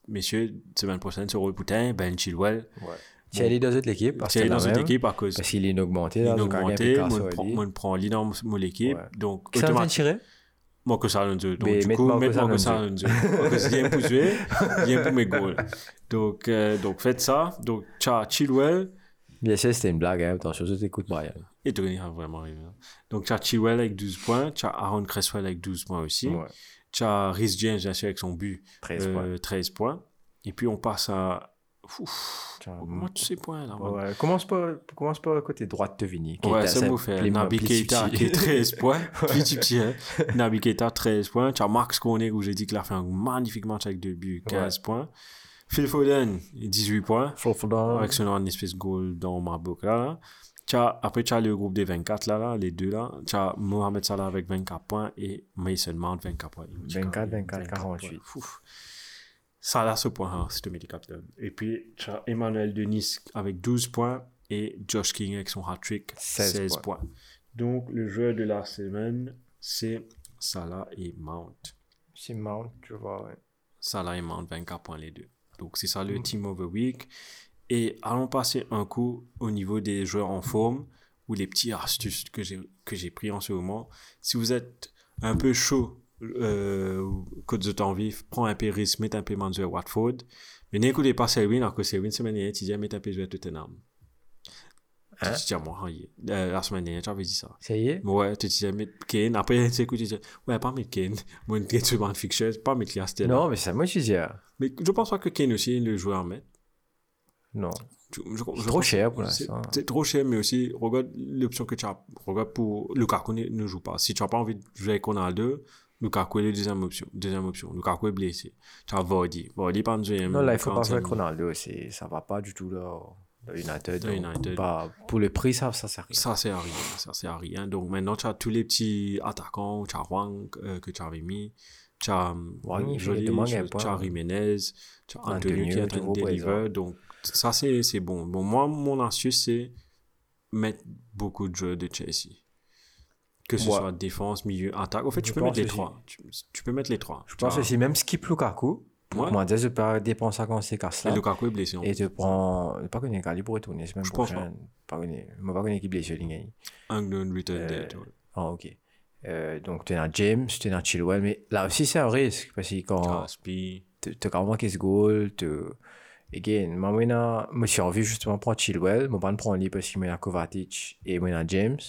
messieurs, semaine prochaine, sur Poutin, Ben Chilwell. Ouais. Thierry dans cette équipe. parce que Thierry dans la cette même, équipe à cause Parce qu'il est augmenté. il là, est donc il y a un augmenté. Picasso, Moi, je prends- moi, dans mon équipe. Ouais. Donc, de automatiquement. tirer Marcus Alonso. Donc, Mais du coup, Marcus mettre Marcus Alonso. Marcus vient pour jouer, vient pour mes goals. Donc, euh, donc faites ça. Donc, t'as Chilwell. Bien sûr, c'était une blague. Hein. Attention, je t'écoute, Brian. Et Tony a vraiment arrivé. hein. Donc, t'as Chilwell avec 12 points. T'as Aaron Cresswell avec 12 points aussi. Ouais. T'as Rhys James, bien sûr, avec son but. 13 euh, points. 13 points. Et puis, on passe à, Ouf. Tiens, Comment tu sais points là? Ouais, commence pas, commence pas côté droit de Tevini. Ouais, c'est beau fait. Nabi Keita qui est 13 points. Petit petit, hein. Nabi Keita 13 points. Tu as Max Koenig où j'ai dit qu'il a fait un magnifique match avec deux buts, 15 points. Phil Foden, 18 points. Avec son espèce de goal dans ma boucle là. là. As- après, tu as le groupe des 24 là, là les deux là. Tu as Mohamed Salah avec 24 points et Mason Mount 24 points. 24, 24, 48. Ouf. Salah ce point, hein, c'est le captain. Et puis, tu as Emmanuel Denis avec 12 points et Josh King avec son hat-trick 16 16, points. Donc, le joueur de la semaine, c'est Salah et Mount. C'est Mount, tu vois. ouais. Salah et Mount, 24 points les deux. Donc, c'est ça le Team of the Week. Et allons passer un coup au niveau des joueurs en forme ou les petits astuces que j'ai que j'ai pris en ce moment. Si vous êtes un peu chaud, euh, côte de temps vif, prends un risque, mets un peu Manzo à Watford. Mais n'écoutez pas Selwyn, alors que Selwyn, semaine dernière, tu disais, mets un peu à Tottenham. Hein? Tu dis, moi, hein, euh, la semaine dernière, tu avais dit ça. Ça y est? Ouais, tu disais, mets Kane. Après, tu écoutes, tu disais, ouais, pas mettre Kane. Moi, une Kane sur fixture, pas mettre Lias Taylor. Non, mais c'est moi qui dis. ah. Mais je pense pas que Kane aussi le joueur à mettre. Non. Je- je- je trop cher pour l'instant. C'est trop cher, mais aussi, regarde l'option que tu as. Regarde pour Lukaku ne, ne joue pas. Si tu n'as pas envie de jouer avec Ronaldo, Lukaku est la deuxième option. Deuxième option. Lukaku est blessé. Tu as Vardy. Vardy pas deuxième. Non, là, il faut pas 45 jouer avec Ronaldo. c'est- Ça va pas du tout là. United. Donc, United. pas- pour le prix, ça, ça sert à rien. Ça, à rien. Ça, c'est à rien. Donc, maintenant, tu as tous les petits attaquants. Tu as Wang euh, que tu avais mis. Tu as hum, Wang, joli, tu un as Jiménez. Tu as Antonio qui est présent. deliver. Donc, ça, c'est c'est bon. Bon, moi, mon astuce, c'est mettre beaucoup de joueurs de Chelsea. Que ce Ouais. soit défense, milieu, attaque. En fait, tu Je peux mettre les trois. Tu, tu peux mettre les trois. Je pense aussi, même skip Lukaku. Ouais. Comment dire, je peux dépenser à conséquence Et. Lukaku est blessé. en Et tu prends. Pas est calé pour retourner Je pense. Pas qu'on est. Moi, pas est qui blessé, les gars. England return Euh, date, ouais. Ah, ok. Euh, donc, tu es James, tu es dans Chilwell, mais là aussi, c'est un risque parce que quand Caspi. tu as même ce goal, tu. Again, maintenant, moi, j'ai envie justement de prendre Chilwell, pas de prendre lui parce qu'il m'a dans Kovacic et dans James.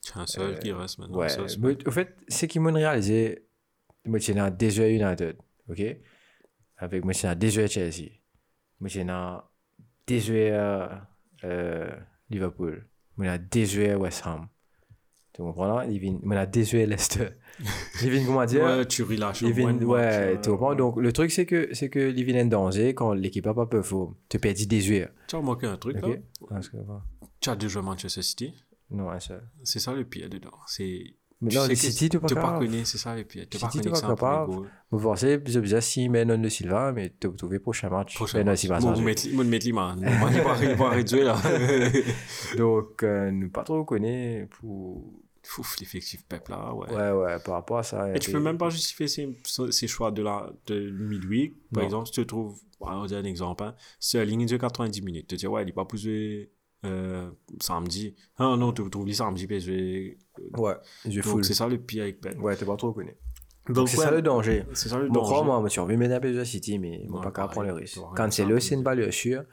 C'est un seul qui reste maintenant. Ouais. Ça, Mais, au fait, c'est qu'ils m'ont réalisé, dans déjà United, ok? Avec dans déjà Chelsea. Moi, dans déjà euh, Liverpool. Moi, dans déjà West Ham. Tu comprends là? Dans déjà Leicester. Vient, comment dire? Ouais, tu relâches. De ouais, tu comprends? Donc, le truc, c'est que, c'est que il vient en danger quand l'équipe n'a pas performé. Tu perds 18 Tu as remarqué un truc, là? Ok? Parce que, ouais. Tu as déjà Manchester City? Non, un seul. C'est ça le pire dedans. C'est. Mais tu non, que City, tu pas Tu pas connais, c'est ça le pire. Tu pas t'es que pas. Vous pensez, je veux dire, si mais non de Silva, mais tu peux trouver prochain match. Prochain match. Ça vous mettez, man. Va, il va réduire, là. Donc, euh, nous pas trop connaît pour. Ouf, l'effectif Pep, là, ouais. Ouais, ouais, par rapport à ça. Et tu peux même pas justifier ces, ces choix de, la, de midweek. Par Non. exemple, si tu trouves, on va dire un exemple, hein, il dure 90 minutes. Tu te dis, ouais, il n'est pas posé euh, samedi. Ah non, tu trouves les samedi, je vais. Ouais, je Donc, full. c'est ça le pire avec Ben. Ouais, t'es pas trop connu. Donc, C'est ouais, ça le danger. C'est ça le Bon, danger. crois-moi, moi, si on veut mettre un PSG City, mais on pas qu'à pareil, prendre le risque. Cancelo, ça, c'est une balle sûre.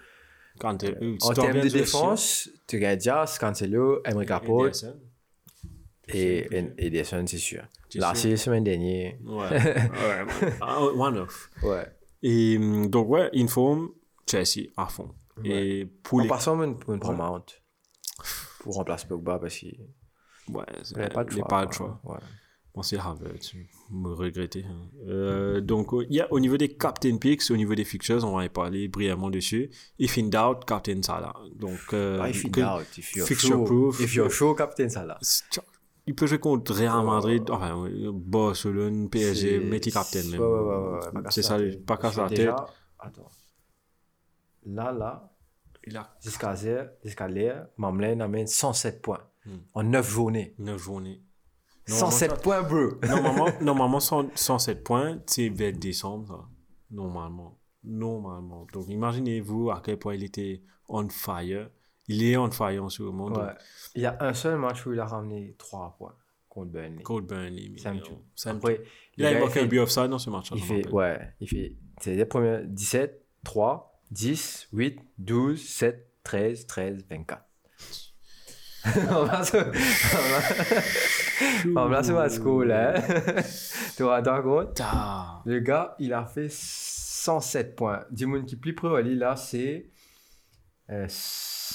Quand t'es- euh, En termes de défense, tu regardes Diaz, Cancelo, Emery Capote Ederson. et et Ederson, c'est sûr. Là, c'est la semaine dernière. Ouais. ouais. Ah, One off. Ouais. Et hum, donc, ouais, informe Chelsea à fond. Et pour En les. passant, on peut prendre Mount pour remplacer Pogba parce qu'il Ouais, n'y a pas de il choix. pas de choix. Ouais. Bon, c'est Havertz, me regretter. hein. Euh, donc, euh, il y a au niveau des captain picks, au niveau des fixtures, on va y parler brièvement dessus. If in doubt, captain Salah. Donc, euh, Pas if in doubt, if you're sure. proof. If you're sure, Captain Salah. Il peut jouer contre Real Madrid, enfin, Barcelone, PSG, mettez captain même. Ouais, ouais, C'est ça, pas qu'à Parce se la tête. Attends. Là, là, Il a jusqu'à l'air, Mamelaine amène 107 points Hmm. en 9 journées. 9 journées. 107 points, bro. Normalement, normalement 100 107 points, c'est vers décembre, ça. Normalement. Normalement. Donc, imaginez-vous à quel point il était on fire. Il est on fire en ce moment. donc, Ouais. Il y a un seul match où il a ramené 3 points contre Burnley. Cold Burnley. Ça me tue. Après, le Il un but offside dans ce match. Il fait, ouais, il fait, c'est les premiers 17, 3, 10, 8, 12, 7, 13, 13, 24. on va se, on va, se à ce là. hein. tu vois, compte? Le gars, il a fait 107 points. Dis-moi qui plus près, là, c'est euh,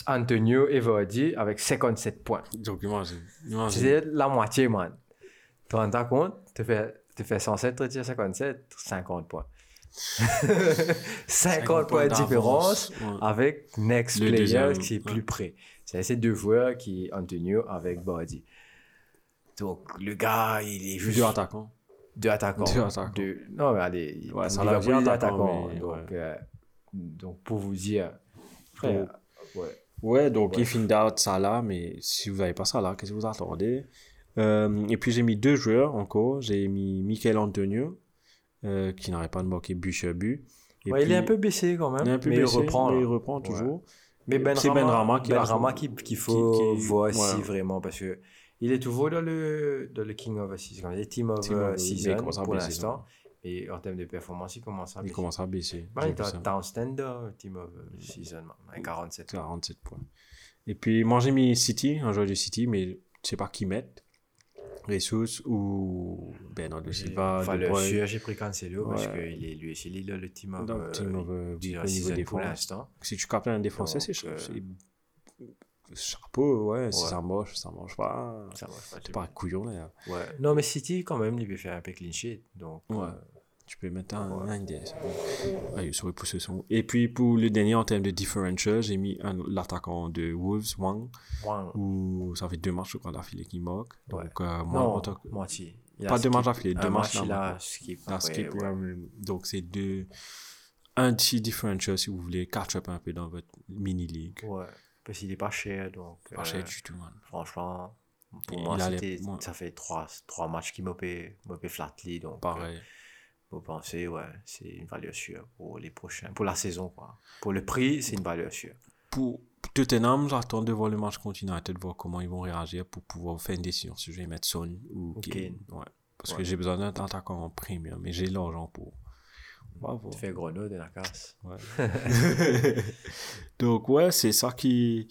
Antonio Evodi avec 57 points. Donc, imagine. imagine. C'est la moitié, man. Tu te rends compte? Tu fais, tu fais 107, tu retires 57, 50 points. 50 points de différence ouais. avec next Le player deuxième, qui est ouais. plus près. C'est ces deux joueurs qui Antonio avec Body. Donc le gars, il est juste Deux attaquants. deux attaquants. Deux attaquants. Deux- Non, mais allez, Ouais, ça l'a dit il est attaquant, mais Donc, ouais. euh, donc pour vous dire, frère, ouais. Ouais, donc Ouais. if in doubt, Salah, mais si vous n'avez pas Salah, qu'est-ce que vous attendez? Euh, Et puis j'ai mis deux joueurs encore. J'ai mis Michael Antonio, euh, qui n'arrête pas de marquer but sur but. Et Ouais, il est un peu baissé quand même, il est un peu mais baissé, il reprend. mais il reprend Ouais. toujours. Mais Ben C'est Rama, Benrahma qui ben qui- qu'il faut qui- qui- voir si ouais. vraiment, parce que il est toujours dans le, dans le King of Season, les Team of Team Season pour l'instant. Et en termes de performance, il commence à Il baisser. commence à baisser. Ben, J'ai il est à dans le Team of Season, avec 47. 47 points. Et puis, moi, j'ai mis City, un joueur de City, mais je ne sais pas qui mettre. Ressus ou Bernardo Silva. Enfin, De le sûr, j'ai pris Cancelo parce Ouais. qu'il est lui aussi il le Team of, euh, Team of, euh, du- au la niveau des pour l'instant. Si tu captes un défenseur, Donc, c'est euh, chapeau, ouais. Si ça marche, ça marche pas. Ça marche pas. C'est pas un couillon, là. Ouais. Non, mais City, quand même, il peut faire un peu clean sheet. Donc, Ouais. euh, Tu peux mettre un, Ouais. un des. Ouais, il serait poussé son. Et puis, pour le dernier, en termes de differential, j'ai mis l'attaquant de Wolves, Wang, Wang. où ça fait deux matchs, je crois, d'affilée qui. Ouais. Donc, euh, moi, Non, en tant que. moitié. Pas deux matchs d'affilée, deux matchs là, a skip. La Ouais, skip, ouais. ouais, Donc, c'est deux. Un petit differential si vous voulez catch up un peu dans votre mini-league. Ouais. Parce qu'il est pas cher, donc. Pas euh, cher du tout, man. Franchement, pour moi, les- ça fait trois, trois matchs qui m'ont fait m'ont fait flatly. Donc, Pareil. euh, vous pensez, ouais, c'est une valeur sûre pour les prochains, pour la saison, quoi. Pour le prix, c'est une valeur sûre. Pour Tottenham, j'attends de voir le match contre United, voir comment ils vont réagir pour pouvoir faire une décision si je vais mettre Son ou Ou Kane. Ouais. Parce Ouais. que j'ai besoin d'un attaquant en premium, mais j'ai l'argent pour. Voir. Tu fais Grenoble de la casse. Ouais. Donc, ouais, c'est ça qui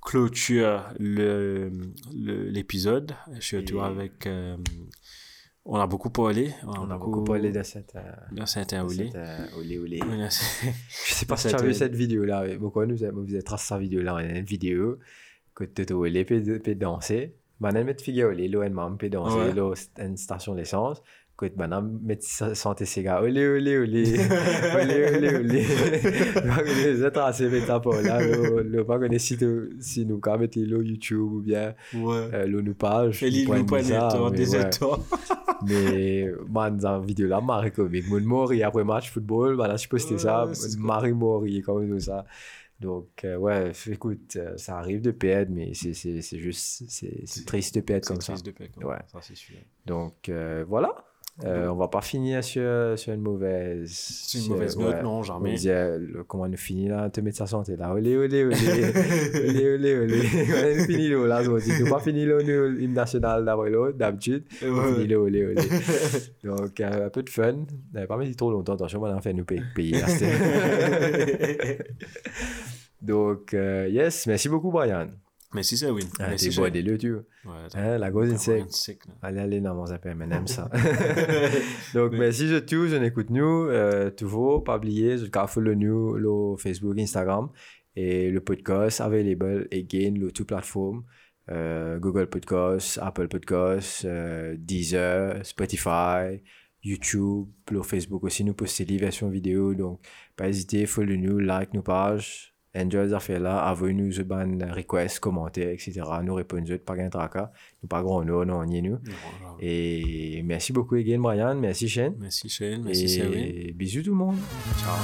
clôture le- le- l'épisode. Surtout Et- avec. euh, on a beaucoup parlé. On a beaucoup parlé de cette. euh, de olé. cette, euh, olé olé. Là, c'est- Je sais pas si tu as vu euh, cette vidéo-là. mais Pourquoi nous avons tracé cette vidéo-là On a une vidéo que tu olé peut danser. Maintenant, met figure olé, l'eau, maman peut danser, l'eau, une station d'essence. Que maintenant, met santé ses gars, olé, olé, olé, olé, olé, olé. Les êtres assez métaphores là, le pas connaître si si nous, quand mettez l'eau YouTube ou bien Ouais. euh, l'eau nous page. Et l'île nous pas mais des. Mais, man, dans la vidéo là, Marie comique. Mon mori après match football, voilà, je postais ça. Ouais, Marie mori, comme tout ça. Donc, euh, ouais, écoute, euh, ça arrive de perdre, mais c'est juste, c'est triste de perdre comme ça. triste de comme Ouais. ça, c'est sûr. Donc, euh, voilà. Euh, on va pas finir sur, sur une mauvaise. C'est une sur- mauvaise note, ouais. non, On jamais. disait, le- comment nous finit là, te mettre sa santé là. Olé, olé, olé. olé, olé, olé. On finit là, là, on dit, pas fini là, l'hymne national d'après l'autre, d'habitude. On finit là, olé, olé. Donc, euh, un peu de fun. On n'avait pas mis trop longtemps, attention, on fait nous payer. Donc, euh, yes, merci beaucoup, Brian. Merci, c'est win. Ah, T'es bon, des lieux, tu vois. Ouais, Hein, la sick, là. Allez, allez, non, mon zappé, mais aime ça. Donc, merci de tout, je n'écoute nous, euh, toujours, pas oublier, je follow nous, le Facebook, Instagram, et le podcast available again, le tout plateforme, euh, Google Podcast, Apple Podcast, euh, Deezer, Spotify, YouTube, le Facebook aussi, nous postez des versions vidéo, donc, pas hésiter, follow nous, like nos pages, enjoy les affaires là, envoyez-nous des ban requests, commentaires, etc. Nous répondons, pas gain tracas, nous pas grand nom, non, ni nous. Et merci beaucoup again, Brian. Merci, Shane. Merci, Shane. Merci. Et bisous tout le monde. Ciao.